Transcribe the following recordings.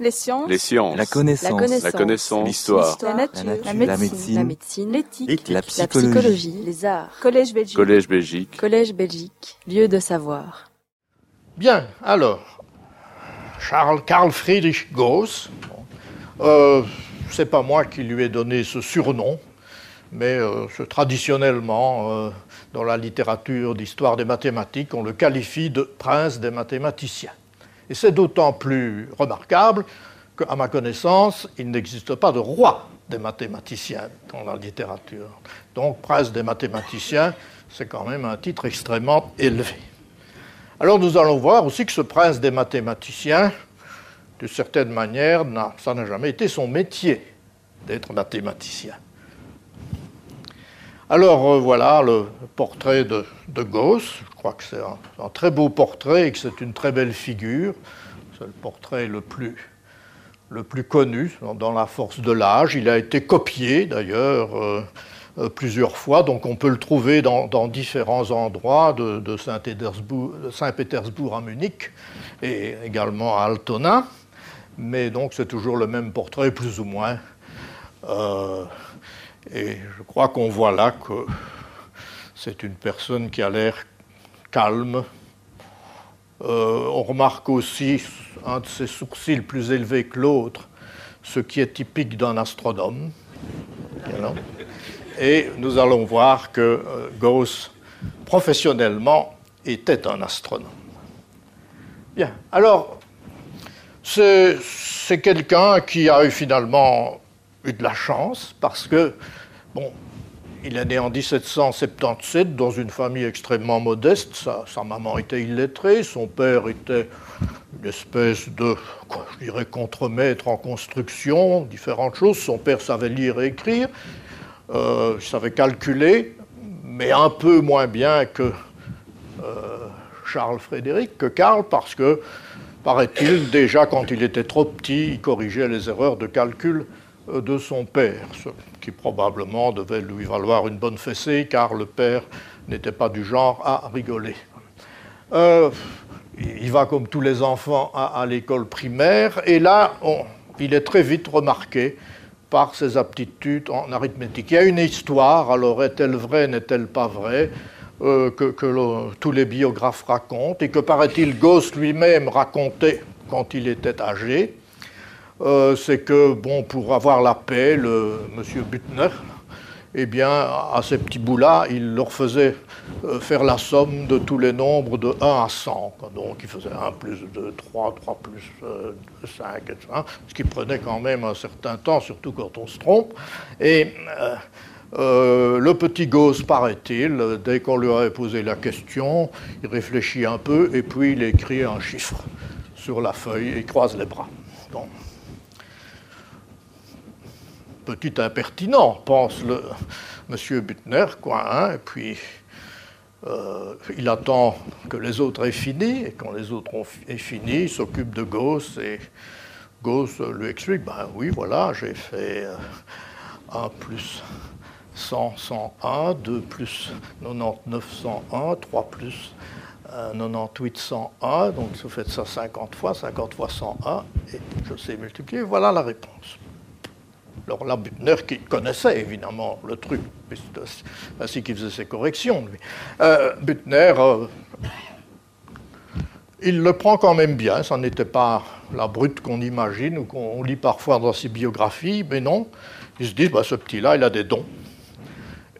Les sciences. Les sciences. La connaissance. La connaissance. L'histoire. La nature. La La nature. médecine. La médecine. L'éthique. La La psychologie. Les arts. Collège Belgique. Collège Belgique. Collège Belgique. Lieu de savoir. Bien, alors, Charles Karl Friedrich Gauss, euh, c'est pas moi qui lui ai donné ce surnom, mais euh, traditionnellement, euh, dans la littérature d'histoire des mathématiques, on le qualifie de prince des mathématiciens. Et c'est d'autant plus remarquable qu'à ma connaissance, il n'existe pas de roi des mathématiciens dans la littérature. Donc, prince des mathématiciens, c'est quand même un titre extrêmement élevé. Alors nous allons voir aussi que ce prince des mathématiciens, d'une certaine manière, ça n'a jamais été son métier d'être mathématicien. Alors euh, voilà le portrait de, Gauss. Je crois que c'est un, très beau portrait et que c'est une très belle figure. C'est le portrait le plus, le plus connu dans, la force de l'âge. Il a été copié d'ailleurs euh, euh, plusieurs fois, donc on peut le trouver dans, différents endroits de, de Saint-Pétersbourg de Saint-Pétersbourg à Munich et également à Altona. Mais donc c'est toujours le même portrait, plus ou moins. Et je crois qu'on voit là que c'est une personne qui a l'air calme. Euh, on remarque aussi un de ses sourcils plus élevé que l'autre, ce qui est typique d'un astronome. Et nous allons voir que euh, Gauss, professionnellement, était un astronome. Bien, alors, c'est quelqu'un qui a eu finalement eu de la chance parce que, bon, il est né en 1777 dans une famille extrêmement modeste. Sa, maman était illettrée, son père était une espèce de, je dirais, contremaître en construction, différentes choses. Son père savait lire et écrire, euh, savait calculer, mais un peu moins bien que euh, Charles Frédéric, que Karl, parce que, paraît-il, déjà quand il était trop petit, il corrigeait les erreurs de calcul de son père, ce qui probablement devait lui valoir une bonne fessée, car le père n'était pas du genre à rigoler. Euh, il va comme tous les enfants à, l'école primaire, et là, il est très vite remarqué par ses aptitudes en arithmétique. Il y a une histoire, alors est-elle vraie, n'est-elle pas vraie, euh, que, tous les biographes racontent, et que paraît-il Gauss lui-même racontait quand il était âgé. Euh, c'est que, bon, pour avoir la paix, le monsieur Butner, eh bien, à ces petits bouts-là, il leur faisait euh, faire la somme de tous les nombres de 1 à 100. quoi. Donc, il faisait 1 plus 2, 3, 3 plus euh, 5, etc. Ce qui prenait quand même un certain temps, surtout quand on se trompe. Et euh, euh, le petit Gauss, paraît-il, euh, dès qu'on lui avait posé la question, il réfléchit un peu et puis il écrit un chiffre sur la feuille et il croise les bras. Petit impertinent, pense le monsieur Butner, quoi, hein, et puis euh, il attend que les autres aient fini, et quand les autres ont fini, il s'occupe de Gauss, et Gauss euh, lui explique, ben oui, voilà, j'ai fait euh, 1 plus 100, 101, 2 plus 99, 101, 3 plus euh, 98, 101, donc vous faites ça 50 fois, 50 fois 101, et je sais multiplier, voilà la réponse. Alors là, Butner, qui connaissait évidemment le truc, c'est ainsi qu'il faisait ses corrections, lui. Euh, Butner, euh, il le prend quand même bien, ça n'était pas la brute qu'on imagine ou qu'on lit parfois dans ses biographies, mais non, ils se disent, bah, ce petit-là, il a des dons.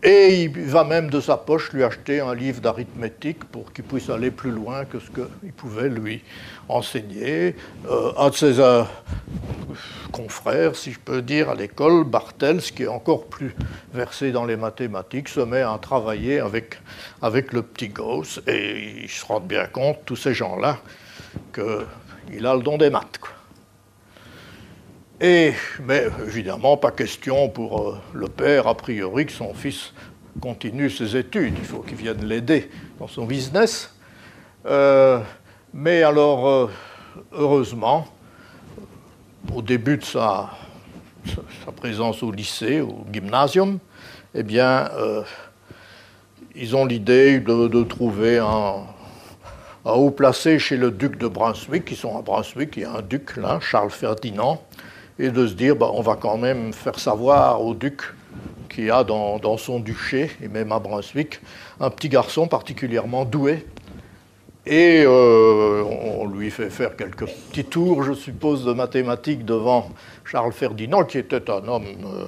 Et il va même de sa poche lui acheter un livre d'arithmétique pour qu'il puisse aller plus loin que ce qu'il pouvait lui enseigner. Euh, un de ses euh, confrères, si je peux dire, à l'école, Bartels, qui est encore plus versé dans les mathématiques, se met à travailler avec, avec le petit Gauss et ils se rendent bien compte, tous ces gens-là, qu'il a le don des maths. quoi. Mais évidemment, pas question pour euh, le père, a priori, que son fils continue ses études. Il faut qu'il vienne l'aider dans son business. Euh, mais alors, euh, heureusement, au début de sa, présence au lycée, au gymnasium, eh bien, ils ont l'idée de, trouver un, à haut placé chez le duc de Brunswick, qui sont à Brunswick, il y a un duc là, Charles Ferdinand, et de se dire bah, on va quand même faire savoir au duc qui a dans, son duché, et même à Brunswick, un petit garçon particulièrement doué. Et euh, on lui fait faire quelques petits tours, je suppose, de mathématiques devant Charles Ferdinand, qui était un homme euh,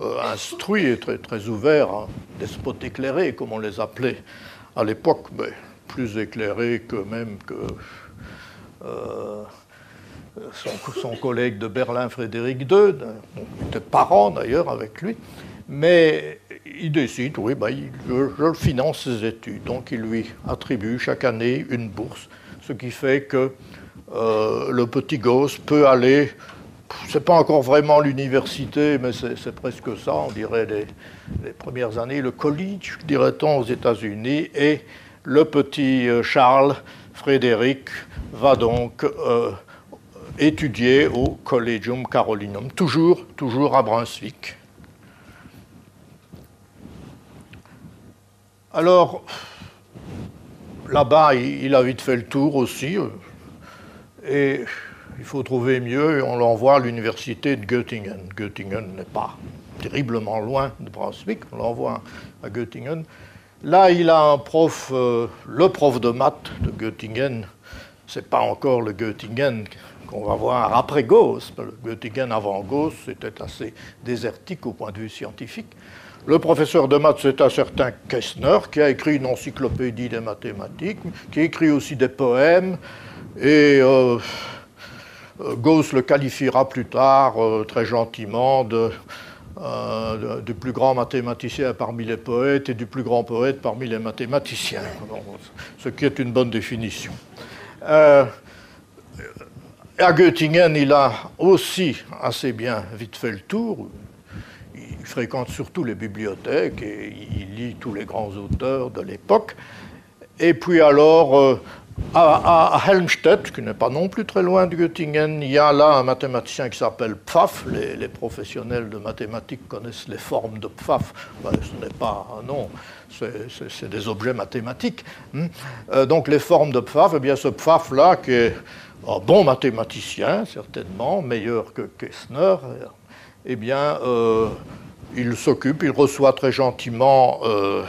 euh, instruit et très, très ouvert, hein, despote éclairé, comme on les appelait à l'époque, mais plus éclairé que même que son, collègue de Berlin, Frédéric II, était parent d'ailleurs avec lui, mais il décide, oui, ben, je, je, finance ses études, donc il lui attribue chaque année une bourse, ce qui fait que euh, le petit gosse peut aller, c'est pas encore vraiment l'université, mais c'est presque ça, on dirait les, les, premières années, le college, dirait-on, aux États-Unis, et le petit euh, Charles Frédéric va donc euh, étudié au Collegium Carolinum, toujours, toujours à Brunswick. Alors, là-bas, il a vite fait le tour aussi, euh, et il faut trouver mieux, et on l'envoie à l'université de Göttingen. Göttingen n'est pas terriblement loin de Brunswick, on l'envoie à Göttingen. Là, il a un prof, euh, le prof de maths de Göttingen, c'est pas encore le Göttingen qu'on va voir après Gauss. Göttingen avant Gauss, c'était assez désertique au point de vue scientifique. Le professeur de maths, c'est un certain Kessner, qui a écrit une encyclopédie des mathématiques, qui écrit aussi des poèmes, et euh, euh, Gauss le qualifiera plus tard, euh, très gentiment, de, du plus grand mathématicien parmi les poètes et du plus grand poète parmi les mathématiciens, ce qui est une bonne définition à Göttingen, il a aussi assez bien vite fait le tour. Il fréquente surtout les bibliothèques et il lit tous les grands auteurs de l'époque. Et puis alors, euh, à, Helmstedt, qui n'est pas non plus très loin de Göttingen, il y a là un mathématicien qui s'appelle Pfaff. Les, professionnels de mathématiques connaissent les formes de Pfaff. Ben, ce n'est pas un nom, c'est des objets mathématiques. Hein. Euh, donc les formes de Pfaff, eh bien ce Pfaff-là, qui est un bon mathématicien, certainement, meilleur que Kessner, eh bien, euh, il s'occupe, il reçoit très gentiment euh,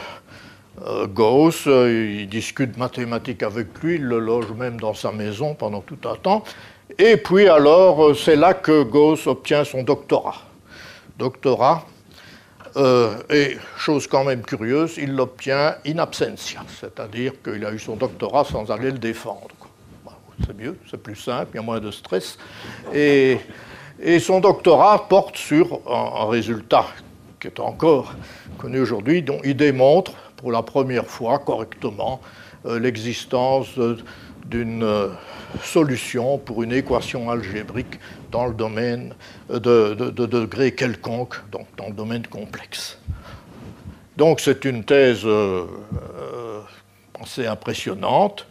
euh, Gauss, il discute mathématiques avec lui, il le loge même dans sa maison pendant tout un temps. Et puis alors, c'est là que Gauss obtient son doctorat. Doctorat, et chose quand même curieuse, il l'obtient in absentia, c'est-à-dire qu'il a eu son doctorat sans aller le défendre c'est mieux, c'est plus simple, il y a moins de stress. Et, son doctorat porte sur un, résultat qui est encore connu aujourd'hui, dont il démontre pour la première fois correctement euh, l'existence d'une euh, solution pour une équation algébrique dans le domaine de, de, degré quelconque, donc dans le domaine complexe. Donc c'est une thèse euh, assez impressionnante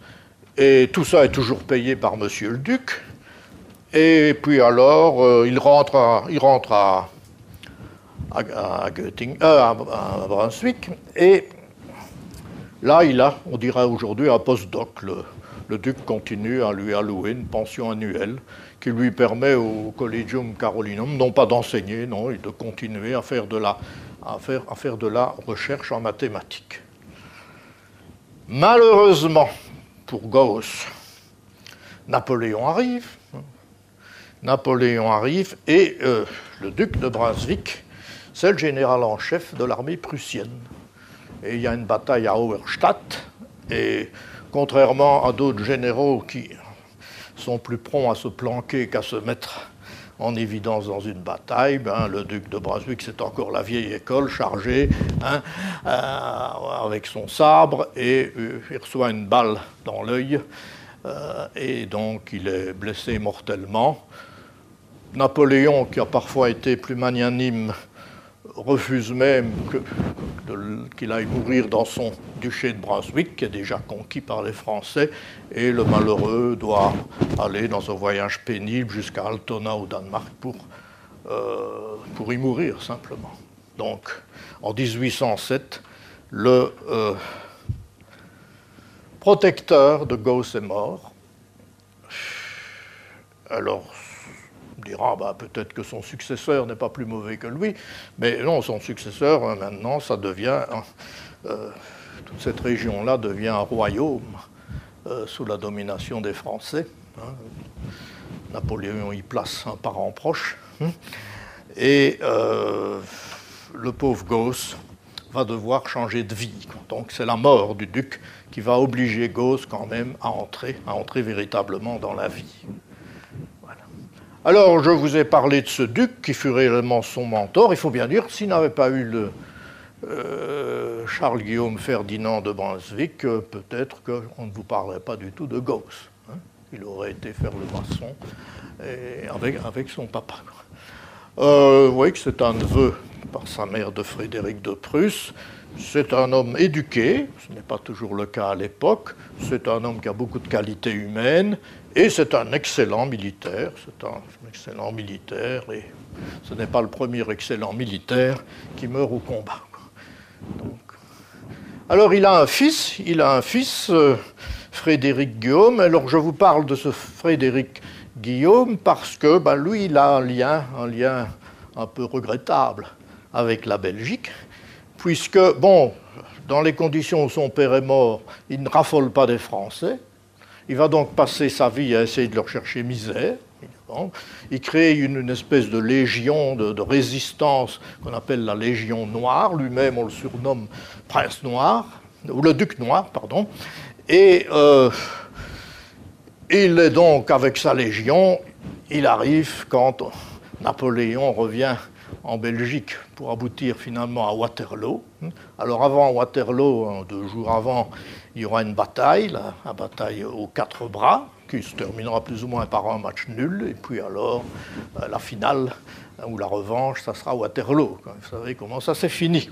et tout ça est toujours payé par monsieur le duc. Et puis alors, euh, il rentre à, il rentre à, à, euh, Brunswick. Et là, il a, on dirait aujourd'hui, un postdoc. Le, le duc continue à lui allouer une pension annuelle qui lui permet au Collegium Carolinum, non pas d'enseigner, non, de continuer à faire de la, à faire, à faire de la recherche en mathématiques. Malheureusement, pour Gauss. Napoléon arrive. Napoléon arrive et euh, le duc de Brunswick, c'est le général en chef de l'armée prussienne. Et il y a une bataille à Auerstadt. Et contrairement à d'autres généraux qui sont plus prompts à se planquer qu'à se mettre en évidence dans une bataille. Ben, le duc de Brunswick, c'est encore la vieille école chargée hein, euh, avec son sabre et euh, il reçoit une balle dans l'œil euh, et donc il est blessé mortellement. Napoléon, qui a parfois été plus magnanime refuse même qu'il aille mourir dans son duché de Brunswick, qui est déjà conquis par les Français, et le malheureux doit aller dans un voyage pénible jusqu'à Altona au Danemark pour, euh, y mourir simplement. Donc, en 1807, le euh, protecteur de Gauss est mort. Alors, dira bah, peut-être que son successeur n'est pas plus mauvais que lui, mais non, son successeur, euh, maintenant, ça devient. Euh, toute cette région-là devient un royaume euh, sous la domination des Français. Hein. Napoléon y place un parent proche. Hein. Et le pauvre Gauss va devoir changer de vie. Donc c'est la mort du duc qui va obliger Gauss quand même à entrer, à entrer véritablement dans la vie. Alors je vous ai parlé de ce duc qui fut réellement son mentor. Il faut bien dire, s'il n'avait pas eu le euh, Charles Guillaume Ferdinand de Brunswick, euh, peut-être qu'on ne vous parlerait pas du tout de Gauss. Hein. Il aurait été faire le maçon avec, son papa. Euh, vous voyez que c'est un neveu par sa mère de Frédéric de Prusse. C'est un homme éduqué, ce n'est pas toujours le cas à l'époque, c'est un homme qui a beaucoup de qualités humaines, et c'est un excellent militaire, c'est un excellent militaire, et ce n'est pas le premier excellent militaire qui meurt au combat. alors il a un fils, il a un fils, euh, Frédéric Guillaume, alors je vous parle de ce Frédéric Guillaume parce que ben, lui, il a un lien, un lien un peu regrettable avec la Belgique, puisque, bon, dans les conditions où son père est mort, il ne raffole pas des Français. Il va donc passer sa vie à essayer de leur chercher misère. Il crée une, espèce de légion de, résistance qu'on appelle la Légion Noire. Lui-même, on le surnomme Prince Noir, ou le Duc Noir, pardon. Et euh, il est donc, avec sa légion, il arrive quand Napoléon revient en Belgique pour aboutir finalement à Waterloo. Alors avant Waterloo, deux jours avant, il y aura une bataille, la, bataille aux quatre bras, qui se terminera plus ou moins par un match nul, et puis alors euh, la finale ou la revanche, ça sera Waterloo. Vous savez comment ça s'est fini.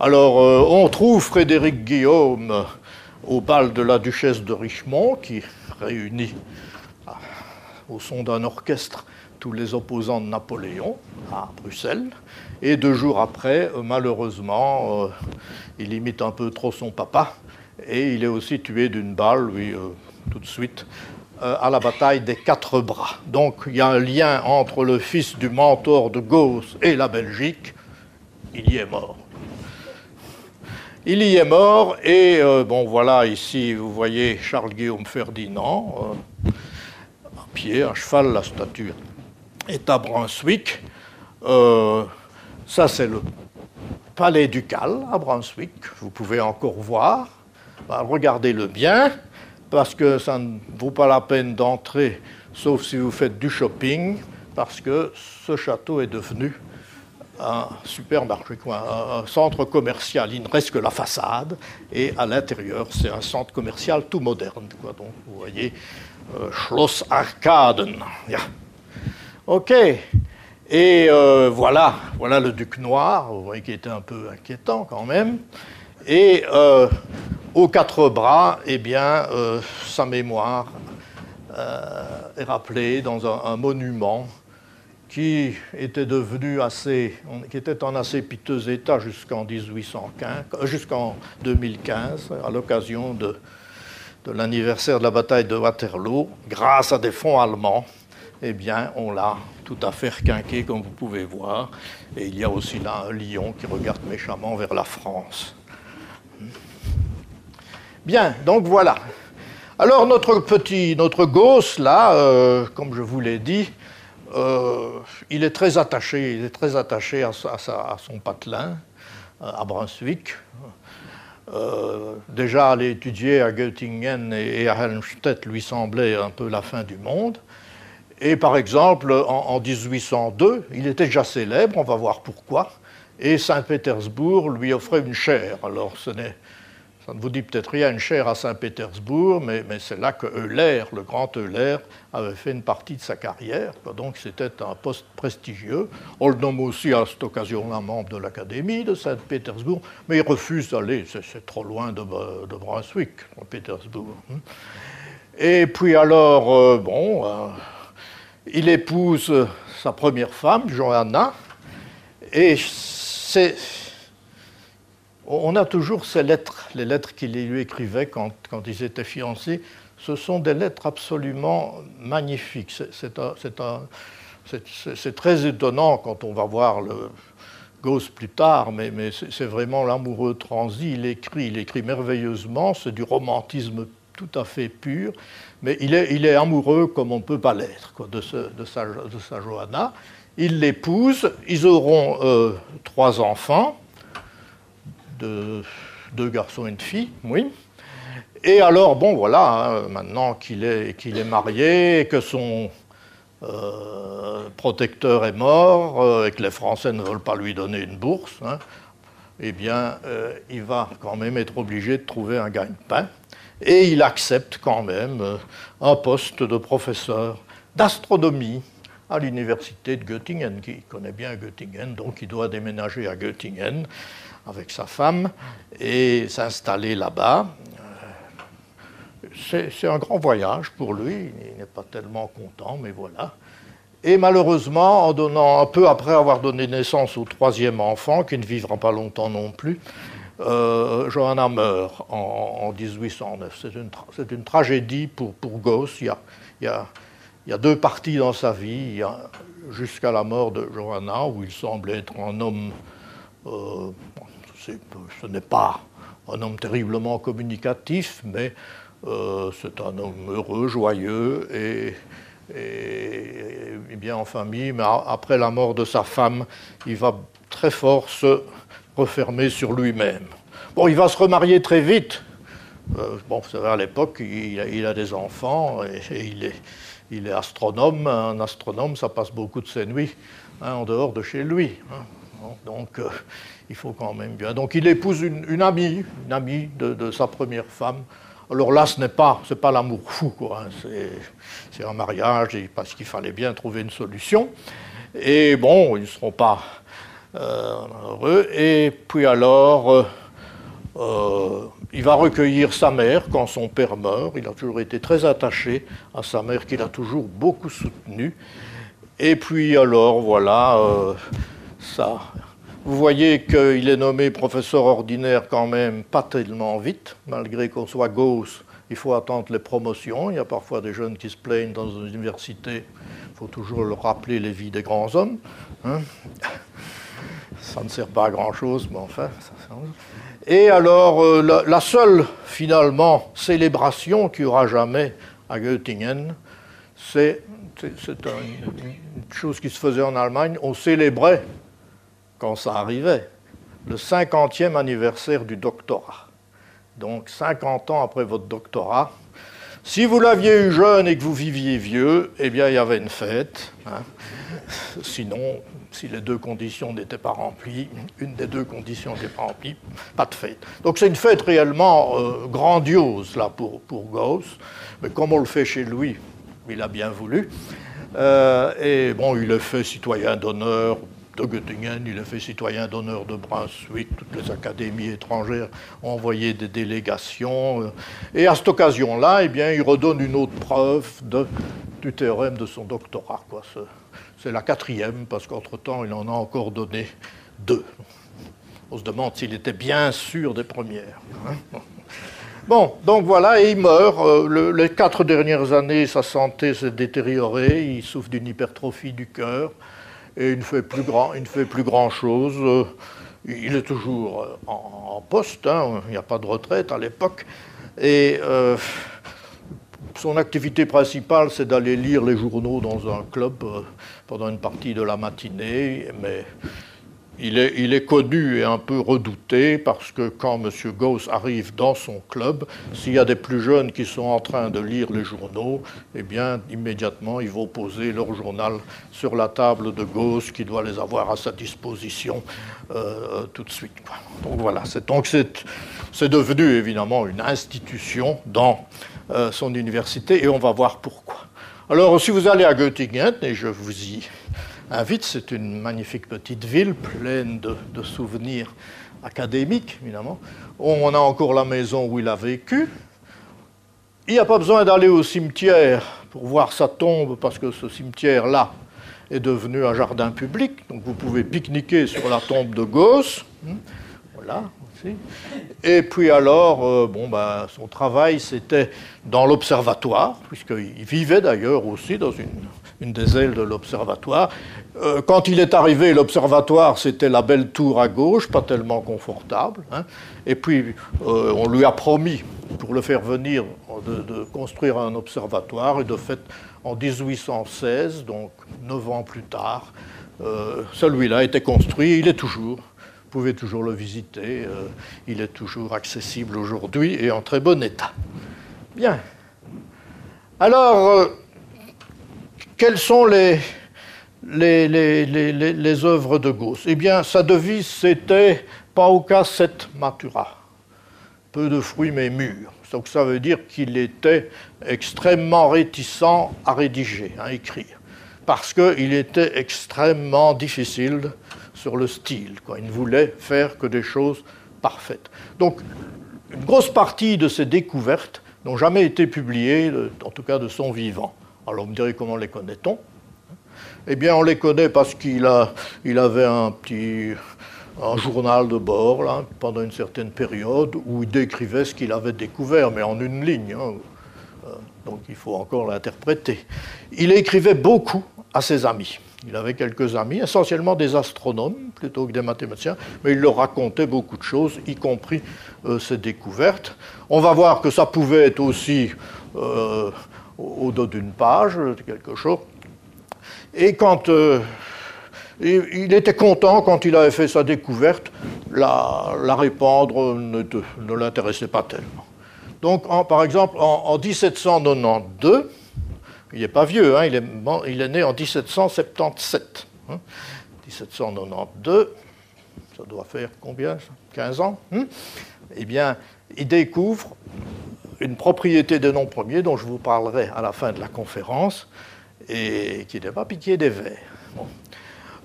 Alors euh, on trouve Frédéric Guillaume au bal de la duchesse de Richmond, qui réunit ah, au son d'un orchestre tous les opposants de Napoléon à Bruxelles. Et deux jours après, euh, malheureusement, il imite un peu trop son papa. Et il est aussi tué d'une balle, oui, euh, tout de suite, à la bataille des quatre bras. Donc il y a un lien entre le fils du mentor de Gauss et la Belgique. Il y est mort. Il y est mort, et bon voilà, ici vous voyez Charles-Guillaume Ferdinand, à pied, à cheval, la statue est à Brunswick. Euh, ça, c'est le palais ducal à Brunswick. Vous pouvez encore voir. Bah, regardez-le bien, parce que ça ne vaut pas la peine d'entrer, sauf si vous faites du shopping, parce que ce château est devenu un supermarché, un centre commercial. Il ne reste que la façade, et à l'intérieur, c'est un centre commercial tout moderne. Donc, vous voyez, euh, Schloss Arkaden. Ok. Et euh, voilà, voilà le duc noir, vous voyez qui était un peu inquiétant quand même. Et euh, aux quatre bras, eh bien, euh, sa mémoire est rappelée dans un, monument qui était devenu assez, qui était en assez piteux état jusqu'en 1815, jusqu'en 2015, à l'occasion de, de l'anniversaire de la bataille de Waterloo, grâce à des fonds allemands eh bien, on l'a tout à fait requinqué, comme vous pouvez voir. Et il y a aussi là un lion qui regarde méchamment vers la France. Bien, donc voilà. Alors notre petit, notre gosse, là, euh, comme je vous l'ai dit, euh, il est très attaché, il est très attaché à, son patelin, euh, à Brunswick. déjà aller étudier à Göttingen et à Helmstedt lui semblait un peu la fin du monde. Et par exemple, en, 1802, il était déjà célèbre, on va voir pourquoi, et Saint-Pétersbourg lui offrait une chaire. Alors, ce n'est, ça ne vous dit peut-être rien, chaire à Saint-Pétersbourg, mais, c'est là que Euler, le grand Euler, avait fait une partie de sa carrière. Donc, c'était un poste prestigieux. On le nomme aussi à cette occasion-là membre de l'Académie de Saint-Pétersbourg, mais il refuse d'aller, c'est, trop loin de, de Brunswick, Pétersbourg. Et puis alors, euh, bon. Euh, il épouse sa première femme, Johanna, et c'est on a toujours ces lettres, les lettres qu'il lui écrivait quand, quand ils étaient fiancés. Ce sont des lettres absolument magnifiques. C'est très étonnant quand on va voir le Gauss plus tard, mais, mais c'est vraiment l'amoureux transi. Il écrit, il écrit merveilleusement, c'est du romantisme tout à fait pur, mais il est, il est amoureux comme on ne peut pas l'être de, de, sa, de sa Johanna. Il l'épouse, ils auront euh, trois enfants de deux garçons et une fille, oui. Et alors, bon, voilà, hein, maintenant qu'il est, qu'il est marié, que son euh, protecteur est mort, euh, et que les Français ne veulent pas lui donner une bourse, hein, eh bien, euh, il va quand même être obligé de trouver un gagne-pain. Et il accepte quand même un poste de professeur d'astronomie à l'université de Göttingen, qui connaît bien Göttingen, donc il doit déménager à Göttingen avec sa femme et s'installer là-bas. C'est un grand voyage pour lui, il n'est pas tellement content, mais voilà. Et malheureusement, en donnant un peu après avoir donné naissance au troisième enfant, qui ne vivra pas longtemps non plus, euh, Johanna meurt en, 1809. C'est une, une, tragédie pour, pour Gauss. Il y, a, il, y a, il y, a, deux parties dans sa vie. Jusqu'à la mort de Johanna, où il semble être un homme euh, ce n'est pas un homme terriblement communicatif, mais euh, c'est un homme heureux, joyeux et, bien en famille. Mais après la mort de sa femme, il va très fort se refermer sur lui-même. Bon, il va se remarier très vite. Euh, bon, vous savez, à l'époque, il, a des enfants et, il, est, astronome. Un astronome, ça passe beaucoup de ses nuits hein, en dehors de chez lui. Hein. Donc, euh, il faut quand même bien. Donc il épouse une, amie, une amie de, sa première femme. Alors là, ce n'est pas, c'est pas l'amour fou, quoi. Hein. C'est, un mariage parce qu'il fallait bien trouver une solution. Et bon, ils ne seront pas euh, heureux. Et puis alors, euh, euh, il va recueillir sa mère quand son père meurt. Il a toujours été très attaché à sa mère, qu'il a toujours beaucoup soutenue. Et puis alors, voilà, ça vous voyez qu'il est nommé professeur ordinaire quand même pas tellement vite, malgré qu'on soit Gauss, il faut attendre les promotions. Il y a parfois des jeunes qui se plaignent dans une université. Il faut toujours leur rappeler les vies des grands hommes. Hein. ça ne sert pas à grand-chose, mais enfin. Ça Et alors, euh, la, seule, finalement, célébration qu'il y aura jamais à Göttingen, c'est une chose qui se faisait en Allemagne. On célébrait quand ça arrivait, le 50e anniversaire du doctorat. Donc 50 ans après votre doctorat. Si vous l'aviez eu jeune et que vous viviez vieux, eh bien il y avait une fête. Hein. Sinon, si les deux conditions n'étaient pas remplies, une des deux conditions n'était pas remplie, pas de fête. Donc c'est une fête réellement euh, grandiose là pour, pour Gauss, mais comme on le fait chez lui, il a bien voulu. Euh, et bon, il est fait citoyen d'honneur de Göttingen, il a fait citoyen d'honneur de Brunswick, toutes les académies étrangères ont envoyé des délégations. Euh, et à cette occasion-là, eh bien, il redonne une autre preuve du théorème de son doctorat. C'est la quatrième, parce qu'entre-temps, il en a encore donné deux. On se demande s'il était bien sûr des premières. Hein. Bon, donc voilà, et il meurt. Euh, les quatre dernières années, sa santé s'est détériorée. Il souffre d'une hypertrophie du cœur et il ne fait plus grand, il ne fait plus grand chose. Euh, il est toujours euh, en, poste, hein, il n'y a pas de retraite à l'époque, et euh, son activité principale, c'est d'aller lire les journaux dans un club pendant une partie de la matinée, mais il est, connu et un peu redouté parce que quand M. Gauss arrive dans son club, s'il y a des plus jeunes qui sont en train de lire les journaux, eh bien, immédiatement, ils vont poser leur journal sur la table de Gauss qui doit les avoir à sa disposition euh, tout de suite. Donc voilà, c'est, devenu évidemment une institution dans euh, son université et on va voir pourquoi. Alors, si vous allez à Göttingen, et je vous y invite. C'est une magnifique petite ville pleine de, souvenirs académiques, évidemment. On a encore la maison où il a vécu. Il n'y a pas besoin d'aller au cimetière pour voir sa tombe, parce que ce cimetière-là est devenu un jardin public. Donc vous pouvez pique-niquer sur la tombe de Gauss. voilà. Et puis alors, euh, bon, ben, son travail, c'était dans l'observatoire, puisqu'il vivait d'ailleurs aussi dans une, une des ailes de l'observatoire. Euh, quand il est arrivé, l'observatoire, c'était la belle tour à gauche, pas tellement confortable. Hein. Et puis, euh, on lui a promis, pour le faire venir, de, construire un observatoire. Et de fait, en 1816, donc neuf ans plus tard, euh, celui-là était construit. Il est toujours. Vous pouvez toujours le visiter. il est toujours accessible aujourd'hui et en très bon état. Bien. Alors, quelles sont les, les, les, œuvres de Gauss? Eh bien, sa devise, c'était Pauca set matura. Peu de fruits, mais mûrs. Donc, ça veut dire qu'il était extrêmement réticent à rédiger, à écrire, parce qu'il était extrêmement difficile sur le style. Quoi. Il ne voulait faire que des choses parfaites. Donc, une grosse partie de ses découvertes n'ont jamais été publiées, en tout cas de son vivant. Alors vous me direz comment les connaît-on Eh bien on les connaît parce qu'il il avait un petit un journal de bord là, pendant une certaine période où il décrivait ce qu'il avait découvert, mais en une ligne. Hein. Euh, donc il faut encore l'interpréter. Il écrivait beaucoup à ses amis. Il avait quelques amis, essentiellement des astronomes plutôt que des mathématiciens, mais il leur racontait beaucoup de choses, y compris euh, ses découvertes. On va voir que ça pouvait être aussi euh, au, dos d'une page, quelque chose. Et quand euh, il, était content quand il avait fait sa découverte, la, répandre ne, l'intéressait pas tellement. Donc, par exemple, en, 1792, il n'est pas vieux, hein, il, est, né en 1777. 1792, hein. ça doit faire combien 15 ans hein? Eh bien, il découvre une propriété de nom premier dont je vous parlerai à la fin de la conférence et qui n'est pas pitié des vers.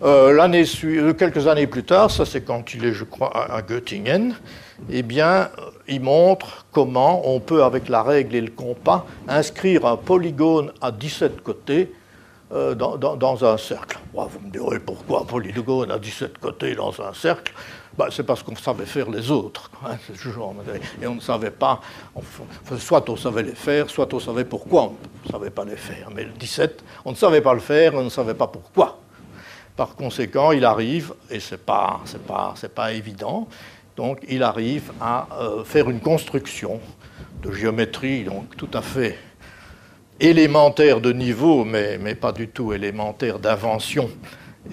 Euh, l'année euh, quelques années plus tard, ça c'est quand il est, je crois, à, Göttingen, eh bien, il montre comment on peut, avec la règle et le compas, inscrire un polygone à 17 côtés euh, dans, un cercle. vous me direz pourquoi un polygone à 17 côtés dans un cercle? Bah, c'est parce qu'on savait faire les autres. Hein, et on ne savait pas, soit on savait les faire, soit on savait pourquoi on ne savait pas les faire. Mais le 17, on ne savait pas le faire, on ne savait pas pourquoi. Par conséquent, il arrive, et ce n'est pas, pas, pas évident, donc il arrive à euh, faire une construction de géométrie donc tout à fait élémentaire de niveau, mais, mais pas du tout élémentaire d'invention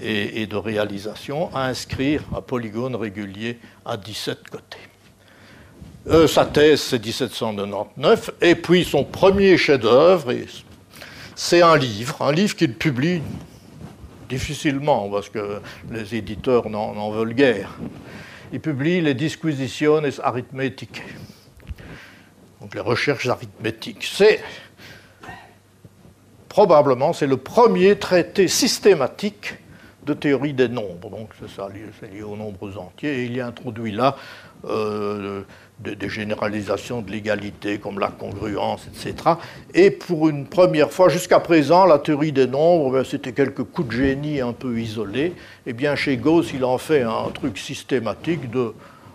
et, de réalisation à inscrire un polygone régulier à 17 côtés. Euh, sa thèse, c'est 1799, et puis son premier chef-d'œuvre, c'est un livre, un livre qu'il publie difficilement, parce que les éditeurs n'en veulent guère. Il publie les Disquisitiones arithmétiques, donc les recherches arithmétiques. C'est probablement c'est le premier traité systématique de théorie des nombres. Donc c'est ça, lié aux nombres entiers. Et il y introduit là euh, des, généralisations de l'égalité comme la congruence, etc. Et pour une première fois, jusqu'à présent, la théorie des nombres, ben, c'était quelques coups de génie un peu isolés. Et eh bien chez Gauss, il en fait un truc systématique de,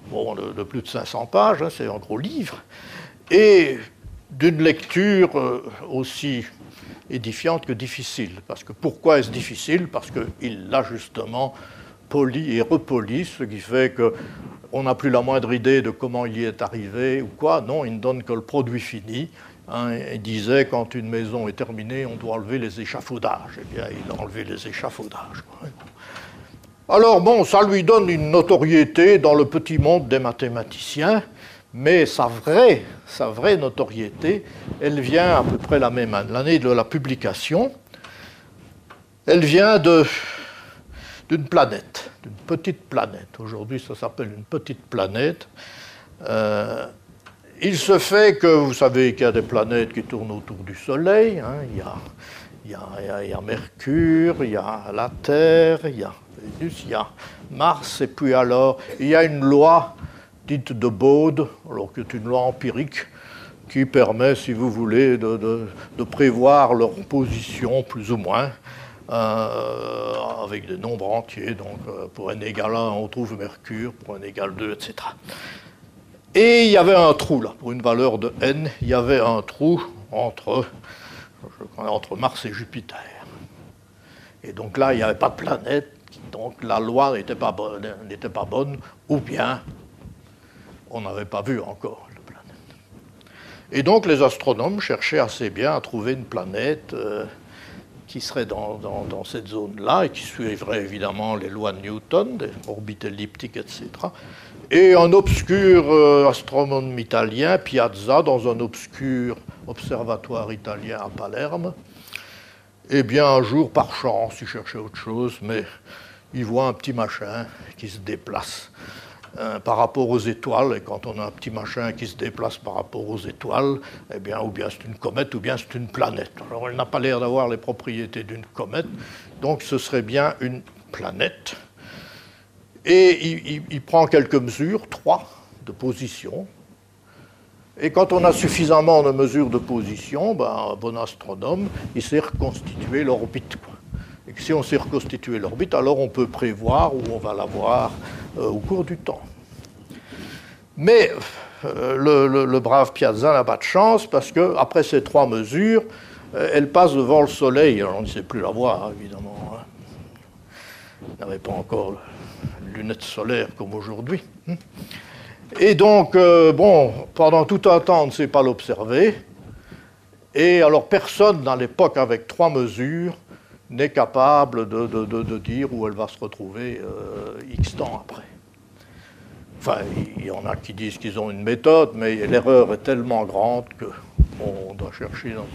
bon, plus de 500 pages, hein, c'est un gros livre, et d'une lecture euh, aussi édifiante que difficile. Parce que pourquoi est-ce difficile? Parce qu'il l'a justement poli et repoli, ce qui fait qu'on n'a plus la moindre idée de comment il y est arrivé ou quoi. Non, il ne donne que le produit fini. Hein, il disait quand une maison est terminée, on doit enlever les échafaudages. Eh bien, il a enlevé les échafaudages. Alors bon, ça lui donne une notoriété dans le petit monde des mathématiciens mais sa vraie, notoriété, elle vient à peu près la même année, l'année de la publication. Elle vient d'une planète, d'une petite planète. Aujourd'hui, ça s'appelle une petite planète. Euh, il se fait que vous savez qu'il y a des planètes qui tournent autour du Soleil. Hein. il, y a, il, y a, il, y a, Mercure, il y a la Terre, il y a Vénus, il y a Mars, et puis alors il y a une loi dite de Bode, alors qui est une loi empirique qui permet, si vous voulez, de, prévoir leur position plus ou moins euh, avec des nombres entiers. Donc pour n égale 1, on trouve Mercure, pour n égale 2, etc. Et il y avait un trou là, pour une valeur de n, il y avait un trou entre, entre Mars et Jupiter. Et donc là, il n'y avait pas de planète, donc la loi n'était pas bonne, ou bien on n'avait pas vu encore la planète. Et donc les astronomes cherchaient assez bien à trouver une planète euh, qui serait dans, cette zone-là et qui suivrait évidemment les lois de Newton, des orbites elliptiques, etc. Et un obscur euh, astronome italien, Piazza, dans un obscur observatoire italien à Palerme, eh bien, un jour, par chance, il cherchait autre chose, mais il voit un petit machin qui se déplace euh, par rapport aux étoiles. Et quand on a un petit machin qui se déplace par rapport aux étoiles, eh bien, ou bien c'est une comète, ou bien c'est une planète. Alors, elle n'a pas l'air d'avoir les propriétés d'une comète, donc ce serait bien une planète. Et il prend quelques mesures, trois, de position, et quand on a suffisamment de mesures de position, ben, un bon astronome, il sait reconstituer l'orbite. Et si on sait reconstituer l'orbite, alors on peut prévoir où on va l'avoir euh, au cours du temps. Mais euh, le, brave Piazza n'a pas de chance parce qu'après ces trois mesures, euh, elle passe devant le Soleil. Alors on ne sait plus la voir, évidemment. Hein. Il n'avait pas encore lunettes solaires comme aujourd'hui. Hein. Et donc, bon, pendant tout un temps, on ne sait pas l'observer. Et alors, personne dans l'époque avec trois mesures n'est capable de, dire où elle va se retrouver euh, X temps après. Enfin, il y en a qui disent qu'ils ont une méthode, mais l'erreur est tellement grande qu'on doit chercher dans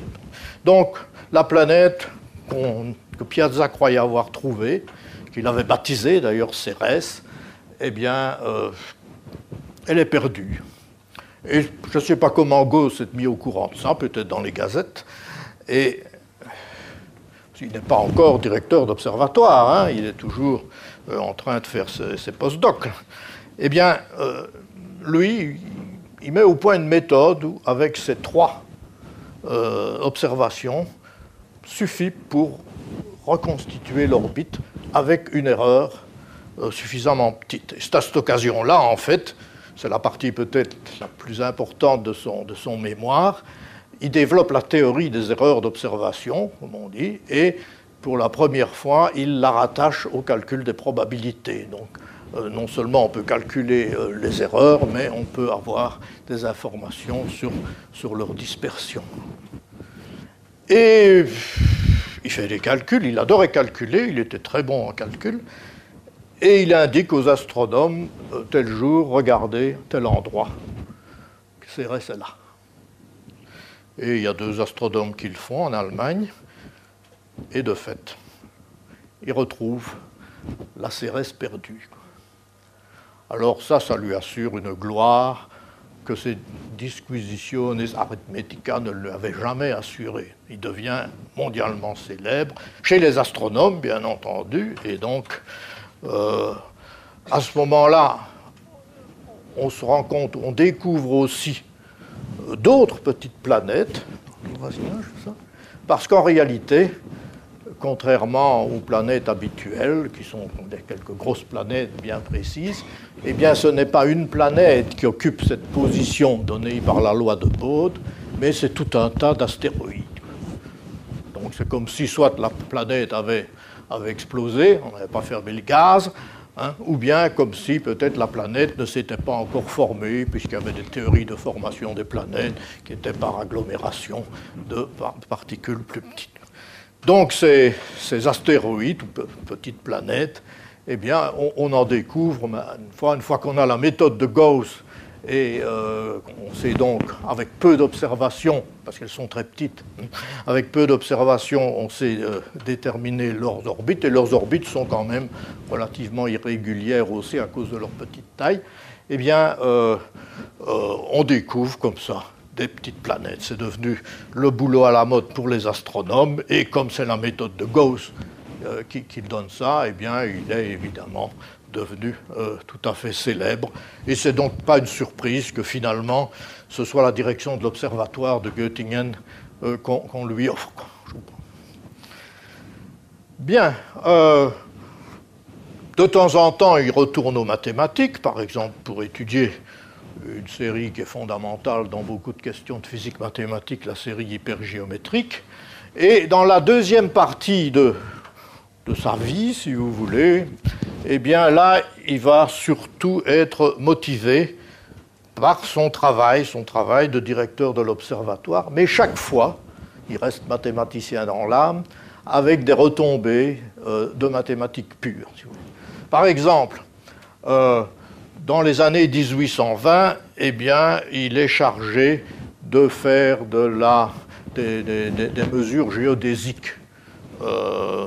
Donc, la planète que Piazza croyait avoir trouvée, qu'il avait baptisée d'ailleurs Cérès, eh bien, euh, elle est perdue. Et je ne sais pas comment Gauss s'est mis au courant de ça, peut-être dans les gazettes. Et il n'est pas encore directeur d'observatoire, hein, il est toujours euh, en train de faire ses, post-docs. Eh bien, euh, lui, il met au point une méthode où, avec ces trois euh, observations, suffit pour reconstituer l'orbite avec une erreur suffisamment petite. Et c'est à cette occasion-là, en fait, c'est la partie peut-être la plus importante de son mémoire, il développe la théorie des erreurs d'observation, comme on dit, et pour la première fois, il la rattache au calcul des probabilités. Donc, euh, non seulement on peut calculer euh, les erreurs, mais on peut avoir des informations sur, sur leur dispersion. Et il fait des calculs, il adorait calculer, il était très bon en calcul, et il indique aux astronomes euh, tel jour, regardez tel endroit. C'est là. Et il y a deux astronomes qui le font en Allemagne, et de fait, ils retrouvent la Cérès perdue. Alors ça, ça lui assure une gloire que ces disquisitiones arithmetica ne lui avaient jamais assurée. Il devient mondialement célèbre, chez les astronomes, bien entendu, et donc euh, à ce moment-là, on se rend compte, on découvre aussi d'autres petites planètes, parce qu'en réalité, contrairement aux planètes habituelles, qui sont quelques grosses planètes bien précises, eh bien ce n'est pas une planète qui occupe cette position donnée par la loi de Bode, mais c'est tout un tas d'astéroïdes. Donc c'est comme si soit la planète avait avait explosé, on n'avait pas fermé le gaz, hein, ou bien comme si peut-être la planète ne s'était pas encore formée, puisqu'il y avait des théories de formation des planètes qui étaient par agglomération de particules plus petites. Donc ces, astéroïdes, ou petites planètes, eh bien, on, en découvre, une fois, une fois qu'on a la méthode de Gauss et euh, on sait donc, avec peu d'observations, parce qu'elles sont très petites, avec peu d'observations, on sait euh, déterminer leurs orbites, et leurs orbites sont quand même relativement irrégulières aussi à cause de leur petite taille. Eh bien, euh, on découvre comme ça des petites planètes. C'est devenu le boulot à la mode pour les astronomes, et comme c'est la méthode de Gauss qui, donne ça, eh bien, il est évidemment devenu euh, tout à fait célèbre. Et c'est donc pas une surprise que finalement ce soit la direction de l'observatoire de Göttingen euh, qu'on lui offre. Bien. Euh, De temps en temps, il retourne aux mathématiques, par exemple pour étudier une série qui est fondamentale dans beaucoup de questions de physique mathématique, la série hypergéométrique. Et dans la deuxième partie de, de sa vie, si vous voulez, eh bien là, il va surtout être motivé par son travail, son travail de directeur de l'observatoire, mais chaque fois, il reste mathématicien dans l'âme, avec des retombées euh, de mathématiques pures. Par exemple, euh, dans les années 1820, eh bien, il est chargé de faire de des, mesures géodésiques. Euh,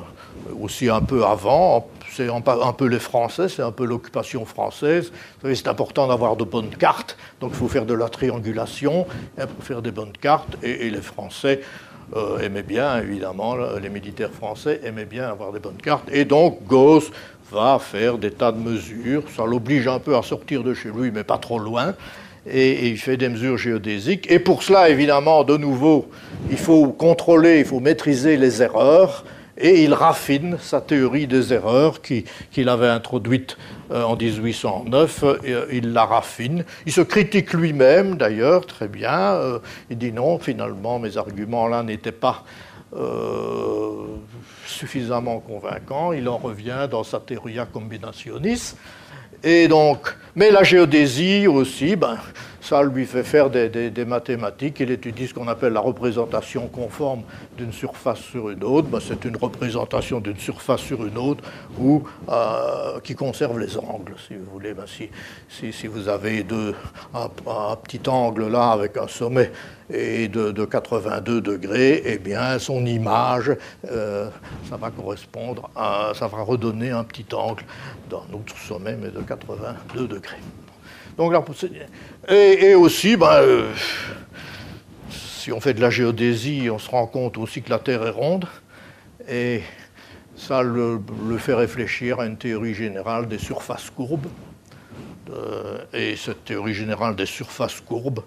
aussi un peu avant, c'est un peu les Français, c'est un peu l'occupation française. C'est important d'avoir de bonnes cartes, donc il faut faire de la triangulation pour faire des bonnes cartes, et, les Français euh, aimaient bien, évidemment, les militaires français aimaient bien avoir des bonnes cartes, et donc Gauss va faire des tas de mesures, ça l'oblige un peu à sortir de chez lui, mais pas trop loin, et, il fait des mesures géodésiques. Et pour cela, évidemment, de nouveau, il faut contrôler, il faut maîtriser les erreurs, et il raffine sa théorie des erreurs qu'il avait introduite euh, en 1809, euh, il la raffine. Il se critique lui-même d'ailleurs, très bien. Euh, il dit non, finalement, mes arguments là n'étaient pas suffisamment convaincants. Il en revient dans sa théoria combinationis. Et donc, mais la géodésie aussi, ben, ça lui fait faire des, mathématiques. Il étudie ce qu'on appelle la représentation conforme d'une surface sur une autre. Ben, c'est une représentation d'une surface sur une autre ou euh, qui conserve les angles, si vous voulez. Ben, si, vous avez un, petit angle là avec un sommet et de, 82 degrés, eh bien, son image, euh, ça va correspondre ça va redonner un petit angle d'un autre sommet, mais de 82 degrés. Donc, et, aussi, ben, si on fait de la géodésie, on se rend compte aussi que la Terre est ronde, et ça le, fait réfléchir à une théorie générale des surfaces courbes. Euh, et cette théorie générale des surfaces courbes,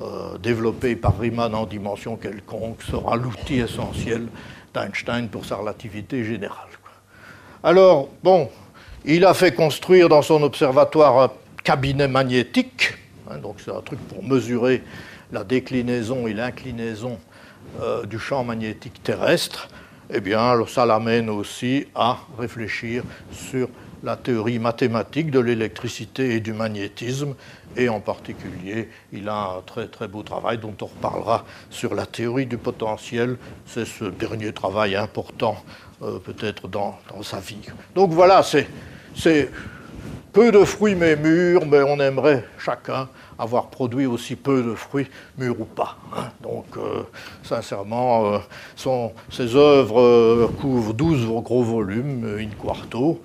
euh, développée par Riemann en dimension quelconque, sera l'outil essentiel d'Einstein pour sa relativité générale. Alors, bon, il a fait construire dans son observatoire cabinet magnétique, hein, donc c'est un truc pour mesurer la déclinaison et l'inclinaison euh, du champ magnétique terrestre, eh bien, ça l'amène aussi à réfléchir sur la théorie mathématique de l'électricité et du magnétisme, et en particulier, il a un très très beau travail dont on reparlera sur la théorie du potentiel. C'est ce dernier travail important euh, peut-être dans, dans, sa vie. Donc voilà, c'est peu de fruits mais mûrs, mais on aimerait chacun avoir produit aussi peu de fruits, mûrs ou pas. Hein. Donc, euh, sincèrement, euh, ses œuvres euh, couvrent 12 gros volumes, in quarto.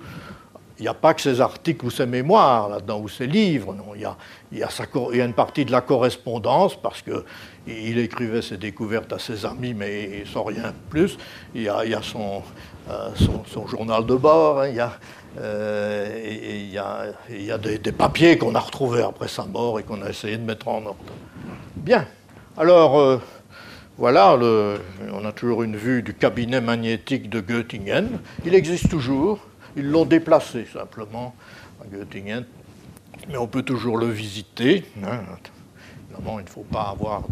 Il n'y a pas que ses articles ou ses mémoires là-dedans, ou ses livres. Non. Il, y a, une partie de la correspondance, parce qu'il écrivait ses découvertes à ses amis, mais sans rien plus. Il y a, son, journal de bord, hein. il y a euh, et il y a, des, papiers qu'on a retrouvés après sa mort et qu'on a essayé de mettre en ordre. Bien. Alors, euh, voilà, on a toujours une vue du cabinet magnétique de Göttingen. Il existe toujours. Ils l'ont déplacé simplement à Göttingen. Mais on peut toujours le visiter. Hein. Évidemment, il ne faut pas avoir,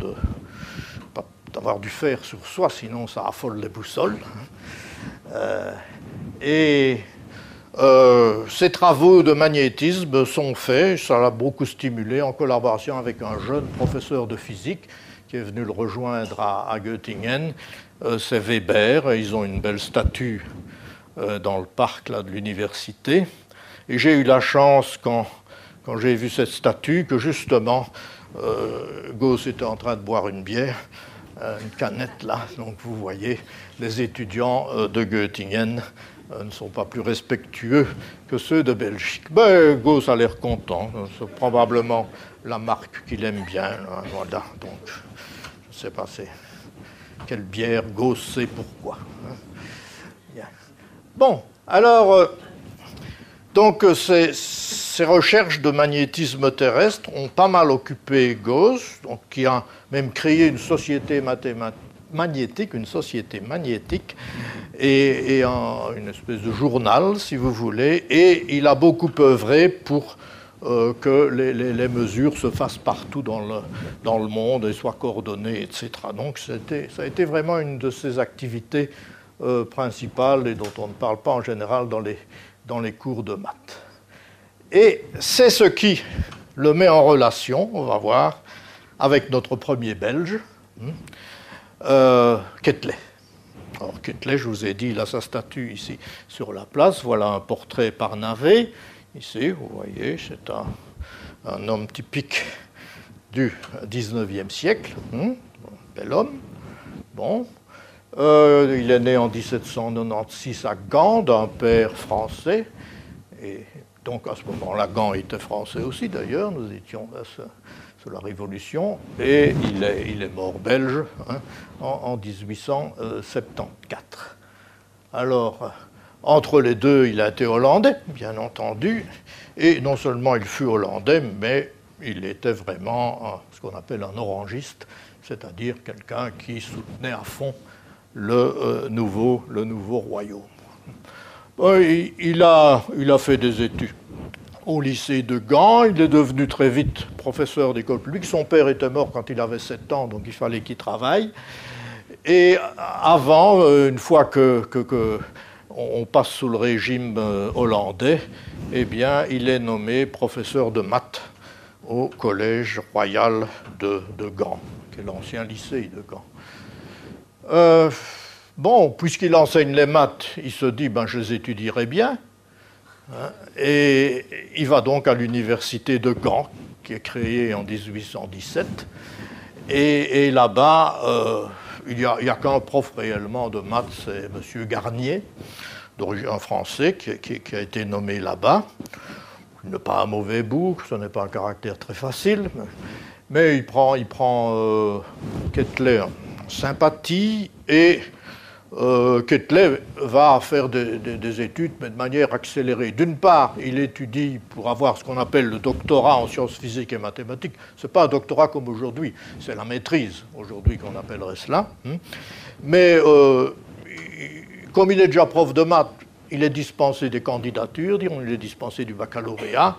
du fer sur soi, sinon ça affole les boussoles. Hein. Euh, et euh, ces travaux de magnétisme sont faits, ça l'a beaucoup stimulé, en collaboration avec un jeune professeur de physique qui est venu le rejoindre à, Göttingen. Euh, c'est Weber, ils ont une belle statue euh, dans le parc là, de l'université. Et j'ai eu la chance, quand, quand j'ai vu cette statue, que justement, Gauss était en train de boire une bière, une canette là, donc vous voyez les étudiants de Göttingen ne sont pas plus respectueux que ceux de Belgique. Ben, Gauss a l'air content. C'est probablement la marque qu'il aime bien. Voilà. Donc, je ne sais pas c'est quelle bière Gauss sait pourquoi. Hein. Bon, alors, euh, donc ces, ces, recherches de magnétisme terrestre ont pas mal occupé Gauss, qui a même créé une société magnétique, une société magnétique, et, une espèce de journal, si vous voulez, et il a beaucoup œuvré pour euh, que les, mesures se fassent partout dans le, monde et soient coordonnées, etc. Donc ça a été vraiment une de ses activités euh, principales et dont on ne parle pas en général dans les, dans les cours de maths. Et c'est ce qui le met en relation, on va voir, avec notre premier Belge, hein, euh, Ketley. Alors Ketley, je vous ai dit, il a sa statue ici sur la place. Voilà un portrait par Navet. Ici, vous voyez, c'est un, homme typique du 19e siècle. Hein, bel homme. Bon. Euh, il est né en 1796 à Gand, d'un père français. Et donc à ce moment-là, Gand était français aussi d'ailleurs. Nous étions là sous la Révolution. Et il est, mort belge hein, en, 1874. Alors, entre les deux, il a été hollandais, bien entendu. Et non seulement il fut hollandais, mais il était vraiment ce qu'on appelle un orangiste, c'est-à-dire quelqu'un qui soutenait à fond le, euh, nouveau, le nouveau royaume. il, a, il a fait des études au lycée de Gand. Il est devenu très vite professeur d'école publique. Son père était mort quand il avait 7 ans, donc il fallait qu'il travaille. Et avant, euh, une fois que, on passe sous le régime euh, hollandais, eh bien, il est nommé professeur de maths au Collège royal de, Gand, qui est l'ancien lycée de Gand. Euh, bon, puisqu'il enseigne les maths, il se dit, ben, je les étudierai bien. Hein, et il va donc à l'université de Gand, qui est créée en 1817. Et, là-bas, euh, il n'y a, qu'un prof réellement de maths, c'est M. Garnier, d'origine français, qui, a été nommé là-bas. Il n'est pas un mauvais bout, ce n'est pas un caractère très facile, mais, il prend, il prend euh, Kettler sympathie et euh, va faire des, études, mais de manière accélérée. D'une part, il étudie pour avoir ce qu'on appelle le doctorat en sciences physiques et mathématiques. Ce n'est pas un doctorat comme aujourd'hui, c'est la maîtrise aujourd'hui qu'on appellerait cela. Hein. Mais euh, comme il est déjà prof de maths, il est dispensé des candidatures, il est dispensé du baccalauréat.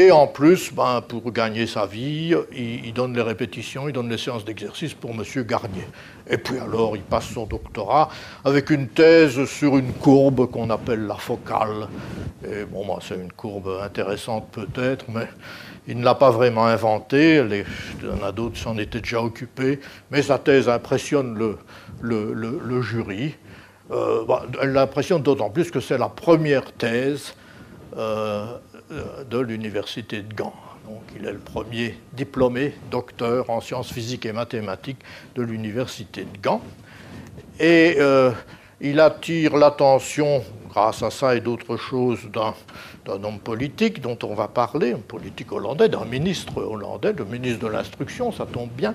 Et en plus, ben, pour gagner sa vie, il, donne les répétitions, il donne les séances d'exercice pour M. Garnier. Et puis alors, il passe son doctorat avec une thèse sur une courbe qu'on appelle la focale. Et bon, ben, c'est une courbe intéressante peut-être, mais il ne l'a pas vraiment inventée. Il y en a d'autres s'en étaient déjà occupés. Mais sa thèse impressionne le, le, jury. Euh, ben, elle l'impressionne d'autant plus que c'est la première thèse. Euh, de l'université de Gand. Donc, il est le premier diplômé docteur en sciences physiques et mathématiques de l'université de Gand. Et euh, il attire l'attention, grâce à ça et d'autres choses, d'un, homme politique dont on va parler, un politique hollandais, d'un ministre hollandais, le ministre de l'Instruction, ça tombe bien.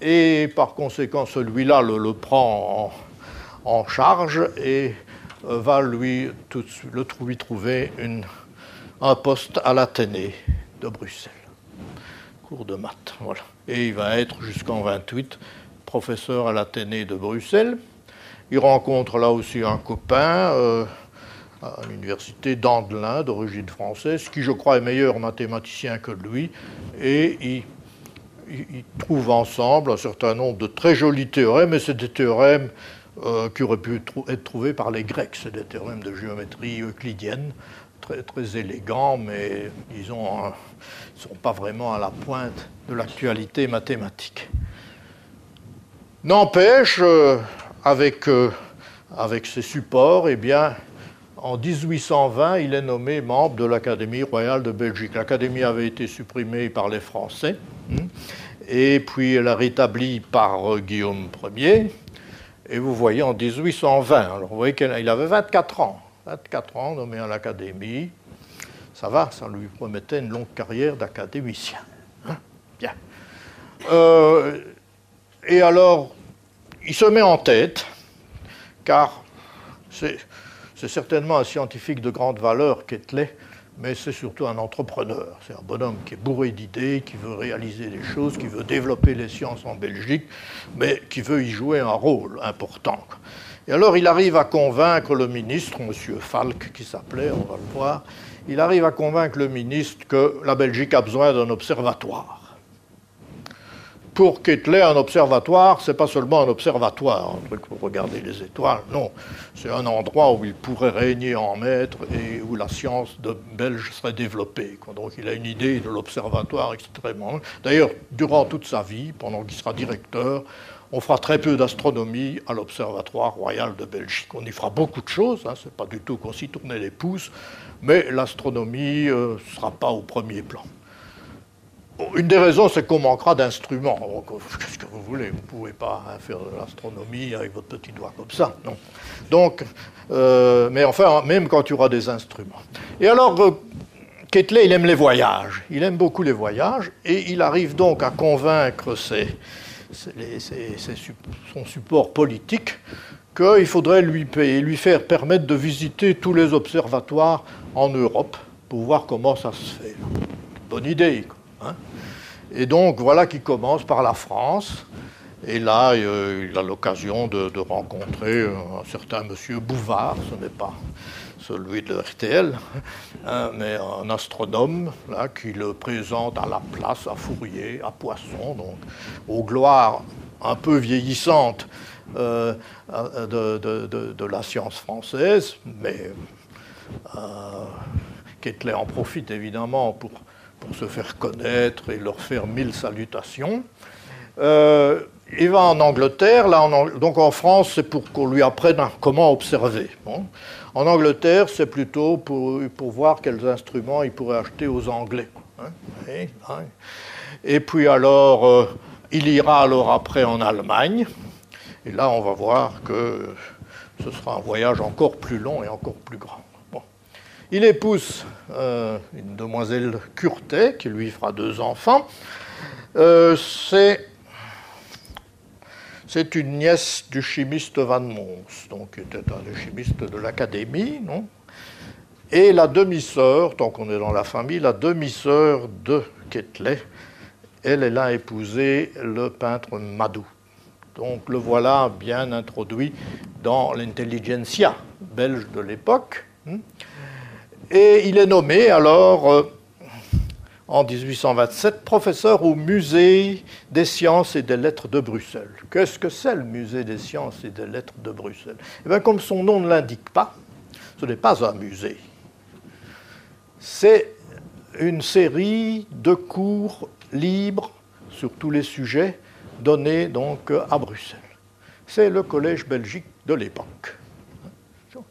Et par conséquent, celui-là le, prend en, charge et euh, va lui, tout, le, lui trouver une un poste à l'Athénée de Bruxelles. Cours de maths, voilà. Et il va être jusqu'en 28 professeur à l'Athénée de Bruxelles. Il rencontre là aussi un copain euh, à l'université d'Andelin, d'origine française, qui je crois est meilleur mathématicien que lui, et ils, trouvent ensemble un certain nombre de très jolis théorèmes, et c'est des théorèmes euh, qui auraient pu être trouvés par les Grecs, c'est des théorèmes de géométrie euclidienne, très, élégants, mais disons, ne euh, sont pas vraiment à la pointe de l'actualité mathématique. N'empêche, euh, avec, euh, avec ses supports, eh bien, en 1820, il est nommé membre de l'Académie royale de Belgique. L'Académie avait été supprimée par les Français, hein, et puis elle a rétablie par Guillaume Ier. Et vous voyez, en 1820, alors vous voyez qu'il avait 24 ans. 24 ans, nommé à l'Académie. Ça va, ça lui promettait une longue carrière d'académicien. Hein. Bien. Euh, et alors, il se met en tête, car c'est certainement un scientifique de grande valeur, Ketley, mais c'est surtout un entrepreneur. C'est un bonhomme qui est bourré d'idées, qui veut réaliser des choses, qui veut développer les sciences en Belgique, mais qui veut y jouer un rôle important. Et alors il arrive à convaincre le ministre, M. Falk qui s'appelait, on va le voir, il arrive à convaincre le ministre que la Belgique a besoin d'un observatoire pour Ketley, un observatoire, c'est pas seulement un observatoire, un truc pour regarder les étoiles, non. C'est un endroit où il pourrait régner en maître et où la science belge serait développée. Donc il a une idée de l'observatoire extrêmement. D'ailleurs, durant toute sa vie, pendant qu'il sera directeur, on fera très peu d'astronomie à l'Observatoire royal de Belgique. On y fera beaucoup de choses, hein, c'est pas du tout qu'on s'y tournait les pouces, mais l'astronomie ne euh, sera pas au premier plan. Une des raisons, c'est qu'on manquera d'instruments. Qu'est-ce que vous voulez? Vous ne pouvez pas hein, faire de l'astronomie avec votre petit doigt comme ça, non. Donc, euh, mais enfin, même quand il y aura des instruments. Et alors, euh, Ketley, il aime les voyages. Il aime beaucoup les voyages, et il arrive donc à convaincre ses, son support politique qu'il faudrait lui, payer, lui faire permettre de visiter tous les observatoires en Europe pour voir comment ça se fait. Bonne idée. Hein. et donc voilà qui commence par la France. Et là, euh, il a l'occasion de, rencontrer un certain monsieur Bouvard, ce n'est pas celui de RTL, hein, mais un astronome là, qui le présente à la place, à Fourier, à Poisson, donc aux gloires un peu vieillissantes euh, de, la science française, mais euh, Ketley en profite évidemment pour pour se faire connaître et leur faire mille salutations. Euh, il va en Angleterre, là, donc en France, c'est pour qu'on lui apprenne comment observer. En Angleterre, c'est plutôt pour, voir quels instruments il pourrait acheter aux Anglais. Hein. Hein. Et, puis alors, euh, il ira alors après en Allemagne, et là, on va voir que ce sera un voyage encore plus long et encore plus grand. Il épouse euh, une demoiselle Curtet, qui lui fera deux enfants. Euh, c'est, une nièce du chimiste Van Mons, donc qui était un des chimistes de l'Académie. Non? Et la demi-sœur, tant qu'on est dans la famille, la demi-sœur de Ketley, elle, elle a épousé le peintre Madou. Donc le voilà bien introduit dans l'intelligentsia belge de l'époque. Hein. Et il est nommé alors, euh, en 1827, professeur au musée des sciences et des lettres de Bruxelles. Qu'est-ce que c'est le musée des sciences et des lettres de Bruxelles? Eh bien, comme son nom ne l'indique pas, ce n'est pas un musée. C'est une série de cours libres sur tous les sujets donnés donc à Bruxelles. C'est le collège belgique de l'époque.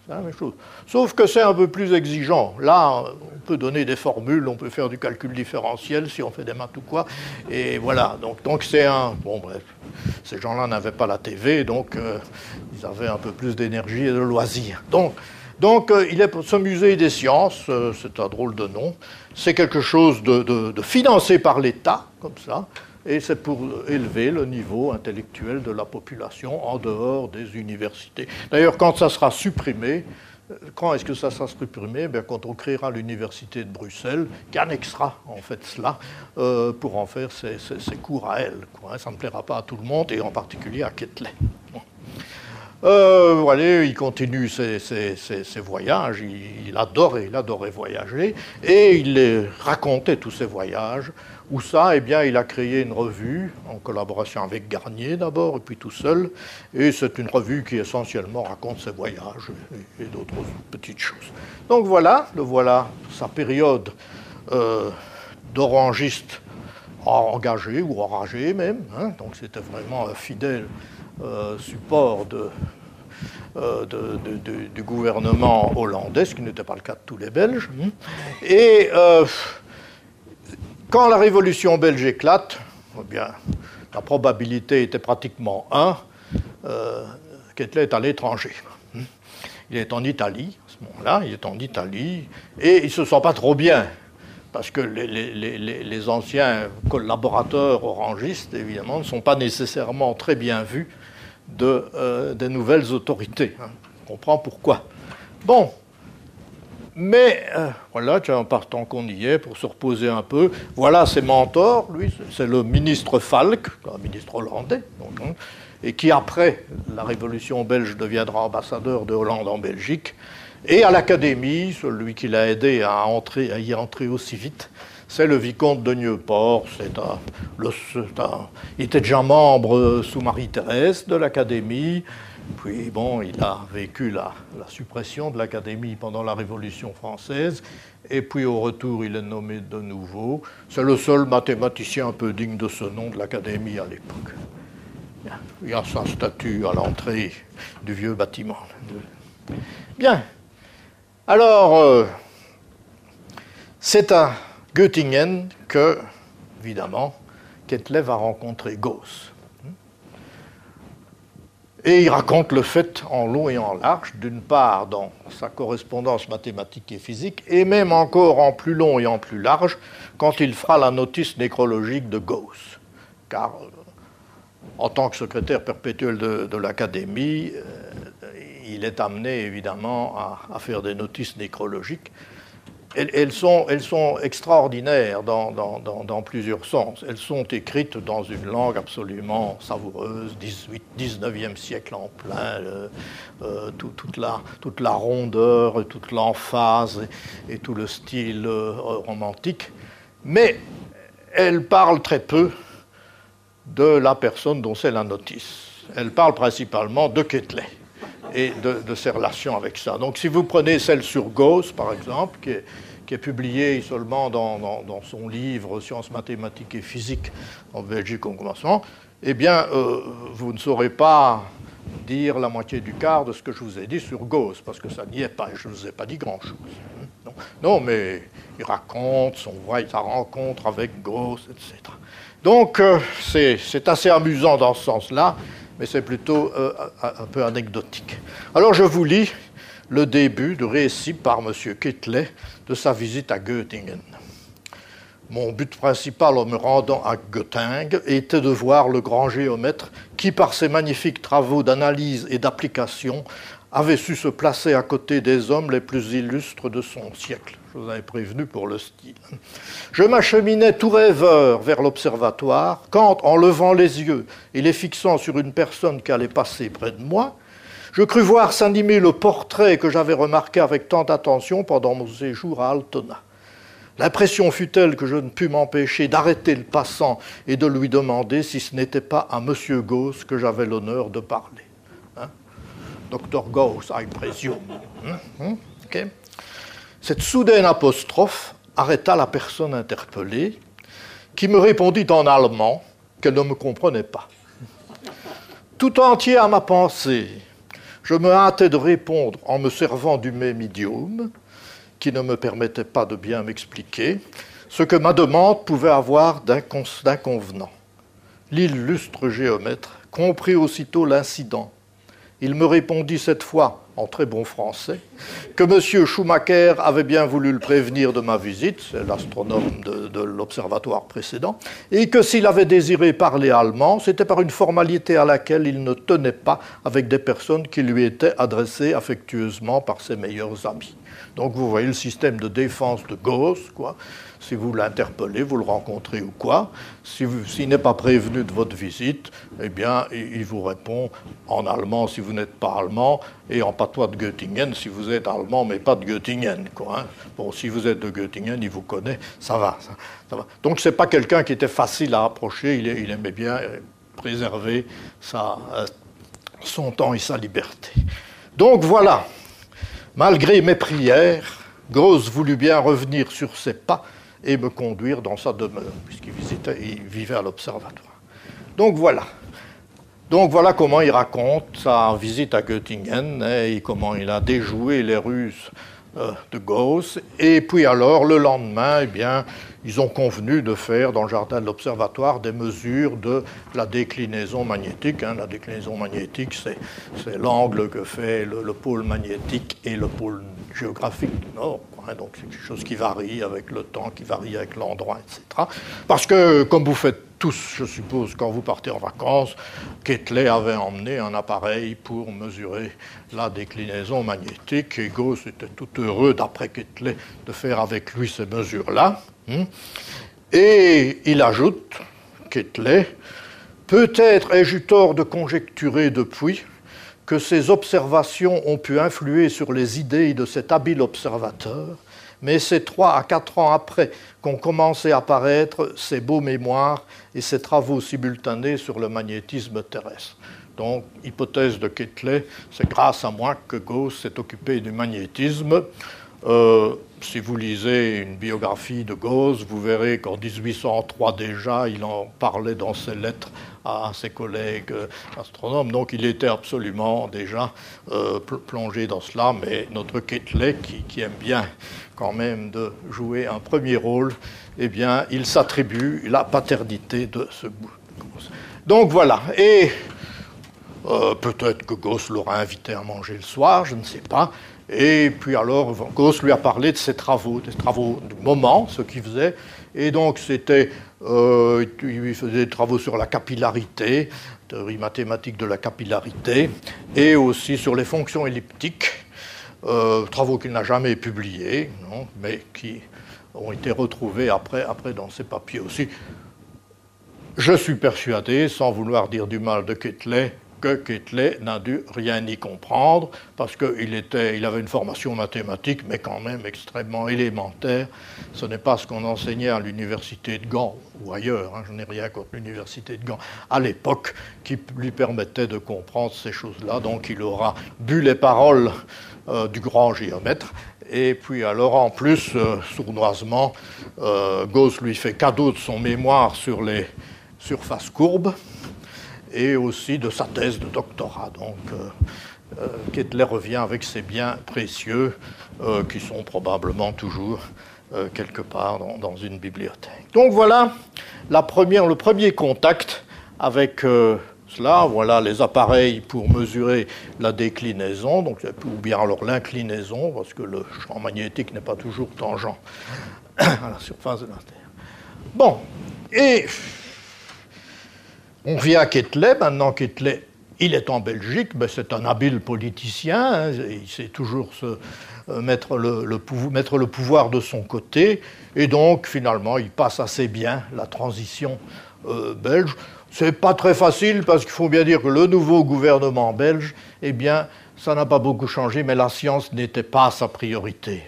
La même chose. Sauf que c'est un peu plus exigeant. Là, on peut donner des formules, on peut faire du calcul différentiel si on fait des maths ou quoi. Et voilà, donc, donc c'est un... Bon, bref, ces gens-là n'avaient pas la TV, donc euh, ils avaient un peu plus d'énergie et de loisirs. Donc, donc euh, il est pour ce musée des sciences, euh, c'est un drôle de nom, c'est quelque chose de financé par l'État, comme ça, et c'est pour élever le niveau intellectuel de la population en dehors des universités. D'ailleurs, quand ça sera supprimé, quand est-ce que ça sera supprimé? Bien, Quand on créera l'université de Bruxelles, qui annexera en fait cela euh, pour en faire ses, cours à elle. Quoi. Ça ne plaira pas à tout le monde et en particulier à Ketley. Euh, voilà, il continue ses, voyages, il, adorait, il adorait voyager, et il racontait tous ses voyages où ça, eh bien, il a créé une revue en collaboration avec Garnier d'abord, et puis tout seul. Et c'est une revue qui essentiellement raconte ses voyages et, d'autres petites choses. Donc voilà, le voilà sa période euh, d'orangiste engagé ou enragé même. Hein. donc c'était vraiment un fidèle euh, support euh, du gouvernement hollandais, ce qui n'était pas le cas de tous les Belges. Hein. Et quand la révolution belge éclate, eh la probabilité était pratiquement 1, euh, est à l'étranger. Il est en Italie, à ce moment-là, il est en Italie, et il ne se sent pas trop bien, parce que les, anciens collaborateurs orangistes, évidemment, ne sont pas nécessairement très bien vus euh, des nouvelles autorités. On comprend pourquoi. Bon, Mais euh, voilà, en partant qu'on y est, pour se reposer un peu, voilà ses mentors, lui, c'est le ministre Falk, un ministre hollandais, et qui après la révolution belge deviendra ambassadeur de Hollande en Belgique. Et à l'Académie, celui qui l'a aidé à, y entrer aussi vite, c'est le vicomte de Nieuport. C'est il était déjà membre sous Marie-Thérèse de l'Académie. Puis, bon, il a vécu la, suppression de l'Académie pendant la Révolution française. Et puis, au retour, il est nommé de nouveau. C'est le seul mathématicien un peu digne de ce nom de l'Académie à l'époque. Il y a sa statue à l'entrée du vieux bâtiment. Bien. Alors, euh, c'est à Göttingen que, évidemment, Ketlev a rencontré Gauss. Et il raconte le fait en long et en large, d'une part dans sa correspondance mathématique et physique, et même encore en plus long et en plus large quand il fera la notice nécrologique de Gauss. Car euh, en tant que secrétaire perpétuel de, l'Académie, euh, il est amené évidemment à faire des notices nécrologiques elles, sont, extraordinaires dans, plusieurs sens. Elles sont écrites dans une langue absolument savoureuse, 18, 19e siècle en plein, euh, toute, la, rondeur, toute l'emphase et, tout le style euh, romantique. Mais elles parlent très peu de la personne dont c'est la notice. Elles parlent principalement de Ketley et de, ses relations avec ça. Donc si vous prenez celle sur Gauss, par exemple, qui est, publiée seulement dans, son livre Sciences mathématiques et physique en Belgique en commençant, eh bien, euh, vous ne saurez pas dire la moitié du quart de ce que je vous ai dit sur Gauss, parce que ça n'y est pas, je ne vous ai pas dit grand-chose. Non. mais il raconte son sa rencontre avec Gauss, etc. Donc, euh, c'est assez amusant dans ce sens-là, mais c'est plutôt euh, un peu anecdotique. Alors je vous lis le début du récit par M. Kittley de sa visite à Göttingen. Mon but principal en me rendant à Göttingen était de voir le grand géomètre qui, par ses magnifiques travaux d'analyse et d'application, avait su se placer à côté des hommes les plus illustres de son siècle. Je vous avais prévenu pour le style. Je m'acheminais tout rêveur vers l'observatoire quand, en levant les yeux et les fixant sur une personne qui allait passer près de moi, je crus voir s'animer le portrait que j'avais remarqué avec tant d'attention pendant mon séjour à Altona. L'impression fut telle que je ne pus m'empêcher d'arrêter le passant et de lui demander si ce n'était pas à M. Gauss que j'avais l'honneur de parler. Docteur Gauss, I presume. Hein? Hein? Cette soudaine apostrophe arrêta la personne interpellée, qui me répondit en allemand qu'elle ne me comprenait pas. Tout entier à ma pensée, je me hâtais de répondre en me servant du même idiome, qui ne me permettait pas de bien m'expliquer, ce que ma demande pouvait avoir d'inconvenant. L'illustre géomètre comprit aussitôt l'incident. Il me répondit cette fois en très bon français, que M. Schumacher avait bien voulu le prévenir de ma visite, c'est l'astronome de, l'observatoire précédent, et que s'il avait désiré parler allemand, c'était par une formalité à laquelle il ne tenait pas avec des personnes qui lui étaient adressées affectueusement par ses meilleurs amis. Donc vous voyez le système de défense de Gauss, quoi. Si vous l'interpellez, vous le rencontrez ou quoi. S'il n'est pas prévenu de votre visite, eh bien, il vous répond en allemand si vous n'êtes pas allemand et en patois de Göttingen si vous êtes allemand mais pas de Göttingen. Hein. Bon, si vous êtes de Göttingen, il vous connaît, ça va. Ça, va. Donc ce n'est pas quelqu'un qui était facile à approcher, il, aimait bien préserver euh, son temps et sa liberté. Donc voilà, malgré mes prières, Gross voulut bien revenir sur ses pas et me conduire dans sa demeure, puisqu'il vivait à l'observatoire. Donc voilà. Donc voilà comment il raconte sa visite à Göttingen et comment il a déjoué les Russes euh, de Gauss. Et puis alors, le lendemain, eh bien, ils ont convenu de faire dans le jardin de l'observatoire des mesures de la déclinaison magnétique. Hein. La déclinaison magnétique, c'est l'angle que fait le, le, pôle magnétique et le pôle géographique du Nord. Donc c'est quelque chose qui varie avec le temps, qui varie avec l'endroit, etc. Parce que, comme vous faites tous, je suppose, quand vous partez en vacances, Ketley avait emmené un appareil pour mesurer la déclinaison magnétique et Gauss était tout heureux, d'après Ketley, de faire avec lui ces mesures-là. Hmm. Et il ajoute, Ketley, peut-être ai-je eu tort de conjecturer depuis que ces observations ont pu influer sur les idées de cet habile observateur, mais c'est trois à quatre ans après qu'ont commencé à apparaître ces beaux mémoires et ces travaux simultanés sur le magnétisme terrestre. Donc, hypothèse de Ketley, c'est grâce à moi que Gauss s'est occupé du magnétisme. Euh, si vous lisez une biographie de Gauss, vous verrez qu'en 1803 déjà, il en parlait dans ses lettres à ses collègues euh, astronomes. Donc il était absolument déjà euh, plongé dans cela, mais notre Ketley, qui, aime bien quand même de jouer un premier rôle, eh bien, il s'attribue la paternité de ce Gauss. Donc voilà. Et peut-être que Gauss l'aura invité à manger le soir, je ne sais pas. Et puis alors, Gauss lui a parlé de ses travaux, des travaux du moment, ce qu'il faisait. Et donc, c'était, euh, il faisait des travaux sur la capillarité, théorie mathématique de la capillarité, et aussi sur les fonctions elliptiques, euh, travaux qu'il n'a jamais publiés, mais qui ont été retrouvés après, après dans ses papiers aussi. Je suis persuadé, sans vouloir dire du mal de Ketley, que Ketley n'a dû rien y comprendre, parce qu'il il avait une formation mathématique, mais quand même extrêmement élémentaire. Ce n'est pas ce qu'on enseignait à l'université de Gand ou ailleurs, hein, je n'ai rien contre l'université de Gand, à l'époque, qui lui permettait de comprendre ces choses-là. Donc il aura bu les paroles euh, du grand géomètre. Et puis alors en plus, euh, sournoisement, euh, Gauss lui fait cadeau de son mémoire sur les surfaces courbes et aussi de sa thèse de doctorat. Donc, euh, euh, Kettler revient avec ses biens précieux euh, qui sont probablement toujours quelque part dans, une bibliothèque. Donc voilà le premier contact avec cela. Voilà les appareils pour mesurer la déclinaison, donc, ou bien alors l'inclinaison, parce que le champ magnétique n'est pas toujours tangent à la surface de la Terre. Bon, et on vient à Ketley, maintenant Ketley, il est en Belgique, ben c'est un habile politicien, hein, il sait toujours se, euh, mettre, le, pouvoir de son côté, et donc finalement il passe assez bien la transition euh, belge. C'est pas très facile parce qu'il faut bien dire que le nouveau gouvernement belge, eh bien, ça n'a pas beaucoup changé, mais la science n'était pas sa priorité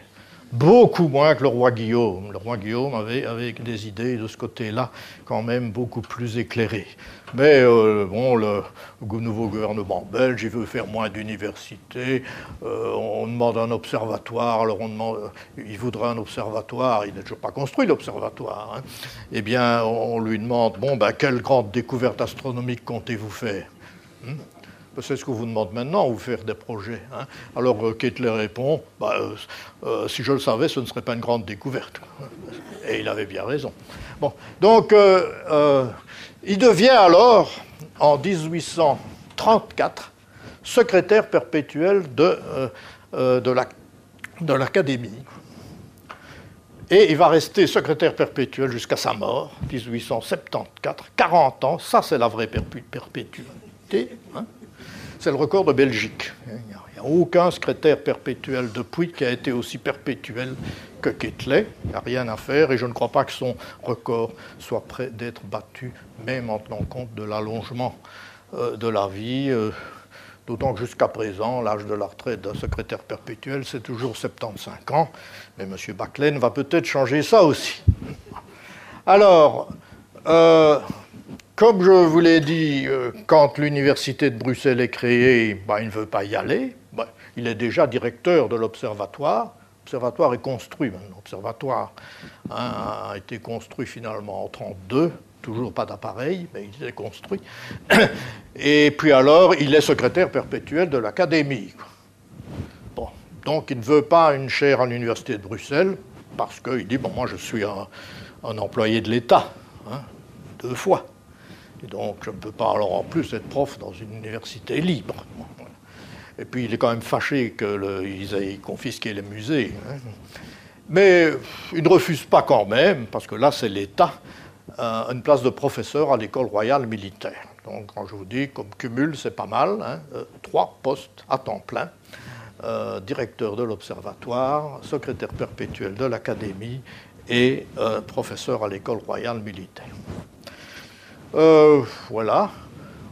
beaucoup moins que le roi Guillaume. Le roi Guillaume avait, des idées de ce côté-là quand même beaucoup plus éclairées. Mais euh, bon, le, nouveau gouvernement belge, il veut faire moins d'universités. Euh, on demande un observatoire. On demande, euh, il voudrait un observatoire. Il n'est toujours pas construit l'observatoire. Hein. Eh bien, on lui demande bon, ben, quelle grande découverte astronomique comptez-vous faire hmm? C'est ce que vous demande maintenant, ou faire des projets. Hein. Alors euh, Kettler répond, bah, euh, euh, si je le savais, ce ne serait pas une grande découverte. Et il avait bien raison. Bon, donc il devient alors, en 1834, secrétaire perpétuel de, de l'Académie. Et il va rester secrétaire perpétuel jusqu'à sa mort, 1874, 40 ans, ça c'est la vraie perpétuité. Hein c'est le record de Belgique. Il n'y a, aucun secrétaire perpétuel depuis qui a été aussi perpétuel que Ketley. Il n'y a rien à faire et je ne crois pas que son record soit prêt d'être battu, même en tenant compte de l'allongement euh, de la vie. Euh, d'autant que jusqu'à présent, l'âge de la retraite d'un secrétaire perpétuel, c'est toujours 75 ans. Mais M. Baclen va peut-être changer ça aussi. Alors, euh, comme je vous l'ai dit, euh, quand l'université de Bruxelles est créée, ben, il ne veut pas y aller. Ben, il est déjà directeur de l'observatoire. L'observatoire est construit. L'observatoire hein, a été construit finalement en 1932. Toujours pas d'appareil, mais il est construit. Et puis alors, il est secrétaire perpétuel de l'académie. Bon. Donc il ne veut pas une chaire à l'université de Bruxelles, parce qu'il dit, bon, moi je suis un, employé de l'État, hein, deux fois. Donc, je ne peux pas alors en plus être prof dans une université libre. Et puis, il est quand même fâché qu'ils aient confisqué les musées. Hein. Mais il ne refuse pas quand même, parce que là, c'est l'État, une place de professeur à l'école royale militaire. Donc, quand je vous dis comme cumul, c'est pas mal, hein, trois postes à temps plein. directeur de l'Observatoire, secrétaire perpétuel de l'Académie et professeur à l'école royale militaire. Voilà.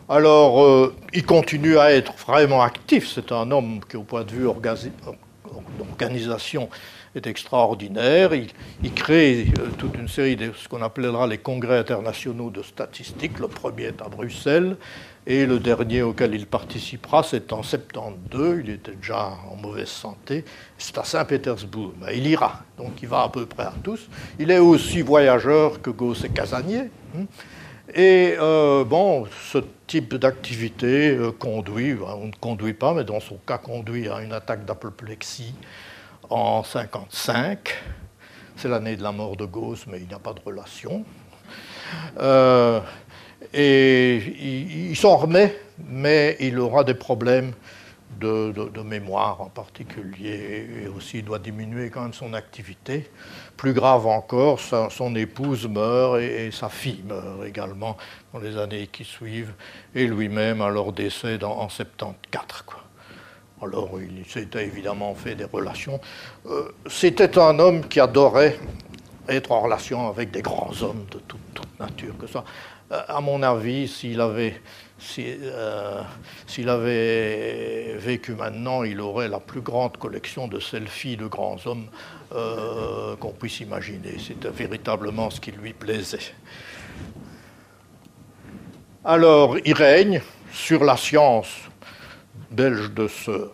Alors, euh, il continue à être vraiment actif. C'est un homme qui, au point de vue organisation, est extraordinaire. Il, crée euh, toute une série de ce qu'on appellera les congrès internationaux de statistiques. Le premier est à Bruxelles et le dernier auquel il participera, c'est en 72. Il était déjà en mauvaise santé. C'est à Saint-Pétersbourg. Il ira, donc il va à peu près à tous. Il est aussi voyageur que Gauss et Casanier. Hein. Et euh, bon, ce type d'activité euh, conduit, on ne conduit pas, mais dans son cas conduit à une attaque d'apoplexie en 1955. C'est l'année de la mort de Gauss, mais il n'y a pas de relation. Euh, et il, il s'en remet, mais il aura des problèmes de, mémoire en particulier, et aussi il doit diminuer quand même son activité. Plus grave encore, son épouse meurt et, sa fille meurt également dans les années qui suivent, et lui-même alors décède en, en 74. Quoi. Alors il s'était évidemment fait des relations. Euh, c'était un homme qui adorait être en relation avec des grands hommes de toute, nature que. Euh, à mon avis, s'il avait euh, s'il avait vécu maintenant, il aurait la plus grande collection de selfies de grands hommes euh, qu'on puisse imaginer. C'était véritablement ce qui lui plaisait. Alors, il règne sur la science belge de, ce,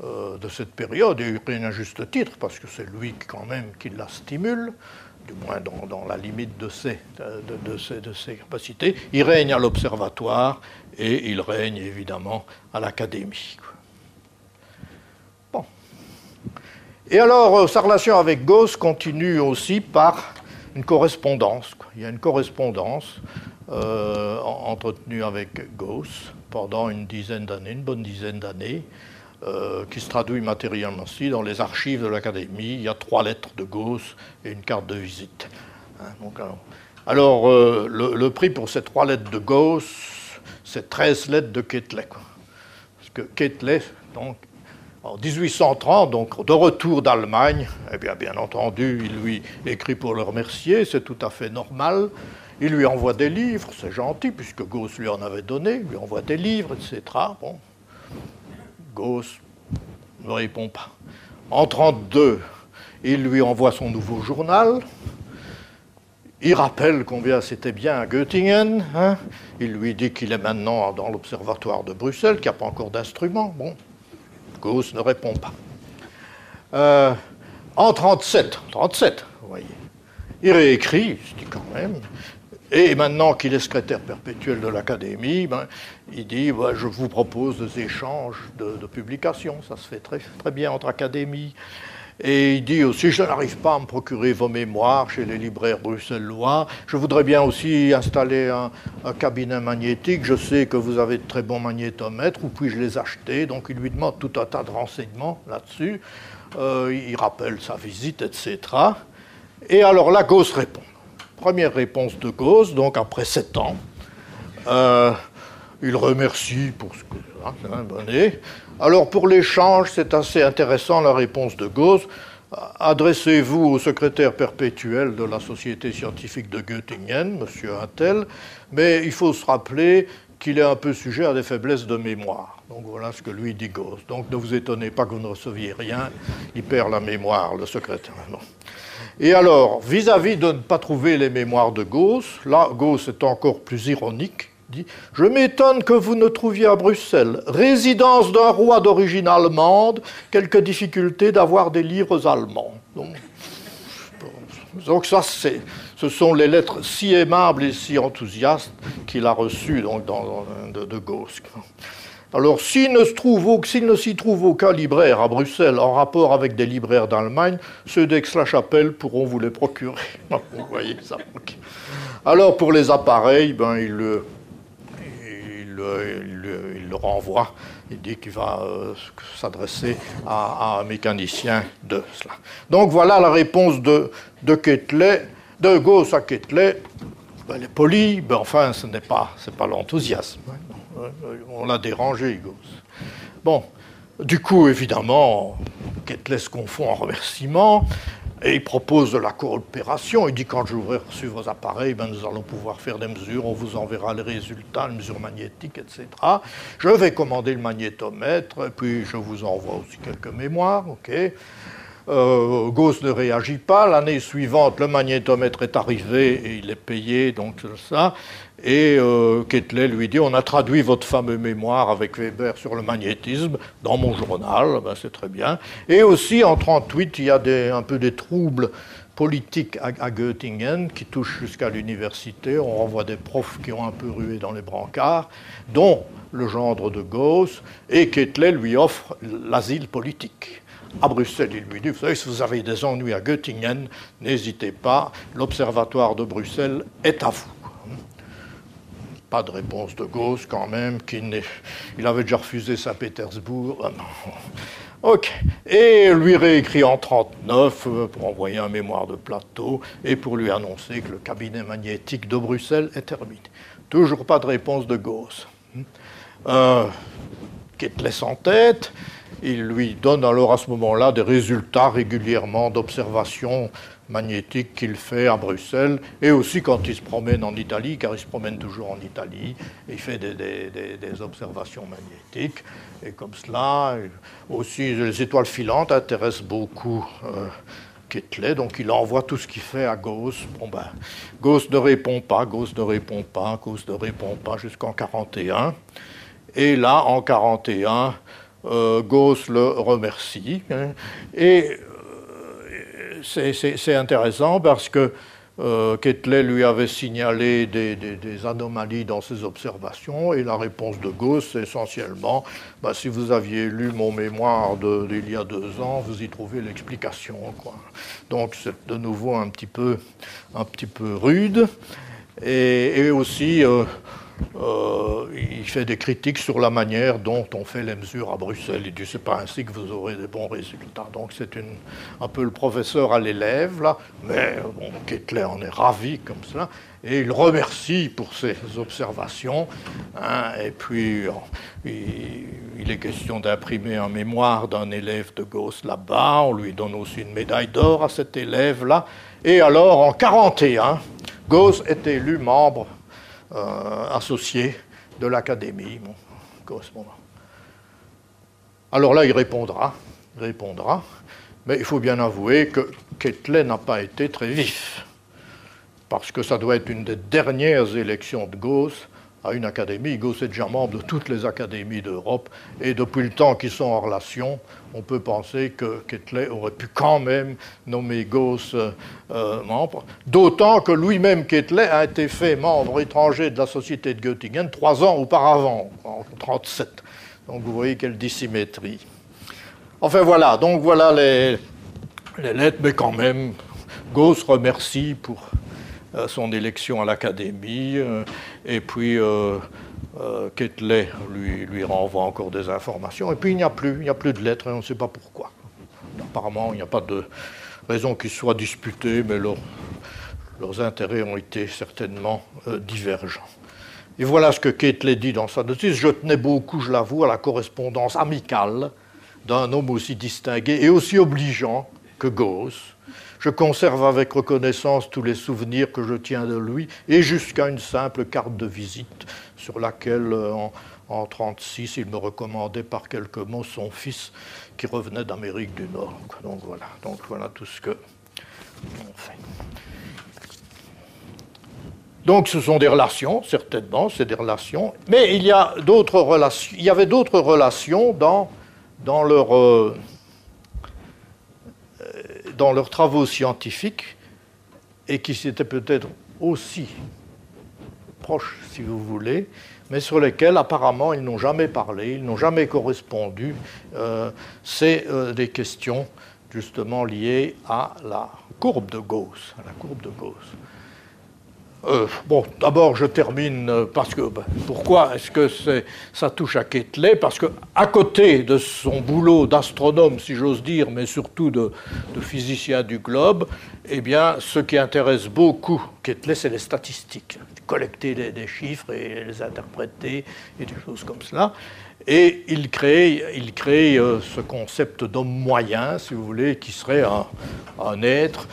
de cette période, et règne à juste titre, parce que c'est lui quand même qui la stimule du moins dans, la limite de ses, de, ses, capacités. Il règne à l'observatoire et il règne évidemment à l'académie. Bon. Et alors, euh, sa relation avec Gauss continue aussi par une correspondance. Il y a une correspondance euh, entretenue avec Gauss pendant une dizaine d'années, une bonne dizaine d'années. Euh, qui se traduit matériellement aussi dans les archives de l'Académie. Il y a trois lettres de Gauss et une carte de visite. Hein, alors, euh, le, prix pour ces trois lettres de Gauss, c'est 13 lettres de Ketley. Parce que Ketley, donc, en 1830, donc de retour d'Allemagne, eh bien, bien entendu, il lui écrit pour le remercier, c'est tout à fait normal. Il lui envoie des livres, c'est gentil, puisque Gauss lui en avait donné, il lui envoie des livres, etc. Bon, Gauss ne répond pas. En 1932, il lui envoie son nouveau journal. Il rappelle combien c'était bien à Göttingen. Hein. Il lui dit qu'il est maintenant dans l'observatoire de Bruxelles, qu'il n'y a pas encore d'instrument. Bon, Gauss ne répond pas. Euh, en 37, 37, vous voyez, il réécrit, je dis quand même, et maintenant qu'il est secrétaire perpétuel de l'Académie, ben, il dit bah, Je vous propose des échanges de, publications. Ça se fait très, très bien entre académies. Et il dit aussi Je n'arrive pas à me procurer vos mémoires chez les libraires bruxellois. Je voudrais bien aussi installer un, cabinet magnétique. Je sais que vous avez de très bons magnétomètres. Où puis-je les acheter? Donc il lui demande tout un tas de renseignements là-dessus. Euh, il rappelle sa visite, etc. Et alors Gauss répond. Première réponse de Gauss, donc après sept ans. Euh, il remercie pour ce que hein, c'est un bonnet. Alors pour l'échange, c'est assez intéressant la réponse de Gauss. Adressez-vous au secrétaire perpétuel de la Société scientifique de Göttingen, M. Intel, mais il faut se rappeler qu'il est un peu sujet à des faiblesses de mémoire. Donc voilà ce que lui dit Gauss. Donc ne vous étonnez pas que vous ne receviez rien, il perd la mémoire, le secrétaire. Et alors, vis-à-vis de ne pas trouver les mémoires de Gauss, là, Gauss est encore plus ironique, dit Je m'étonne que vous ne trouviez à Bruxelles, résidence d'un roi d'origine allemande, quelques difficultés d'avoir des livres allemands. Donc, ça, ce sont les lettres si aimables et si enthousiastes qu'il a reçues donc, de, de Gauss. Alors, s'il ne, s'y trouve aucun libraire à Bruxelles en rapport avec des libraires d'Allemagne, ceux d'Aix-la-Chapelle pourront vous les procurer. vous voyez ça. Alors, pour les appareils, ben, il, le, il, renvoie. Il dit qu'il va euh, s'adresser à, un mécanicien de cela. Donc, voilà la réponse de, de. De Gauss à Ketley, ben, elle est polie, mais enfin, ce n'est pas, pas l'enthousiasme. On l'a dérangé, Gauss. Bon, du coup, évidemment, se confond en remerciements. Et il propose de la coopération. Il dit quand j'aurai reçu vos appareils, ben, nous allons pouvoir faire des mesures, on vous enverra les résultats, les mesures magnétiques, etc. Je vais commander le magnétomètre, et puis je vous envoie aussi quelques mémoires. ok euh, Gauss ne réagit pas. L'année suivante, le magnétomètre est arrivé et il est payé, donc ça. Et euh, lui dit On a traduit votre fameux mémoire avec Weber sur le magnétisme dans mon journal, ben, c'est très bien. Et aussi en 1938, il y a un peu des troubles politiques à, Göttingen qui touchent jusqu'à l'université. On renvoie des profs qui ont un peu rué dans les brancards, dont le gendre de Gauss, et Kettler lui offre l'asile politique à Bruxelles. Il lui dit, vous savez, si vous avez des ennuis à Göttingen, n'hésitez pas, l'Observatoire de Bruxelles est à vous. Pas de réponse de Gauss quand même, qui il avait déjà refusé Saint-Pétersbourg. Ah ok. Et lui réécrit en 1939 euh, pour envoyer un mémoire de plateau et pour lui annoncer que le cabinet magnétique de Bruxelles est terminé. Toujours pas de réponse de Gauss. Euh, qui te laisse en tête. Il lui donne alors à ce moment-là des résultats régulièrement d'observations magnétiques qu'il fait à Bruxelles et aussi quand il se promène en Italie, car il se promène toujours en Italie, il fait des, observations magnétiques. Et comme cela, aussi les étoiles filantes intéressent beaucoup euh, donc il envoie tout ce qu'il fait à Gauss. Bon ben, Gauss ne répond pas, Gauss ne répond pas, Gauss ne répond pas jusqu'en 41. Et là, en 41, euh, Gauss le remercie. Hein. et c'est intéressant parce que euh, lui avait signalé des, anomalies dans ses observations et la réponse de Gauss, c'est essentiellement bah, si vous aviez lu mon mémoire d'il y a deux ans, vous y trouvez l'explication. Donc c'est de nouveau un petit peu, un petit peu rude. Et, aussi, euh, euh, il fait des critiques sur la manière dont on fait les mesures à Bruxelles. Il dit c'est pas ainsi que vous aurez des bons résultats. Donc c'est un peu le professeur à l'élève là, mais bon, Kettler en est ravi comme cela et il remercie pour ses observations. Hein, et puis il, est question d'imprimer un mémoire d'un élève de Gauss là-bas. On lui donne aussi une médaille d'or à cet élève là. Et alors en 41, Gauss est élu membre euh, associé de l'Académie. correspondant. Alors là, il répondra, il répondra, mais il faut bien avouer que Ketley n'a pas été très vif, parce que ça doit être une des dernières élections de Gauss une académie. Gauss est déjà membre de toutes les académies d'Europe, et depuis le temps qu'ils sont en relation, on peut penser que Ketley aurait pu quand même nommer Gauss euh, euh, membre, d'autant que lui-même, Ketley, a été fait membre étranger de la Société de Göttingen trois ans auparavant, en 1937. Donc vous voyez quelle dissymétrie. Enfin voilà, donc voilà les, lettres, mais quand même, Gauss remercie pour son élection à l'Académie, et puis euh, Ketley lui, renvoie encore des informations. Et puis il n'y a plus, il n'y a plus de lettres et on ne sait pas pourquoi. Apparemment, il n'y a pas de raison qu'ils soient disputés, mais leurs intérêts ont été certainement euh, divergents. Et voilà ce que Ketley dit dans sa notice. Je tenais beaucoup, je l'avoue, à la correspondance amicale d'un homme aussi distingué et aussi obligeant que Gauss. Je conserve avec reconnaissance tous les souvenirs que je tiens de lui et jusqu'à une simple carte de visite sur laquelle, euh, en, 1936, il me recommandait par quelques mots son fils qui revenait d'Amérique du Nord. Donc voilà, donc voilà tout ce que on fait. Donc ce sont des relations, certainement, c'est des relations, mais il y a relations. Il y avait d'autres relations dans, dans, leur, euh, dans leurs travaux scientifiques et qui s'étaient peut-être aussi proches, si vous voulez, mais sur lesquels apparemment ils n'ont jamais parlé, ils n'ont jamais correspondu. Euh, c'est euh, des questions justement liées à la courbe de Gauss. À la courbe de Gauss. Euh, bon, d'abord, je termine euh, parce que ben, pourquoi est-ce que ça touche à Ketley Parce que à côté de son boulot d'astronome, si j'ose dire, mais surtout de, physicien du globe, eh bien, ce qui intéresse beaucoup Ketley, c'est les statistiques, collecter des, chiffres et les interpréter et des choses comme cela. Et il crée, il crée euh, ce concept d'homme moyen, si vous voulez, qui serait un être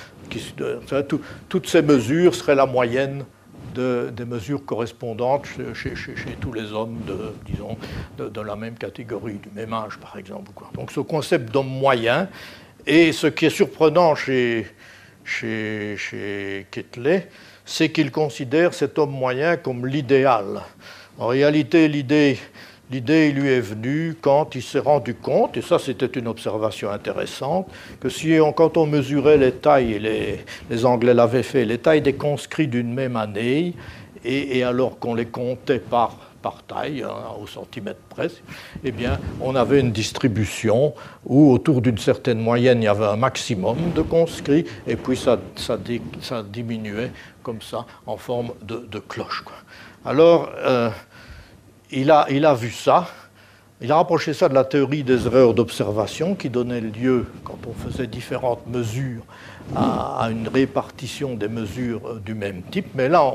toutes ces mesures seraient la moyenne des mesures correspondantes chez, tous les hommes de, la même catégorie, du même âge par exemple. Donc ce concept d'homme moyen, et ce qui est surprenant chez, chez, chez Ketley, c'est qu'il considère cet homme moyen comme l'idéal. En réalité, l'idée L'idée lui est venue quand il s'est rendu compte, et ça c'était une observation intéressante, que si on, quand on mesurait les tailles, les, les Anglais l'avaient fait, les tailles des conscrits d'une même année, et, alors qu'on les comptait par, par taille, hein, au centimètre près, eh bien, on avait une distribution où autour d'une certaine moyenne, il y avait un maximum de conscrits, et puis ça, ça, ça diminuait comme ça en forme de, de cloche. Quoi. Alors, euh, il a, vu ça, il a rapproché ça de la théorie des erreurs d'observation qui donnait lieu, quand on faisait différentes mesures, à, une répartition des mesures du même type. Mais là,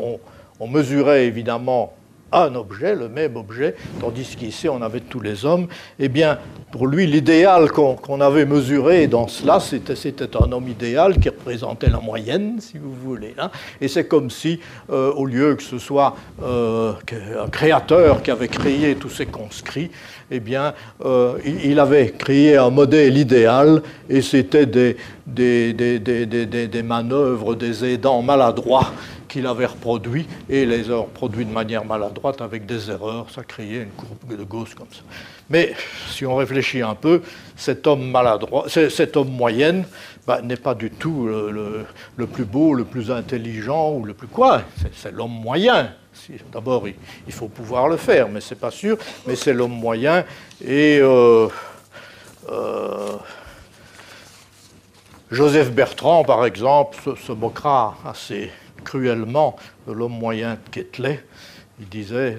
on mesurait évidemment un objet, le même objet, tandis qu'ici on avait tous les hommes. Eh bien, pour lui, l'idéal qu'on avait mesuré dans cela, c'était un homme idéal qui représentait la moyenne, si vous voulez. Hein. Et c'est comme si, euh, au lieu que ce soit euh, un créateur qui avait créé tous ces conscrits, eh bien, euh, il avait créé un modèle idéal et c'était des, des, manœuvres, des aidants maladroits qu'il avait reproduit et les a reproduits de manière maladroite avec des erreurs. Ça créait une courbe de Gauss comme ça. Mais si on réfléchit un peu, cet homme maladroit, cet homme bah, n'est pas du tout le, plus beau, le plus intelligent ou le plus quoi. C'est l'homme moyen. D'abord, il, faut pouvoir le faire, mais c'est pas sûr. Mais c'est l'homme moyen et euh, euh, Joseph Bertrand, par exemple, se moquera assez cruellement de l'homme moyen de Ketley. Il disait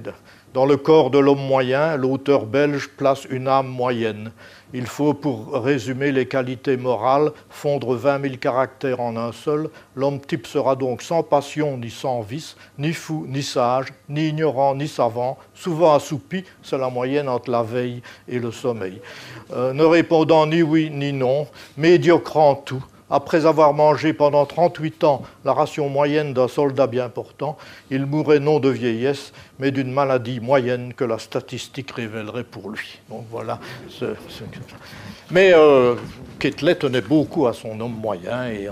Dans le corps de l'homme moyen, l'auteur belge place une âme moyenne. Il faut, pour résumer les qualités morales, fondre vingt mille caractères en un seul. L'homme type sera donc sans passion ni sans vice, ni fou ni sage, ni ignorant ni savant, souvent assoupi, c'est la moyenne entre la veille et le sommeil. Euh, ne répondant ni oui ni non, médiocre en tout, après avoir mangé pendant 38 ans la ration moyenne d'un soldat bien portant, il mourrait non de vieillesse, mais d'une maladie moyenne que la statistique révélerait pour lui. Donc voilà. Mais euh, tenait beaucoup à son homme moyen et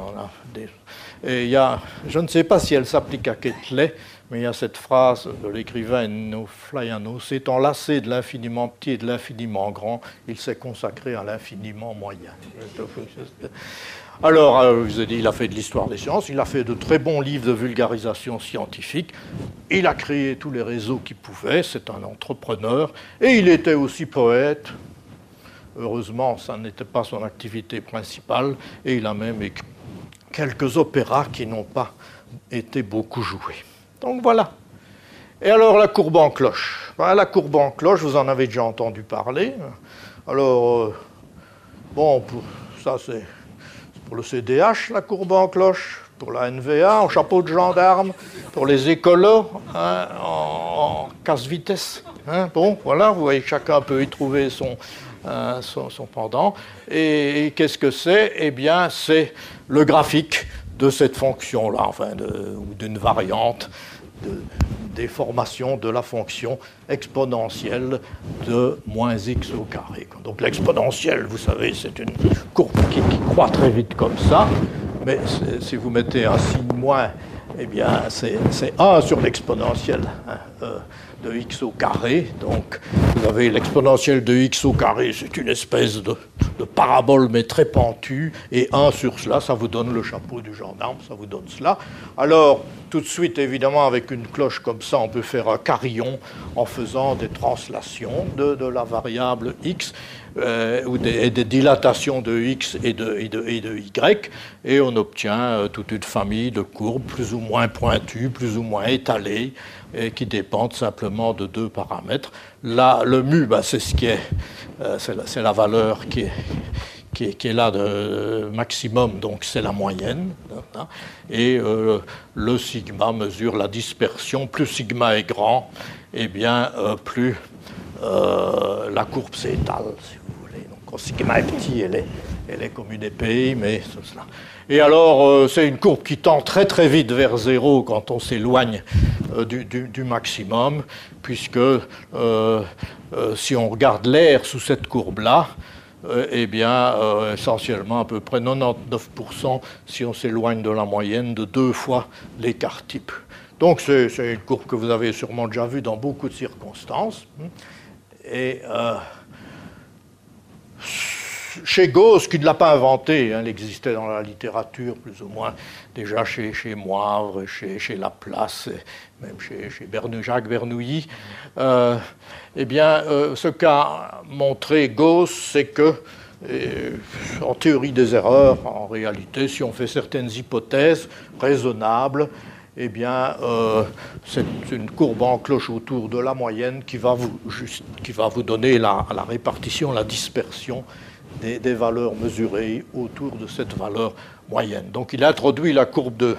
y a, je ne sais pas si elle s'applique à Ketley, mais il y a cette phrase de l'écrivain Flaiano s'étant lassé de l'infiniment petit et de l'infiniment grand, il s'est consacré à l'infiniment moyen. Alors, euh, vous dit, il a fait de l'histoire des sciences, il a fait de très bons livres de vulgarisation scientifique, il a créé tous les réseaux qu'il pouvait, c'est un entrepreneur, et il était aussi poète. Heureusement, ça n'était pas son activité principale, et il a même écrit quelques opéras qui n'ont pas été beaucoup joués. Donc voilà. Et alors la courbe en cloche. La courbe en cloche, vous en avez déjà entendu parler. Alors, euh, bon, ça c'est pour le CDH, la courbe en cloche, pour la NVA, en chapeau de gendarme, pour les écolos, hein, en, casse-vitesse. Hein. Bon, voilà, vous voyez, chacun peut y trouver son, son, pendant. Et, qu'est-ce que c'est? Eh bien, c'est le graphique de cette fonction-là, enfin, ou d'une variante de déformation de la fonction exponentielle de moins x au carré. Donc l'exponentielle, vous savez, c'est une courbe qui, croît très vite comme ça, mais si vous mettez un signe moins, eh bien c'est 1 sur l'exponentielle. Hein, euh, de x au carré. Donc vous avez l'exponentielle de x au carré, c'est une espèce de, parabole mais très pentue, et 1 sur cela, ça vous donne le chapeau du gendarme, ça vous donne cela. Alors, tout de suite, évidemment, avec une cloche comme ça, on peut faire un carillon en faisant des translations de, la variable x. euh, ou des, dilatations de x et de, y, et on obtient euh, toute une famille de courbes plus ou moins pointues, plus ou moins étalées, et qui dépendent simplement de deux paramètres. Là, le mu, bah, est, c'est la, valeur qui est, là de maximum, donc c'est la moyenne. Hein, et le sigma mesure la dispersion. Plus sigma est grand, et eh bien, plus euh, la courbe s'étale, vous voulez. Donc, quand sigma est petit, elle est, elle est comme une épée, mais cela. Et alors, euh, c'est une courbe qui tend très très vite vers zéro quand on s'éloigne euh, du, maximum, puisque si on regarde l'air sous cette courbe-là, eh bien, essentiellement à peu près 99% si on s'éloigne de la moyenne de deux fois l'écart type. Donc c'est une courbe que vous avez sûrement déjà vue dans beaucoup de circonstances. Et euh, chez Gauss, qui ne l'a pas inventé, hein, il existait dans la littérature plus ou moins, déjà chez, Moivre, chez, Laplace, même chez, Jacques Bernoulli, euh, eh bien, euh, ce qu'a montré Gauss, c'est que, en théorie des erreurs, en réalité, si on fait certaines hypothèses raisonnables, eh bien, euh, c'est une courbe en cloche autour de la moyenne qui va vous donner la, répartition, la dispersion des, valeurs mesurées autour de cette valeur moyenne. Donc, il a introduit la courbe de,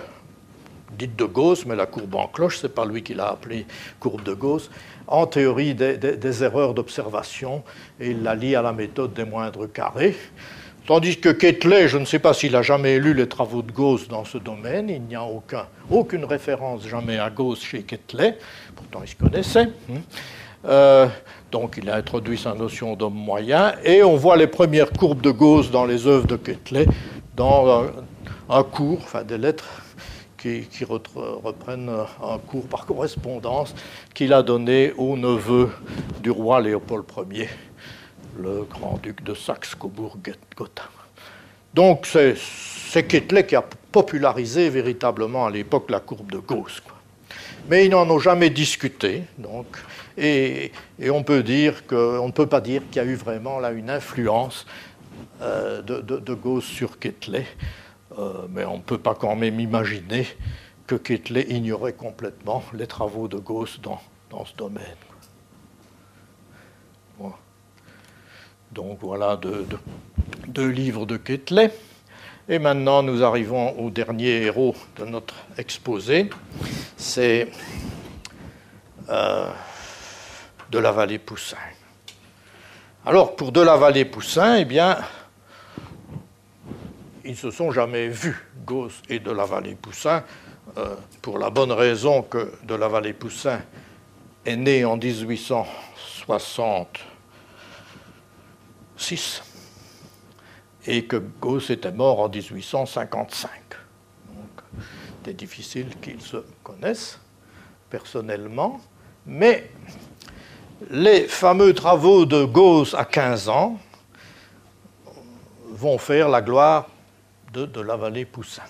dite de Gauss, mais la courbe en cloche, ce n'est pas lui qui l'a appelée courbe de Gauss, en théorie des, des erreurs d'observation, et il la lie à la méthode des moindres carrés. Tandis que Ketley, je ne sais pas s'il a jamais lu les travaux de Gauss dans ce domaine, il n'y a aucun, aucune référence jamais à Gauss chez Ketley, pourtant il se connaissait. Hein. Euh, donc il a introduit sa notion d'homme moyen, et on voit les premières courbes de Gauss dans les œuvres de Ketley, dans un, cours, enfin des lettres qui, reprennent un cours par correspondance qu'il a donné au neveu du roi Léopold Ier le grand-duc de Saxe-Cobourg-Gotha. Donc c'est Ketley qui a popularisé véritablement à l'époque la courbe de Gauss. Mais ils n'en ont jamais discuté, donc, et, on peut dire que, ne peut pas dire qu'il y a eu vraiment là une influence euh, de, Gauss sur Ketley, euh, mais on ne peut pas quand même imaginer que Ketley ignorait complètement les travaux de Gauss dans, dans ce domaine. Donc voilà deux, livres de Ketley. Et maintenant, nous arrivons au dernier héros de notre exposé. C'est euh, de la vallée Poussin. Alors, pour de la vallée Poussin, eh bien, ils ne se sont jamais vus, Gauss et de la vallée Poussin, euh, pour la bonne raison que de la vallée Poussin est né en 1860 6 et que Gauss était mort en 1855. Donc, c'est difficile qu'ils se connaissent personnellement, mais les fameux travaux de Gauss à 15 ans vont faire la gloire de, la vallée Poussin.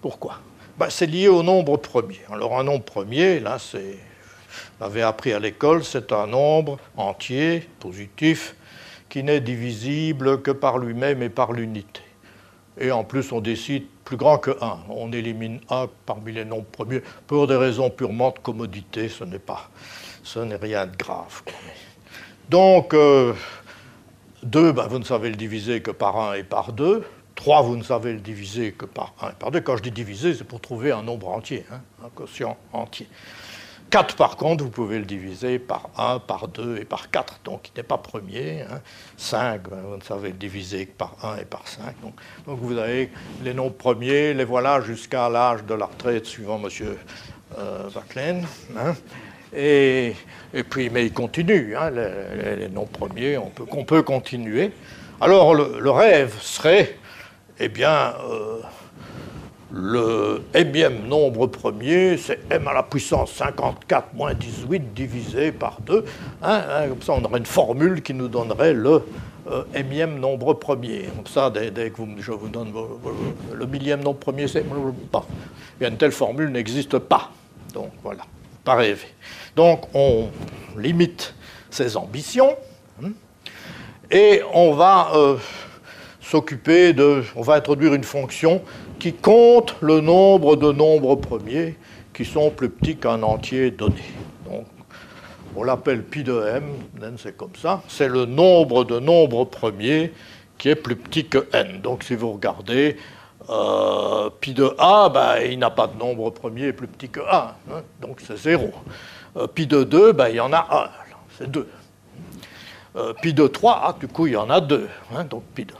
Pourquoi? Ben, C'est lié au nombre premier. Alors un nombre premier, là, c'est, on l'avait appris à l'école, c'est un nombre entier, positif, qui n'est divisible que par lui-même et par l'unité. Et en plus, on décide plus grand que 1. On élimine 1 parmi les nombres premiers pour des raisons purement de commodité. Ce n'est pas, ce n'est rien de grave. Donc, 2, euh, ben, vous ne savez le diviser que par 1 et par 2. 3, vous ne savez le diviser que par 1 et par 2. Quand je dis diviser, c'est pour trouver un nombre entier, hein, un quotient entier. 4, par contre, vous pouvez le diviser par 1, par 2 et par 4, donc il n'est pas premier. 5, hein. ben, vous ne savez le diviser que par 1 et par 5. Donc, donc vous avez les nombres premiers, les voilà jusqu'à l'âge de la retraite, suivant M. Euh, hein. Et, puis, mais il continue, hein, les, nombres premiers, on peut, continuer. Alors le, rêve serait, eh bien, euh, le énième nombre premier, c'est m à la puissance 54 moins 18 divisé par 2. Hein, hein, comme ça, on aurait une formule qui nous donnerait le euh, nombre premier. Comme ça, dès, que vous, je vous donne le millième nombre premier, c'est pas. Une telle formule n'existe pas. Donc voilà, pas rêver. Donc on limite ses ambitions. Hein, Et on va euh, s'occuper de. On va introduire une fonction qui compte le nombre de nombres premiers qui sont plus petits qu'un entier donné. Donc, on l'appelle pi de m, n c'est comme ça, c'est le nombre de nombres premiers qui est plus petit que n. Donc si vous regardez, euh, pi de a, ben, il n'a pas de nombre premier plus petit que 1, hein, donc c'est 0. Euh, pi de 2, ben, il y en a 1, c'est 2. Euh, pi de 3, ah, du coup, il y en a 2, hein, donc pi de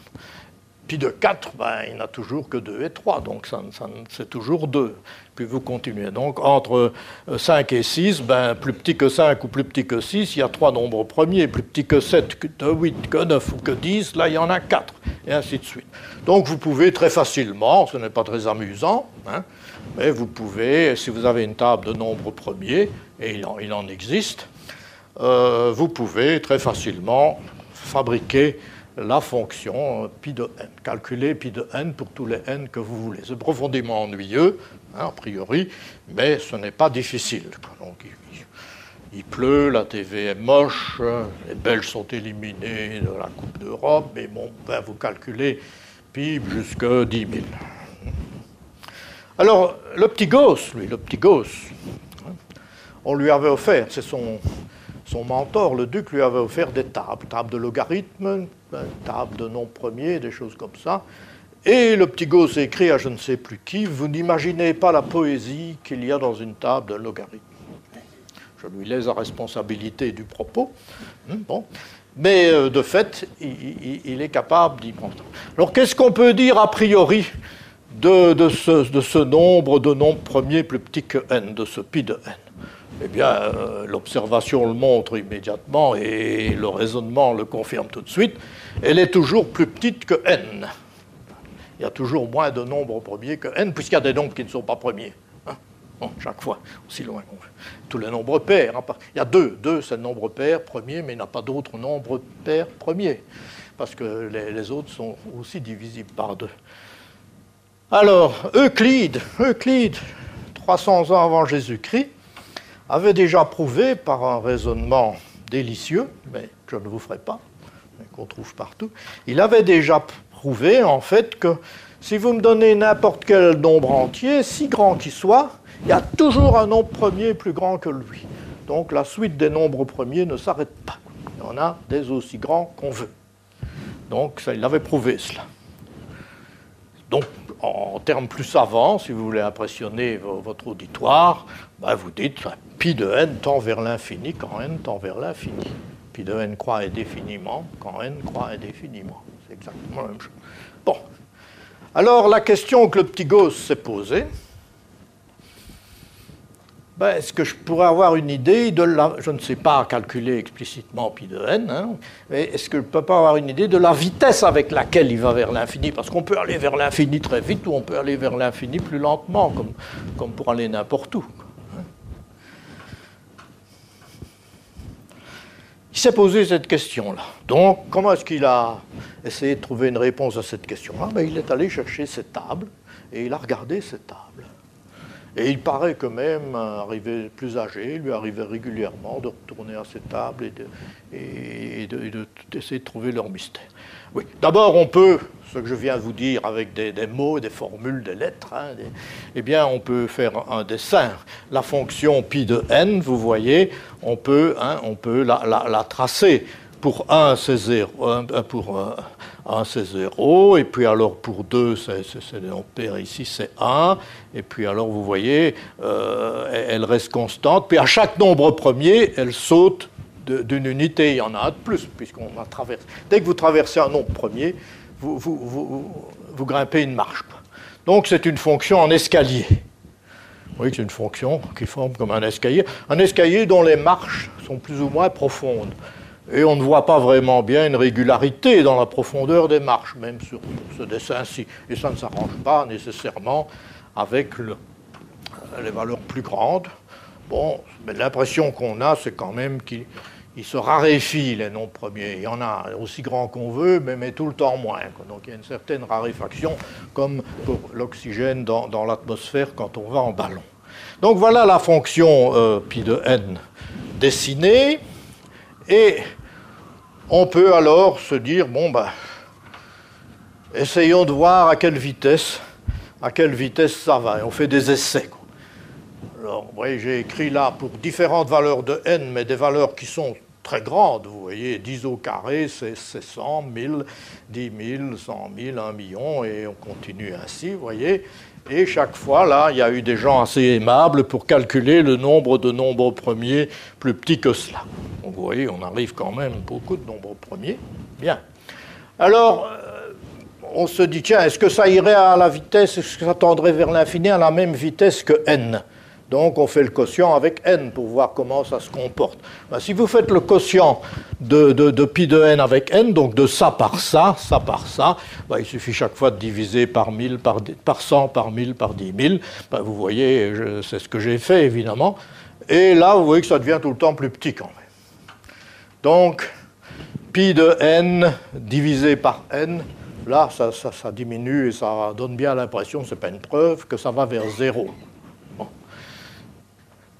Pi de 4, ben, il n'a toujours que 2 et 3, donc ça, c'est toujours 2. Puis vous continuez. Donc entre 5 et 6, ben, plus petit que 5 ou plus petit que 6, il y a 3 nombres premiers. Plus petit que 7, que 8, que 9 ou que 10, là il y en a 4, et ainsi de suite. Donc vous pouvez très facilement, ce n'est pas très amusant, hein, mais vous pouvez, si vous avez une table de nombres premiers, et il en, existe, euh, vous pouvez très facilement fabriquer la fonction pi de n, calculer pi de n pour tous les n que vous voulez. C'est profondément ennuyeux, hein, a priori, mais ce n'est pas difficile. Il, pleut, la TV est moche, les Belges sont éliminés de la Coupe d'Europe, mais bon, ben, vous calculez pi jusqu'à 10 000. Alors, le petit gosse, lui, le petit gosse, on lui avait offert, c'est son, mentor, le duc, lui avait offert des tables, tables de logarithmes, tables de noms premiers, des choses comme ça. Et le petit gosse écrit à je ne sais plus qui, vous n'imaginez pas la poésie qu'il y a dans une table de logarithmes. Je lui laisse la responsabilité du propos. Bon. Mais euh, de fait, il, est capable d'y prendre. Alors qu'est-ce qu'on peut dire a priori de, de, ce, de, ce, nombre de nombres premiers plus petits que n, de ce pi de n? Eh bien, euh, l'observation le montre immédiatement et le raisonnement le confirme tout de suite, elle est toujours plus petite que n. Il y a toujours moins de nombres premiers que n, puisqu'il y a des nombres qui ne sont pas premiers. Hein. chaque fois, aussi loin qu'on Tous les nombres pairs. Hein, il y a deux. Deux, c'est le nombre pair premier, mais il n'y a pas d'autres nombres pairs premiers, parce que les, les autres sont aussi divisibles par deux. Alors, Euclide, Euclide, 300 ans avant Jésus-Christ, avait déjà prouvé par un raisonnement délicieux, mais que je ne vous ferai pas, mais qu'on trouve partout, il avait déjà prouvé en fait que si vous me donnez n'importe quel nombre entier, si grand qu'il soit, il y a toujours un nombre premier plus grand que lui. Donc la suite des nombres premiers ne s'arrête pas. Il y en a des aussi grands qu'on veut. Donc ça, il avait prouvé cela. Donc en termes plus savants, si vous voulez impressionner votre auditoire, ben, vous dites pi de n tend vers l'infini quand n tend vers l'infini. Pi de n croît indéfiniment quand n croît indéfiniment. C'est exactement la même chose. Bon. Alors la question que le petit gosse s'est posée, ben, est-ce que je pourrais avoir une idée de la. Je ne sais pas calculer explicitement pi hein, est-ce que je peux pas avoir une idée de la vitesse avec laquelle il va vers l'infini? Parce qu'on peut aller vers l'infini très vite ou on peut aller vers l'infini plus lentement, comme, pour aller n'importe où. Hein. Il s'est posé cette question-là. Donc, comment est-ce qu'il a essayé de trouver une réponse à cette question-là? Ben, Il est allé chercher ses tables et il a regardé ces tables. Et il paraît que même, arrivé plus âgé, lui arrivait régulièrement de retourner à ses tables et d'essayer de, trouver leur mystère. Oui, d'abord on peut, ce que je viens de vous dire avec des, mots, des formules, des lettres, hein, eh bien on peut faire un dessin. La fonction pi de n, vous voyez, on peut, hein, on peut la, tracer. Pour 1, c'est 0. Pour, 1 c'est 0, et puis alors pour 2, c'est l'ampère ici c'est 1, et puis alors vous voyez, euh, elle reste constante, puis à chaque nombre premier, elle saute d'une unité, il y en a un de plus, puisqu'on va traverser. Dès que vous traversez un nombre premier, vous, vous grimpez une marche. Donc c'est une fonction en escalier. Vous voyez que c'est une fonction qui forme comme un escalier, un escalier dont les marches sont plus ou moins profondes et on ne voit pas vraiment bien une régularité dans la profondeur des marches, même sur ce dessin-ci. Et ça ne s'arrange pas nécessairement avec les valeurs plus grandes. Bon, mais l'impression qu'on a, c'est quand même qu'il se raréfie les nombres premiers. Il y en a aussi grand qu'on veut, mais, mais, tout le temps moins. Donc il y a une certaine raréfaction, comme pour l'oxygène dans, l'atmosphère quand on va en ballon. Donc voilà la fonction euh, pi de n dessinée. Et on peut alors se dire, bon, ben, essayons de voir à quelle vitesse, à quelle vitesse ça va. Et on fait des essais. Alors, vous voyez, j'ai écrit là pour différentes valeurs de n, mais des valeurs qui sont très grandes. Vous voyez, 10 au carré, c'est 100, 1000, 10 000, 100 000, 1 million, et on continue ainsi, vous voyez. Et chaque fois, là, il y a eu des gens assez aimables pour calculer le nombre de nombres premiers plus petits que cela. vous voyez, on arrive quand même beaucoup de nombres premiers. Bien. Alors, euh, on se dit, tiens, est-ce que ça irait à la vitesse, est-ce que ça tendrait vers l'infini à la même vitesse que n? Donc on fait le quotient avec n pour voir comment ça se comporte. Ben, si vous faites le quotient de, pi de n avec n, donc de ça par ça, ça par ça, ben, il suffit chaque fois de diviser par 1000, par, par 100, par 1000, par 10 000. Ben, vous voyez, c'est ce que j'ai fait évidemment. Et là, vous voyez que ça devient tout le temps plus petit quand même. Donc, pi de n divisé par n, là, ça, diminue et ça donne bien l'impression, ce n'est pas une preuve, que ça va vers 0.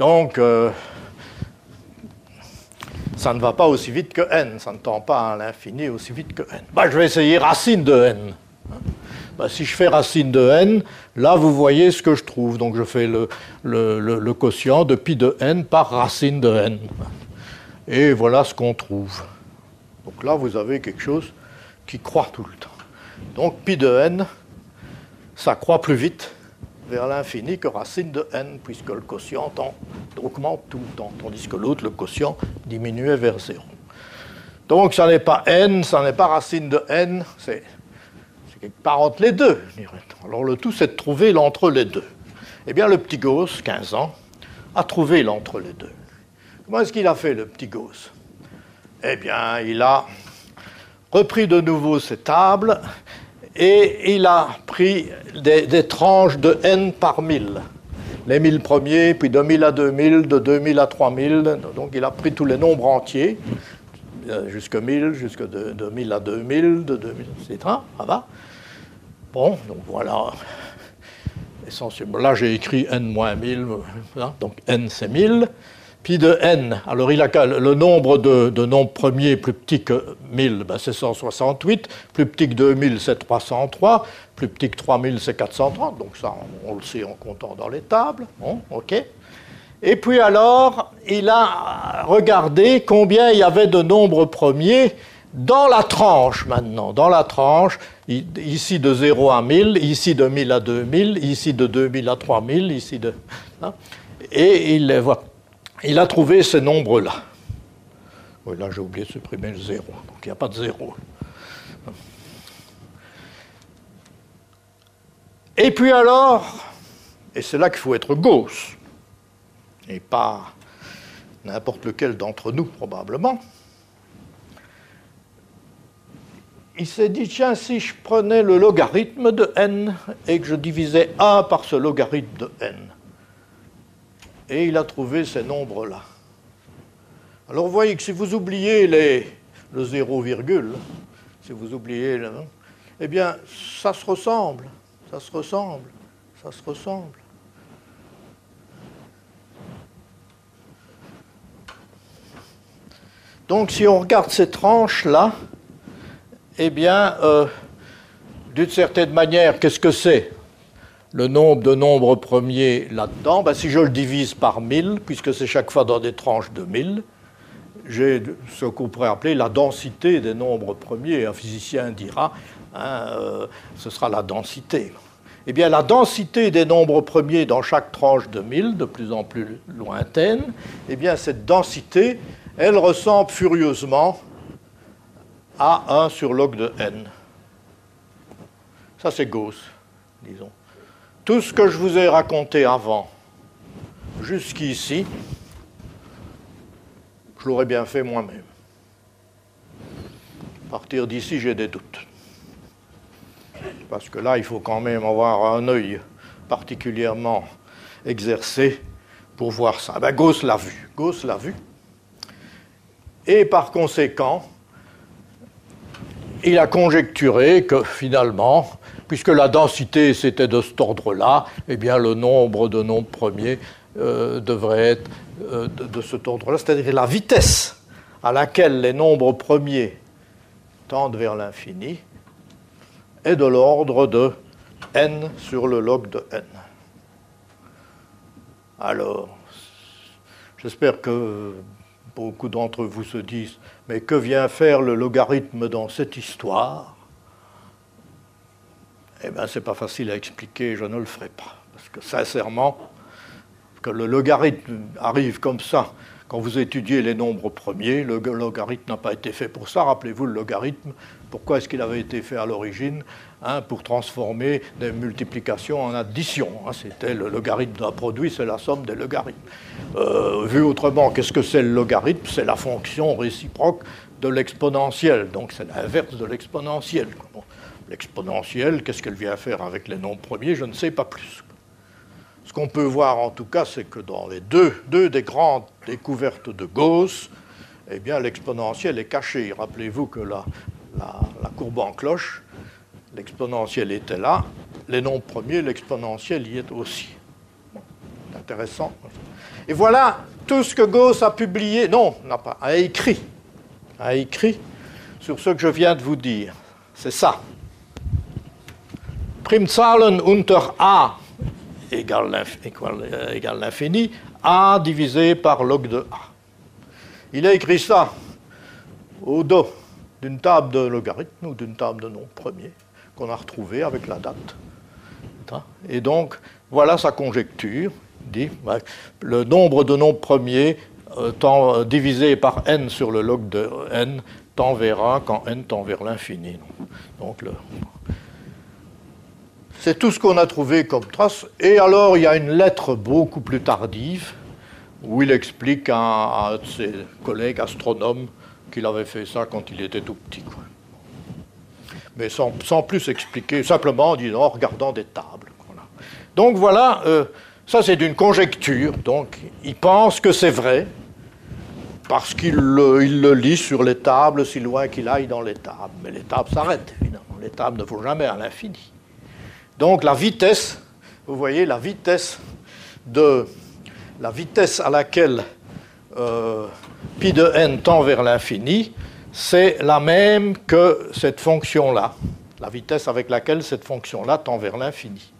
Donc, euh, ça ne va pas aussi vite que n, ça ne tend pas à l'infini aussi vite que n. Bah, je vais essayer racine de n. Bah, si je fais racine de n, là vous voyez ce que je trouve. Donc je fais le, le quotient de pi de n par racine de n. Et voilà ce qu'on trouve. Donc là vous avez quelque chose qui croît tout le temps. Donc pi de n, ça croît plus vite vers l'infini que racine de n, puisque le quotient augmente tout le temps, tandis que l'autre, le quotient, diminuait vers 0. Donc ça n'est pas n, ça n'est pas racine de n, c'est quelque part entre les deux. Alors le tout, c'est de trouver l'entre les deux. Eh bien, le petit Gauss, 15 ans, a trouvé l'entre les deux. Comment est-ce qu'il a fait, le petit Gauss? Eh bien, il a repris de nouveau ses tables et il a pris des, tranches de n par 1000. Les 1000 premiers, puis de 1000 à 2000, de 2000 à 3000. Donc il a pris tous les nombres entiers, euh, jusqu'à 1000, jusqu'à de, 1000 à 2000, de 2000, etc. Ça va Bon, donc voilà. Là j'ai écrit n moins 1000, hein, donc n c'est 1000 pi de n. Alors il a le nombre de, nombres premiers plus petit que 1000, ben c'est 168, plus petit que 2000, c'est 303, plus petit que 3000, c'est 430, donc ça on, le sait en comptant dans les tables. Ok. Et puis alors, il a regardé combien il y avait de nombres premiers dans la tranche maintenant, dans la tranche, ici de 0 à 1000, ici de 1000 à 2000, ici de 2000 à 3000, ici de... Hein. et il les voit il a trouvé ces nombres-là. Oui, là, j'ai oublié de supprimer le zéro, donc il n'y a pas de zéro. Et puis alors, et c'est là qu'il faut être Gauss, et pas n'importe lequel d'entre nous probablement, il s'est dit, tiens, si je prenais le logarithme de n et que je divisais 1 par ce logarithme de n, et il a trouvé ces nombres-là. Alors vous voyez que si vous oubliez les, le zéro virgule, si vous oubliez, le, eh bien, ça se ressemble, ça se ressemble, ça se ressemble. Donc si on regarde ces tranches-là, eh bien, euh, d'une certaine manière, qu'est-ce que c'est? Le nombre de nombres premiers là-dedans, ben, si je le divise par 1000, puisque c'est chaque fois dans des tranches de 1000, j'ai ce qu'on pourrait appeler la densité des nombres premiers. Un physicien dira, hein, euh, ce sera la densité. Eh bien, la densité des nombres premiers dans chaque tranche de 1000, de plus en plus lointaine, eh bien, cette densité, elle ressemble furieusement à 1 sur log de n. Ça, c'est Gauss, disons. Tout ce que je vous ai raconté avant, jusqu'ici, je l'aurais bien fait moi-même. À partir d'ici, j'ai des doutes. Parce que là, il faut quand même avoir un œil particulièrement exercé pour voir ça. Ben, Gauss l'a vu. Gauss l'a vu. Et par conséquent, il a conjecturé que finalement, puisque la densité c'était de cet ordre-là, eh bien le nombre de nombres premiers euh, devrait être euh, de, cet ordre-là, c'est-à-dire la vitesse à laquelle les nombres premiers tendent vers l'infini est de l'ordre de n sur le log de n. Alors, j'espère que beaucoup d'entre vous se disent, mais que vient faire le logarithme dans cette histoire? Eh bien, ce n'est pas facile à expliquer, je ne le ferai pas. Parce que sincèrement, le logarithme arrive comme ça, quand vous étudiez les nombres premiers, le logarithme n'a pas été fait pour ça. Rappelez-vous le logarithme, pourquoi est-ce qu'il avait été fait à l'origine? Hein, Pour transformer des multiplications en addition. Hein. C'était le logarithme d'un produit, c'est la somme des logarithmes. Euh, vu autrement, qu'est-ce que c'est le logarithme? C'est la fonction réciproque de l'exponentielle. Donc c'est l'inverse de l'exponentielle. L'exponentielle, qu'est-ce qu'elle vient faire avec les nombres premiers? Je ne sais pas plus. Ce qu'on peut voir en tout cas, c'est que dans les deux, des grandes découvertes de Gauss, eh bien l'exponentielle est cachée. Rappelez-vous que la, courbe en cloche, l'exponentielle était là, les nombres premiers, l'exponentielle y est aussi. intéressant. Et voilà tout ce que Gauss a publié, non, n'a pas, a écrit, a écrit sur ce que je viens de vous dire. C'est ça. Primzahlen unter A égale l'infini, A divisé par log de A. Il a écrit ça au dos d'une table de logarithme ou d'une table de nombres premiers a retrouvée avec la date. Et donc, voilà sa conjecture. Dit, le nombre de nombres premiers euh, euh, divisé par n sur le log de n tend vers 1 quand n tend vers l'infini. Donc, c'est tout ce qu'on a trouvé comme trace. Et alors, il y a une lettre beaucoup plus tardive où il explique à, de ses collègues astronomes qu'il avait fait ça quand il était tout petit. Mais sans, plus expliquer, simplement en disant, en regardant des tables. Donc voilà, euh, ça c'est une conjecture. Donc il pense que c'est vrai parce qu'il le, il le lit sur les tables si loin qu'il aille dans les tables. Mais les tables s'arrêtent, évidemment. Les tables ne vont jamais à l'infini. Donc la vitesse, vous voyez, la vitesse de la vitesse à laquelle euh, pi de n tend vers l'infini, c'est la même que cette fonction-là, la vitesse avec laquelle cette fonction-là tend vers l'infini.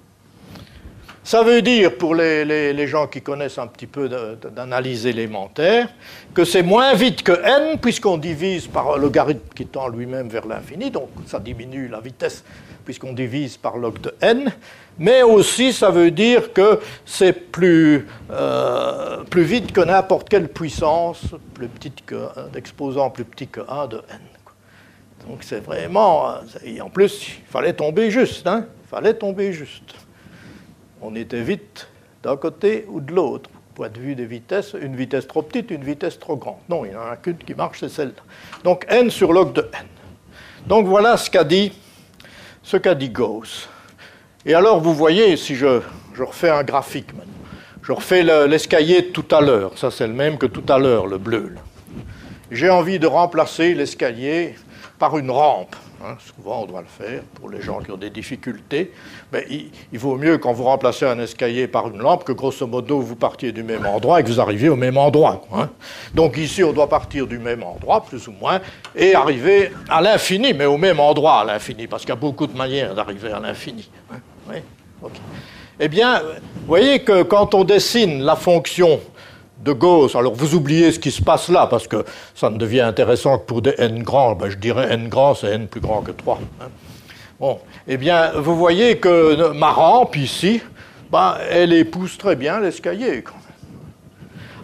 Ça veut dire, pour les, gens qui connaissent un petit peu d'analyse élémentaire, que c'est moins vite que n, puisqu'on divise par logarithme qui tend lui-même vers l'infini, donc ça diminue la vitesse puisqu'on divise par log de n, mais aussi ça veut dire que c'est plus, euh, plus vite que n'importe quelle puissance, plus petite que d'exposant plus petit que 1 de n. Donc c'est vraiment, et en plus il fallait tomber juste, hein, il fallait tomber juste. On était vite d'un côté ou de l'autre, point de vue des vitesses, une vitesse trop petite, une vitesse trop grande. Non, il n'y en a qu'une qui marche, c'est celle-là. Donc n sur log de n. Donc voilà ce qu'a dit ce qu'a dit Gauss. Et alors, vous voyez, si je, refais un graphique maintenant, je refais l'escalier tout à l'heure, ça c'est le même que tout à l'heure, le bleu. J'ai envie de remplacer l'escalier par une rampe. Hein, souvent, on doit le faire pour les gens qui ont des difficultés. Mais il, vaut mieux quand vous remplacez un escalier par une lampe que grosso modo vous partiez du même endroit et que vous arriviez au même endroit. Hein. Donc ici, on doit partir du même endroit, plus ou moins, et arriver à l'infini, mais au même endroit à l'infini, parce qu'il y a beaucoup de manières d'arriver à l'infini. Hein. Eh bien, vous voyez que quand on dessine la fonction de Gauss. Alors vous oubliez ce qui se passe là, parce que ça ne devient intéressant que pour des n grands. Ben, je dirais n grand, c'est n plus grand que 3. Hein. Bon, eh bien, vous voyez que ma rampe ici, ben, elle épouse très bien l'escalier.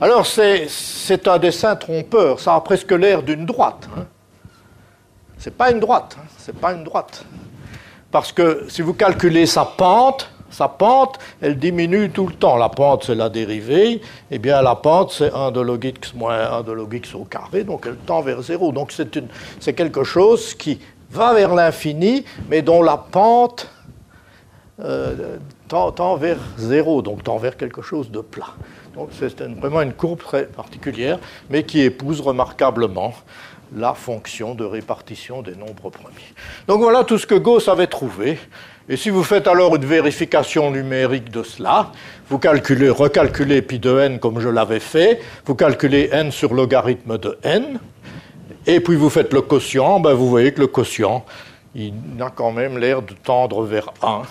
Alors c'est un dessin trompeur, ça a presque l'air d'une droite. Hein. C'est pas une droite, hein. c'est pas une droite. Parce que si vous calculez sa pente, sa pente, elle diminue tout le temps. La pente, c'est la dérivée. Eh bien, la pente, c'est 1 de log x moins 1 de log x au carré, donc elle tend vers 0. Donc c'est quelque chose qui va vers l'infini, mais dont la pente euh, tend, vers 0, donc tend vers quelque chose de plat. Donc c'est vraiment une courbe très particulière, mais qui épouse remarquablement la fonction de répartition des nombres premiers. Donc voilà tout ce que Gauss avait trouvé. Et si vous faites alors une vérification numérique de cela, vous calculez, recalculez pi de n comme je l'avais fait, vous calculez n sur logarithme de n, Et puis vous faites le quotient, ben vous voyez que le quotient, il a quand même l'air de tendre vers 1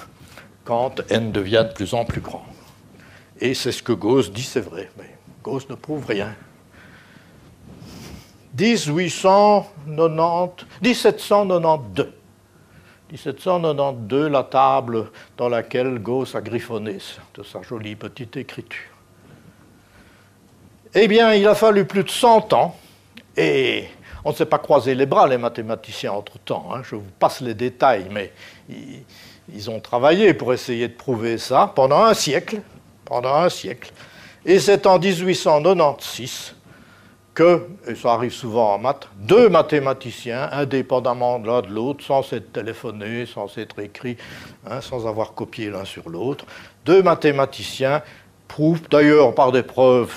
quand n devient de plus en plus grand. Et c'est ce que Gauss dit, c'est vrai, mais Gauss ne prouve rien. 1890, 1792. 1792, la table dans laquelle Gauss a griffonné de sa jolie petite écriture. Eh bien, il a fallu plus de 100 ans, et on ne s'est pas croisé les bras, les mathématiciens, entre-temps. Hein. Je vous passe les détails, mais ils ont travaillé pour essayer de prouver ça pendant un siècle. Pendant un siècle. Et c'est en 1896 que, et ça arrive souvent en maths, deux mathématiciens, indépendamment l'un de l'autre, sans s'être téléphonés, sans s'être écrits, hein, sans avoir copié l'un sur l'autre, deux mathématiciens prouvent, d'ailleurs par des preuves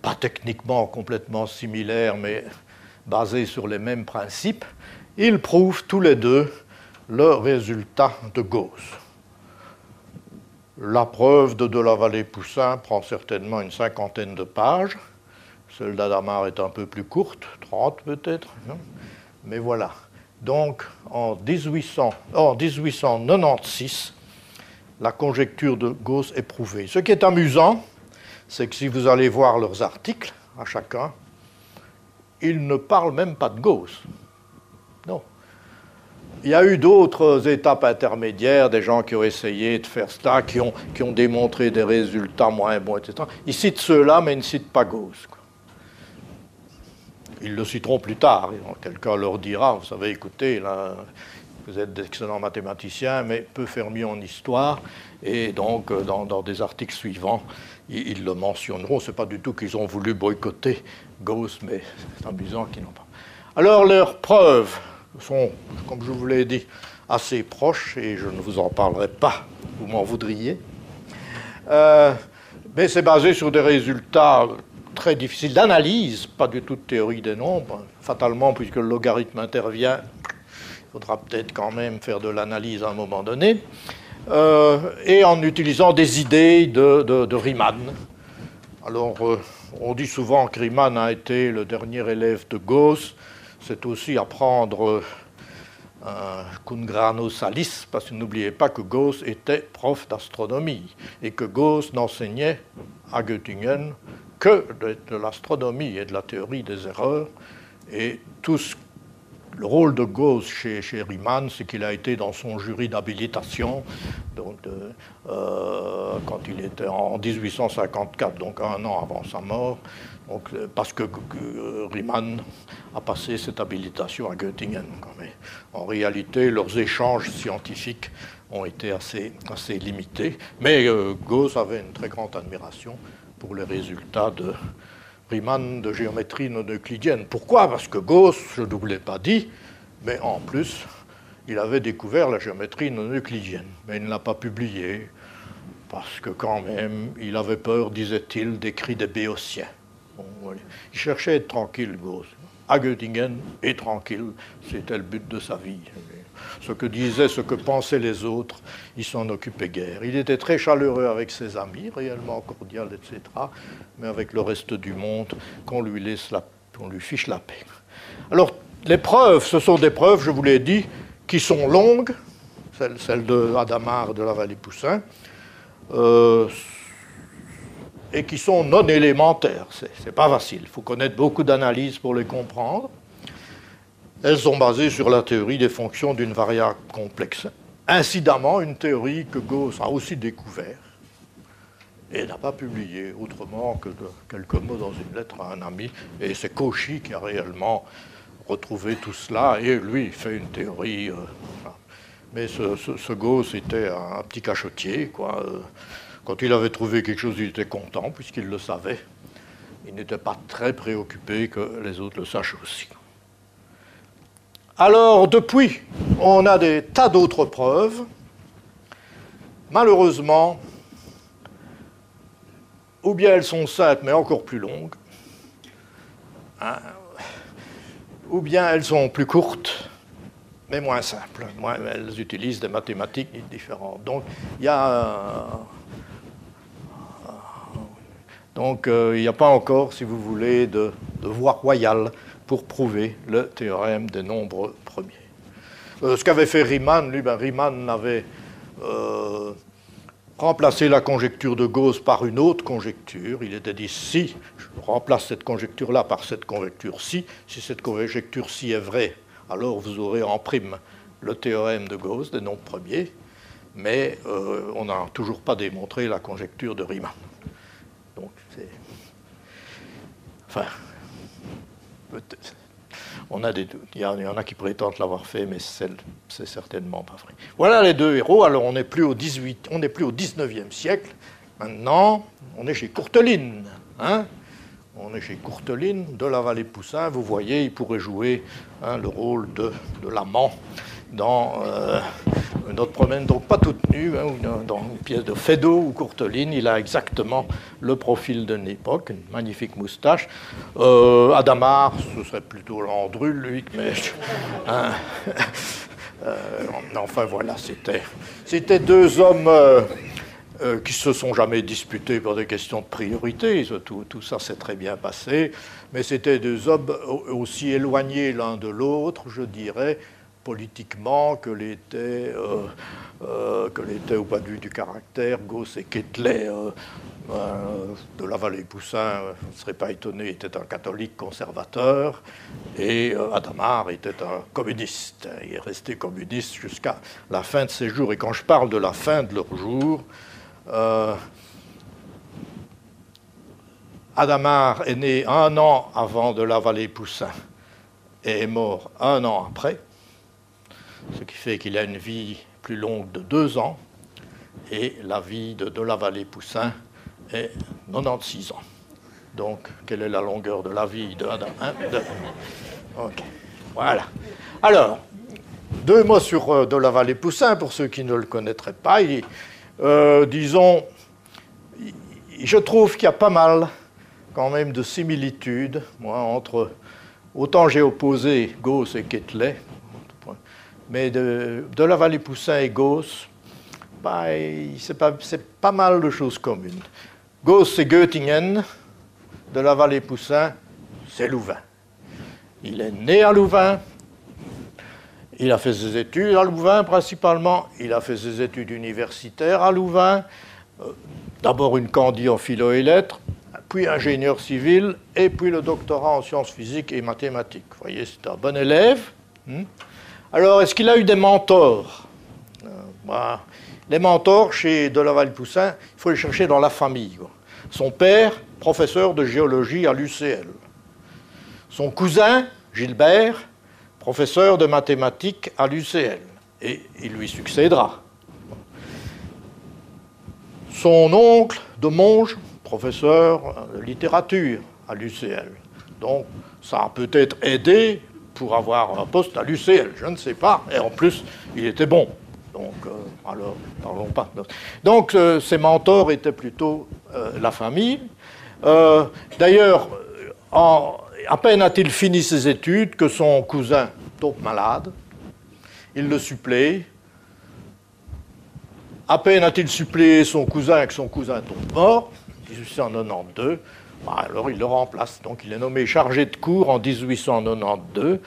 pas techniquement complètement similaires, mais basées sur les mêmes principes, ils prouvent tous les deux le résultat de Gauss. La preuve de De la Vallée-Poussin prend certainement une cinquantaine de pages. Celle d'Adamar est un peu plus courte, 30 peut-être. Mais voilà. Donc en, 1800, en 1896, la conjecture de Gauss est prouvée. Ce qui est amusant, c'est que si vous allez voir leurs articles, à chacun, ils ne parlent même pas de Gauss. Non. Il y a eu d'autres étapes intermédiaires, des gens qui ont essayé de faire ont, qui ont démontré des résultats moins bons, etc. Ils citent ceux-là, mais ils ne citent pas Gauss. Ils le citeront plus tard. Quelqu'un leur dira, vous savez, écoutez, vous êtes d'excellents mathématiciens, mais peu faire en histoire. Et donc, euh, dans, des articles suivants, ils, ils le mentionneront. Ce n'est pas du tout qu'ils ont voulu boycotter Gauss, mais c'est amusant qu'ils n'ont pas. Alors, leurs preuves sont, comme je vous l'ai dit, assez proches, et je ne vous en parlerai pas, vous m'en voudriez. Euh, mais c'est basé sur des résultats très difficiles d'analyse, pas du tout de théorie des nombres. Fatalement, puisque le logarithme intervient, il faudra peut-être quand même faire de l'analyse à un moment donné. Euh, et en utilisant des idées de, Riemann. Alors, euh, on dit souvent que Riemann a été le dernier élève de Gauss c'est aussi apprendre un Kungrano Salis, parce que n'oubliez pas que Gauss était prof d'astronomie et que Gauss n'enseignait à Göttingen que de, l'astronomie et de la théorie des erreurs. Et tout le rôle de Gauss chez, Riemann, c'est qu'il a été dans son jury d'habilitation donc euh, quand il était en 1854, donc un an avant sa mort, donc, euh, parce que, Riemann a passé cette habilitation à Göttingen. Mais en réalité, leurs échanges scientifiques ont été assez, assez limités. Mais euh, Gauss avait une très grande admiration pour les résultats de, Riemann de géométrie non euclidienne. Pourquoi? Parce que Gauss, je ne vous l'ai pas dit, mais en plus, il avait découvert la géométrie non euclidienne, mais il ne l'a pas publié, parce que quand même, il avait peur, disait-il, d'écrire des béotiens. Il cherchait à être tranquille, Gauss. À Göttingen, et tranquille, c'était le but de sa vie ce que disaient, ce que pensaient les autres, il s'en occupait guère. Il était très chaleureux avec ses amis, réellement cordial, etc., mais avec le reste du monde, qu'on lui laisse la, qu'on lui fiche la paix. Alors, les preuves, ce sont des preuves, je vous l'ai dit, qui sont longues, celles, de Adamar de la vallée Poussin, euh, et qui sont non élémentaires. C'est, c'est pas facile. Il faut connaître beaucoup d'analyses pour les comprendre. Elles sont basées sur la théorie des fonctions d'une variable complexe. Incidemment, une théorie que Gauss a aussi découvert et n'a pas publiée autrement que quelques mots dans une lettre à un ami. Et c'est Cauchy qui a réellement retrouvé tout cela et lui fait une théorie. Euh, mais ce, Gauss était un, petit cachotier. Quoi. Quand il avait trouvé quelque chose, il était content puisqu'il le savait. Il n'était pas très préoccupé que les autres le sachent aussi. Alors, depuis, on a des tas d'autres preuves. Malheureusement, ou bien elles sont simples mais encore plus longues, hein, ou bien elles sont plus courtes mais moins simples. elles utilisent des mathématiques différentes. Donc, il y a. euh, il n'y a pas encore, si vous voulez, de, de voie royale pour prouver le théorème des nombres premiers. Euh, ce qu'avait fait Riemann, lui, ben, Riemann avait euh, remplacé la conjecture de Gauss par une autre conjecture. Il était dit si je remplace cette conjecture-là par cette conjecture-ci, si cette conjecture-ci est vraie, alors vous aurez en prime le théorème de Gauss des nombres premiers, mais euh, on n'a toujours pas démontré la conjecture de Riemann. Donc, c'est. Enfin, on a des doutes. Il y en a qui prétendent l'avoir fait, mais c'est certainement pas vrai. Voilà les deux héros. Alors, on n'est plus au 18, on n'est plus au 19e siècle. Maintenant, on est chez Courteline. Hein on est chez Courteline de la vallée Poussin. Vous voyez, il pourrait jouer hein, le rôle de, de l'amant dans euh, notre promène, donc pas toute nue, hein, dans une pièce de Feydeau ou Courteline. Il a exactement le profil d'une époque, une magnifique moustache. Euh, Adamar, ce serait plutôt Landru, lui, mais. Hein, euh, enfin voilà, c'était, deux hommes. qui se sont jamais disputés pour des questions de priorité. Tout ça s'est très bien passé. Mais c'était deux hommes aussi éloignés l'un de l'autre, je dirais, politiquement que l'était, euh, euh, au point de du caractère, Gauss et Quetelet euh, de la vallée Poussin, je ne serais pas étonné, était un catholique conservateur, et Adamar était un communiste. Il est resté communiste jusqu'à la fin de ses jours. Et quand je parle de la fin de leurs jours, Adamar est né un an avant de la vallée Poussin et est mort un an après ce qui fait qu'il a une vie plus longue de deux ans, et la vie de, de la vallée Poussin est 96 ans. Donc, quelle est la longueur de la vie de Ok, voilà. Alors, deux mots sur euh, de la vallée Poussin, pour ceux qui ne le connaîtraient pas. Euh, disons, je trouve qu'il y a pas mal, quand même, de similitudes, moi, entre. Autant j'ai opposé Gauss et Quetelet, mais de, la vallée Poussin et Gauss, bah, c'est pas, pas, mal de choses communes. Gauss, c'est Göttingen. De la vallée Poussin, c'est Louvain. Il est né à Louvain. Il a fait ses études à Louvain principalement. Il a fait ses études universitaires à Louvain. Euh, d'abord une candie en philo et lettres, puis ingénieur civil, et puis le doctorat en sciences physiques et mathématiques. Vous voyez, c'est un bon élève. Alors, est-ce qu'il a eu des mentors? Euh, bah, Les mentors chez Delaval-Poussin, il faut les chercher dans la famille. Son père, professeur de géologie à l'UCL. Son cousin, Gilbert, professeur de mathématiques à l'UCL. Et il lui succédera. Son oncle de Monge, professeur de littérature à l'UCL. Donc, ça a peut-être aidé pour avoir un poste à l'UCL, je ne sais pas. Et en plus, il était bon. Donc, euh, alors, parlons pas. Donc, euh, ses mentors étaient plutôt euh, la famille. D'ailleurs, à peine a-t-il fini ses études que son cousin tombe malade. Il le supplée. À peine a-t-il suppléé son cousin que son cousin tombe mort, 1892. Bah, alors il le remplace. Donc il est nommé chargé de cours en 1892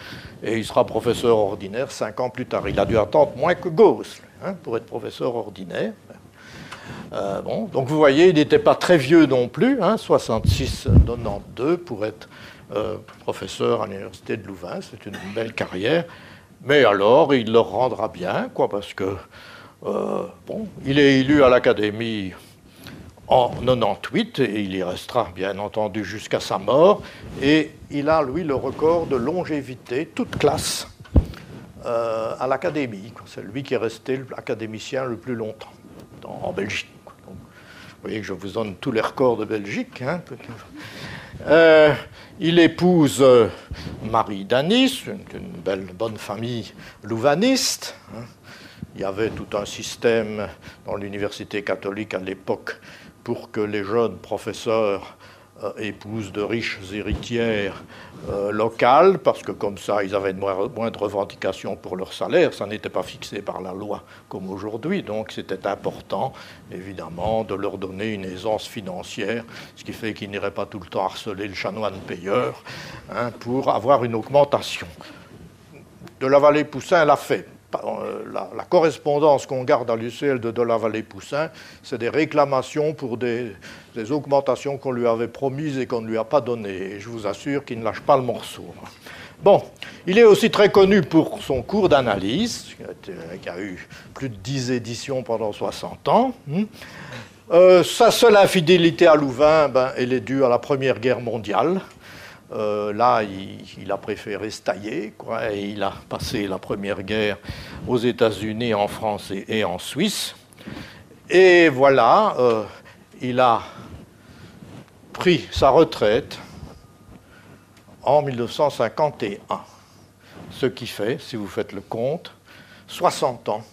et il sera professeur ordinaire cinq ans plus tard. Il a dû attendre moins que Gauss hein, pour être professeur ordinaire. Euh, donc vous voyez, il n'était pas très vieux non plus, hein, 66-92 pour être euh, professeur à l'université de Louvain. C'est une belle carrière. Mais alors, il le rendra bien, quoi, parce que euh, il est élu à l'Académie en 98 et il y restera bien entendu jusqu'à sa mort. Et il a, lui, le record de longévité, toute classe, euh, à l'Académie. C'est lui qui est resté l'académicien le plus longtemps en Belgique. vous voyez que je vous donne tous les records de Belgique. Hein. Euh, il épouse euh, Marie Danis, une, belle, bonne famille louvaniste. Hein. Il y avait tout un système dans l'université catholique à l'époque pour que les jeunes professeurs euh, épouse de riches héritières euh, locales, parce que comme ça, ils avaient de moindres revendications pour leur salaire. Ça n'était pas fixé par la loi comme aujourd'hui. Donc c'était important, évidemment, de leur donner une aisance financière, ce qui fait qu'ils n'iraient pas tout le temps harceler le chanoine payeur hein, pour avoir une augmentation. De la vallée Poussin l'a fait. Euh, la, correspondance qu'on garde à l'UCL de, de la vallée Poussin, c'est des réclamations pour des, augmentations qu'on lui avait promises et qu'on ne lui a pas données. Et je vous assure qu'il ne lâche pas le morceau. Bon, il est aussi très connu pour son cours d'analyse, qui a eu plus de 10 éditions pendant 60 ans. Hmm. Euh, sa seule infidélité à Louvain, ben, elle est due à la Première Guerre mondiale. Euh, là, il, a préféré se quoi, et il a passé la Première Guerre aux États-Unis, en France et, en Suisse. Et voilà, euh, il a pris sa retraite en 1951. Ce qui fait, si vous faites le compte, 60 ans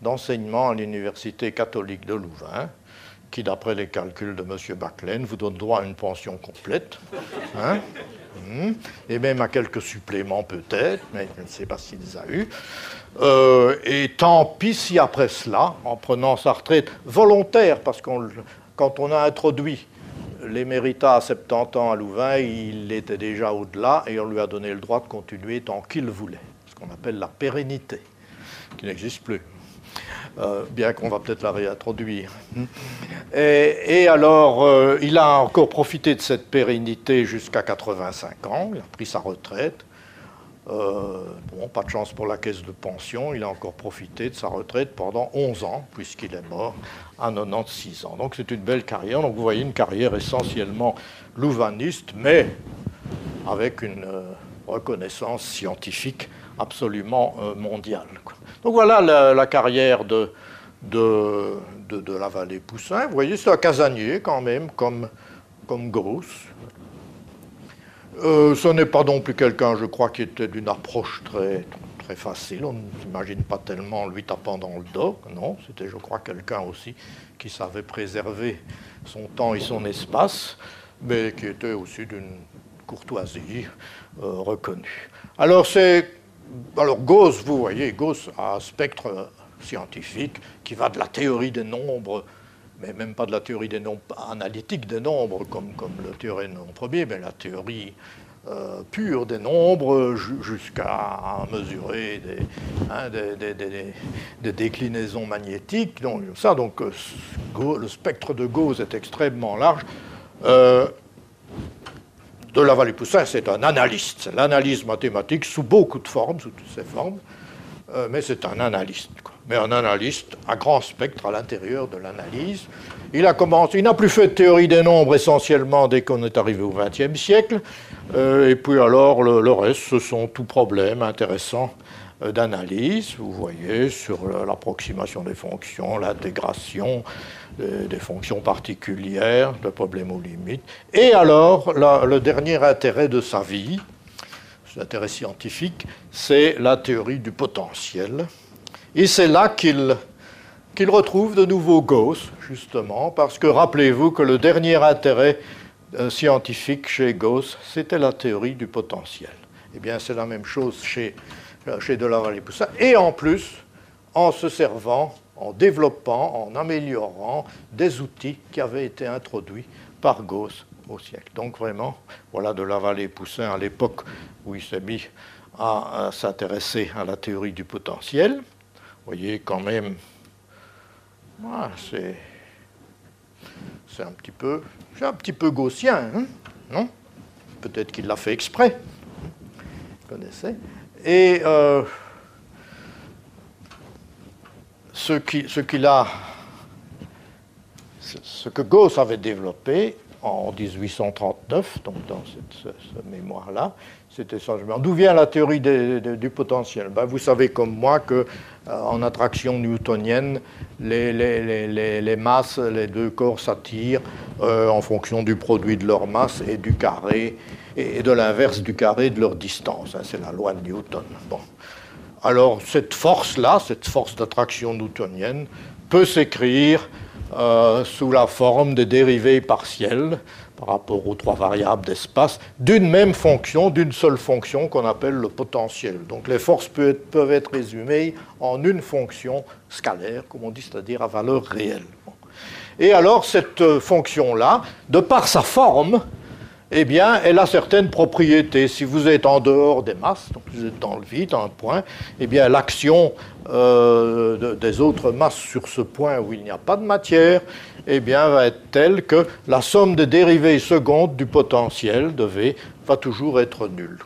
d'enseignement à l'Université catholique de Louvain, qui, d'après les calculs de M. Baclaine, vous donne droit à une pension complète, hein, hmm, et même à quelques suppléments peut-être, mais je ne sais pas s'il les a eus. Euh, et tant pis si après cela, en prenant sa retraite volontaire, parce que quand on a introduit l'éméritat à 70 ans à Louvain, il était déjà au-delà et on lui a donné le droit de continuer tant qu'il voulait, ce qu'on appelle la pérennité, qui n'existe plus. Euh, bien qu'on va peut-être la réintroduire. Et, alors, euh, il a encore profité de cette pérennité jusqu'à 85 ans, il a pris sa retraite. Euh, bon, pas de chance pour la caisse de pension, il a encore profité de sa retraite pendant 11 ans, puisqu'il est mort à 96 ans. Donc c'est une belle carrière. Donc vous voyez une carrière essentiellement louvaniste, mais avec une reconnaissance scientifique absolument mondiale. Donc voilà la, carrière de, de, la vallée Poussin. Vous voyez, c'est un casanier quand même, comme, comme Gauss. Euh, ce n'est pas non plus quelqu'un, je crois, qui était d'une approche très, facile. On n'imagine pas tellement lui tapant dans le dos. Non, c'était, je crois, quelqu'un aussi qui savait préserver son temps et son espace, mais qui était aussi d'une courtoisie euh, reconnue. Alors c'est alors Gauss, vous voyez, Gauss a un spectre scientifique qui va de la théorie des nombres, mais même pas de la théorie des nombres analytiques des nombres, comme, comme le théorème premier, mais la théorie euh, pure des nombres jusqu'à mesurer hein, des, des, déclinaisons magnétiques. Donc, ça, donc, euh, le spectre de Gauss est extrêmement large. Euh, de la vallée Poussin, c'est un analyste. L'analyse mathématique sous beaucoup de formes, sous toutes ces formes, euh, mais c'est un analyste. Mais un analyste à grand spectre à l'intérieur de l'analyse. Il a commencé, il n'a plus fait de théorie des nombres essentiellement dès qu'on est arrivé au XXe siècle. Euh, et puis alors, le, reste, ce sont tous problèmes intéressants d'analyse, vous voyez, sur l'approximation des fonctions, l'intégration des, fonctions particulières, le problème aux limites. Et alors, le dernier intérêt de sa vie, l'intérêt scientifique, c'est la théorie du potentiel. Et c'est là qu'il qu'il retrouve de nouveau Gauss, justement, parce que rappelez-vous que le dernier intérêt euh, scientifique chez Gauss, c'était la théorie du potentiel. Eh bien, c'est la même chose chez chez Delaval Poussin, et en plus en se servant, en développant, en améliorant des outils qui avaient été introduits par Gauss au siècle. Donc vraiment, voilà de Laval et Poussin à l'époque où il s'est mis à, s'intéresser à la théorie du potentiel. Vous voyez quand même, c'est, c'est un petit peu, c'est un petit peu gaussien, hein, non? Peut-être qu'il l'a fait exprès. Vous connaissez et euh, ce, qui, ce, qu'il a, ce que Gauss avait développé en 1839, donc dans cette, mémoire-là, c'était changement. D'où vient la théorie du potentiel? Ben, Vous savez comme moi que euh, en attraction newtonienne, les, masses, les deux corps s'attirent euh, en fonction du produit de leur masse et du carré et de l'inverse du carré de leur distance. Hein, c'est la loi de Newton. Bon. Alors cette force-là, cette force d'attraction newtonienne, peut s'écrire euh, sous la forme des dérivées partielles par rapport aux trois variables d'espace d'une même fonction, d'une seule fonction qu'on appelle le potentiel. Donc les forces peuvent être, peuvent être résumées en une fonction scalaire, comme on dit, c'est-à-dire à valeur réelle. Et alors cette fonction-là, de par sa forme, eh bien, elle a certaines propriétés. Si vous êtes en dehors des masses, donc vous êtes dans le vide, un point, eh bien, l'action euh, des autres masses sur ce point où il n'y a pas de matière, eh bien, va être telle que la somme des dérivées secondes du potentiel de V va toujours être nulle.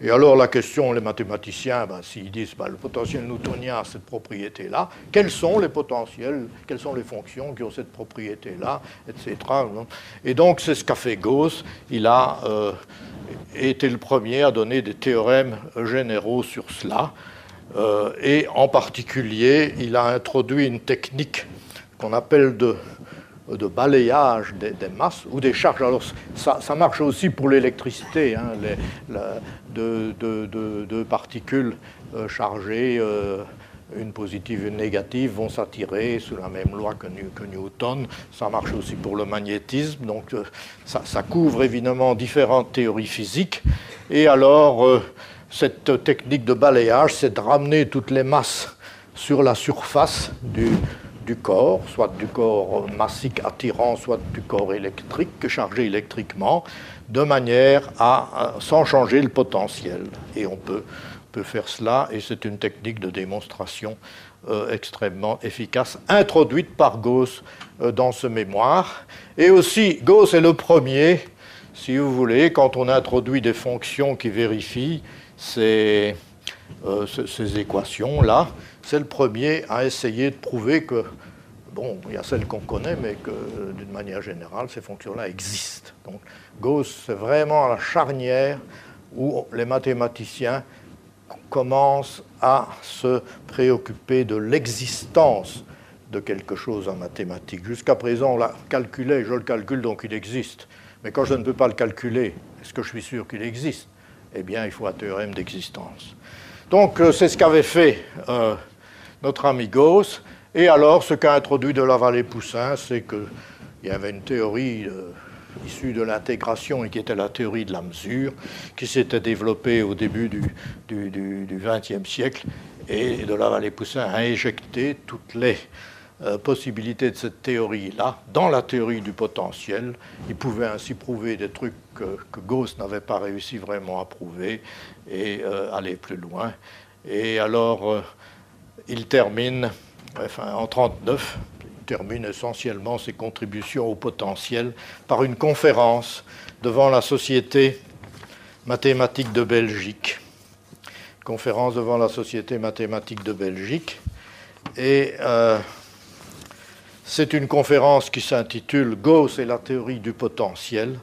Et alors la question, les mathématiciens, ben, s'ils disent ben, le potentiel newtonien a cette propriété-là, quels sont les potentiels, quelles sont les fonctions qui ont cette propriété-là, etc. Et donc c'est ce qu'a fait Gauss. Il a euh, été le premier à donner des théorèmes généraux sur cela. Euh, et en particulier, il a introduit une technique qu'on appelle de de balayage des, masses ou des charges. Alors ça, marche aussi pour l'électricité. Hein, deux, particules euh, chargées, euh, une positive et une négative, vont s'attirer sous la même loi que, Newton. Ça marche aussi pour le magnétisme. Donc euh, ça, couvre évidemment différentes théories physiques. Et alors cette technique de balayage, c'est de ramener toutes les masses sur la surface du, corps, soit du corps massique attirant, soit du corps électrique chargé électriquement, de manière à, sans changer le potentiel. Et on peut, peut faire cela, et c'est une technique de démonstration euh, extrêmement efficace, introduite par Gauss euh, dans ce mémoire. Et aussi, Gauss est le premier, si vous voulez, quand on introduit des fonctions qui vérifient ces, euh, ces équations-là, c'est le premier à essayer de prouver que, bon, il y a celles qu'on connaît, mais que d'une manière générale, ces fonctions-là existent. Donc Gauss, c'est vraiment la charnière où les mathématiciens commencent à se préoccuper de l'existence de quelque chose en mathématiques. Jusqu'à présent, on l'a calculé, je le calcule, donc il existe. Mais quand je ne peux pas le calculer, est-ce que je suis sûr qu'il existe? Eh bien, il faut un théorème d'existence. Donc, euh, c'est ce qu'avait fait euh, notre ami Gauss. Et alors, ce qu'a introduit de la vallée Poussin, c'est qu'il y avait une théorie euh, issue de l'intégration et qui était la théorie de la mesure, qui s'était développée au début du XXe siècle. Et de la vallée Poussin a injecté toutes les euh, possibilités de cette théorie-là dans la théorie du potentiel. Il pouvait ainsi prouver des trucs que, Gauss n'avait pas réussi vraiment à prouver et euh, aller plus loin. Et alors, il termine, enfin, en 1939, il termine essentiellement ses contributions au potentiel par une conférence devant la Société mathématique de Belgique. Conférence devant la Société mathématique de Belgique. Et euh, c'est une conférence qui s'intitule Gauss et la théorie du potentiel.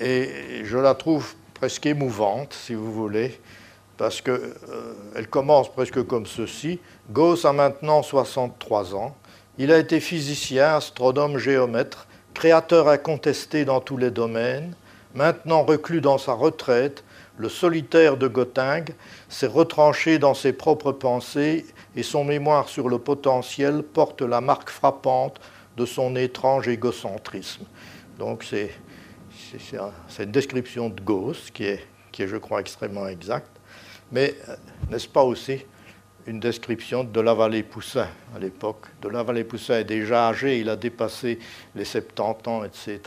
Et je la trouve presque émouvante, si vous voulez, parce qu'elle euh, commence presque comme ceci. Gauss a maintenant 63 ans. Il a été physicien, astronome, géomètre, créateur incontesté dans tous les domaines. Maintenant reclus dans sa retraite, le solitaire de Göttingen s'est retranché dans ses propres pensées et son mémoire sur le potentiel porte la marque frappante de son étrange égocentrisme. Donc c'est une description de Gauss qui est, qui est, je crois, extrêmement exacte. Mais euh, n'est-ce pas aussi une description de la vallée Poussin à l'époque De la vallée Poussin est déjà âgé, il a dépassé les 70 ans, etc.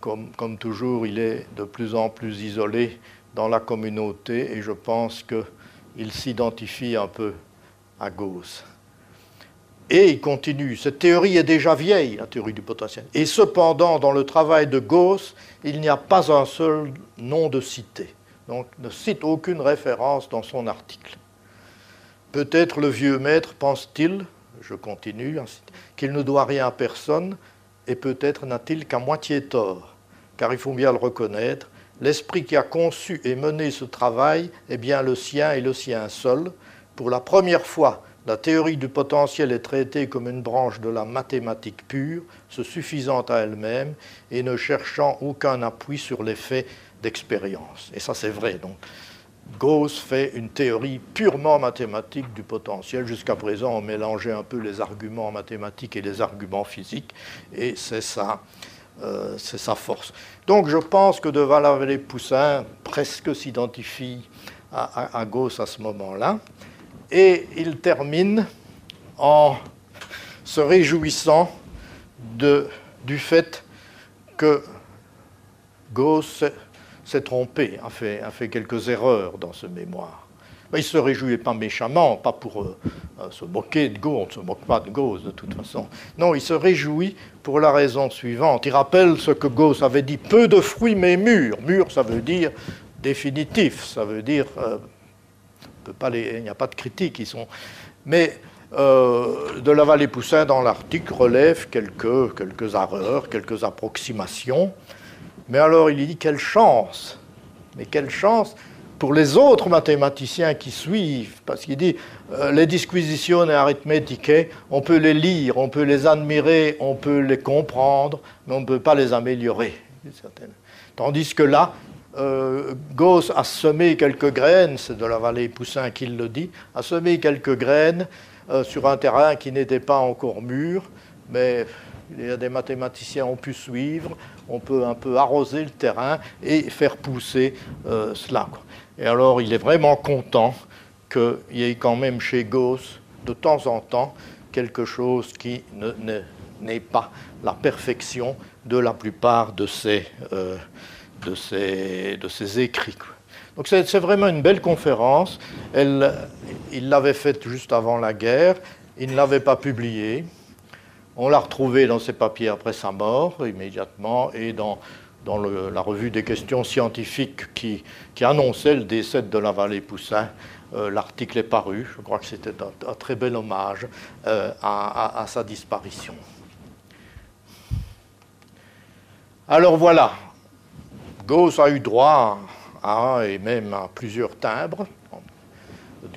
Comme, comme toujours, il est de plus en plus isolé dans la communauté et je pense qu'il s'identifie un peu à Gauss. Et il continue. Cette théorie est déjà vieille, la théorie du potentiel. Et cependant, dans le travail de Gauss, il n'y a pas un seul nom de cité donc ne cite aucune référence dans son article. Peut-être le vieux maître pense-t-il, je continue, qu'il ne doit rien à personne, et peut-être n'a-t-il qu'à moitié tort, car il faut bien le reconnaître, l'esprit qui a conçu et mené ce travail est bien le sien et le sien seul. Pour la première fois, la théorie du potentiel est traitée comme une branche de la mathématique pure, se suffisant à elle-même et ne cherchant aucun appui sur les faits d'expérience. Et ça, c'est vrai. Donc, Gauss fait une théorie purement mathématique du potentiel. Jusqu'à présent, on mélangeait un peu les arguments mathématiques et les arguments physiques, et c'est ça, euh, c'est sa force. Donc je pense que de Valavelle-Poussin presque s'identifie à, Gauss à ce moment-là, et il termine en se réjouissant du fait que Gauss s'est trompé, a fait, quelques erreurs dans ce mémoire. Il ne se réjouit pas méchamment, pas pour euh, euh, se moquer de Gauss, on ne se moque pas de Gauss de toute façon. Non, il se réjouit pour la raison suivante. Il rappelle ce que Gauss avait dit peu de fruits mais mûrs. Mûrs, ça veut dire définitif, ça veut dire. Euh, il n'y a pas de critique. Ils sont, mais de la vallée Poussin, dans l'article, relève quelques erreurs, quelques approximations. Mais alors il dit quelle chance, mais quelle chance pour les autres mathématiciens qui suivent, parce qu'il dit euh, les disquisitions arithmétiques, on peut les lire, on peut les admirer, on peut les comprendre, mais on ne peut pas les améliorer. Tandis que là, euh, Gauss a semé quelques graines, c'est de la vallée Poussin qu'il le dit, a semé quelques graines euh, sur un terrain qui n'était pas encore mûr, mais a des mathématiciens ont pu suivre, on peut un peu arroser le terrain et faire pousser euh, cela. Et alors il est vraiment content qu'il y ait quand même chez Gauss, de temps en temps, quelque chose qui n'est pas la perfection de la plupart de ses, euh, écrits. Donc c'est vraiment une belle conférence. Il l'avait faite juste avant la guerre. Il ne l'avait pas publiée. On l'a retrouvé dans ses papiers après sa mort, immédiatement, et dans, la revue des questions scientifiques qui, annonçait le décès de la vallée Poussin. Euh, l'article est paru. Je crois que c'était un, très bel hommage euh, à, sa disparition. Alors voilà, Gauss a eu droit à et même à plusieurs timbres.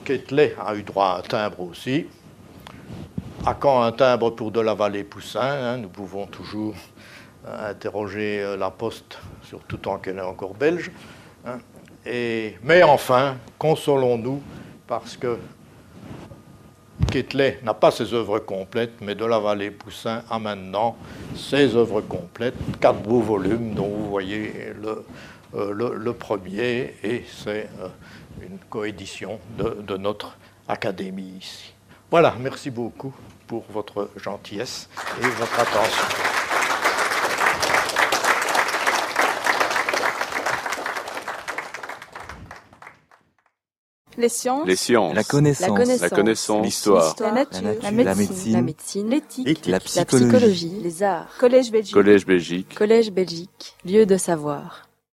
Ketley a eu droit à un timbre aussi à quand un timbre pour de la vallée Poussin hein, Nous pouvons toujours euh, interroger euh, la Poste, surtout tant qu'elle est encore belge. Hein. mais enfin, consolons-nous, parce que Quetelet n'a pas ses œuvres complètes, mais de la vallée Poussin a maintenant ses œuvres complètes, quatre beaux volumes dont vous voyez le, euh, premier, et c'est une coédition de notre académie ici. Voilà, merci beaucoup pour votre gentillesse et votre attention. Les sciences. Les sciences. La connaissance. La connaissance. L'histoire. La, nature. La, médecine. L'éthique. La, psychologie. Les arts. Collège Belgique. Collège Belgique. Collège Belgique. Lieu de savoir.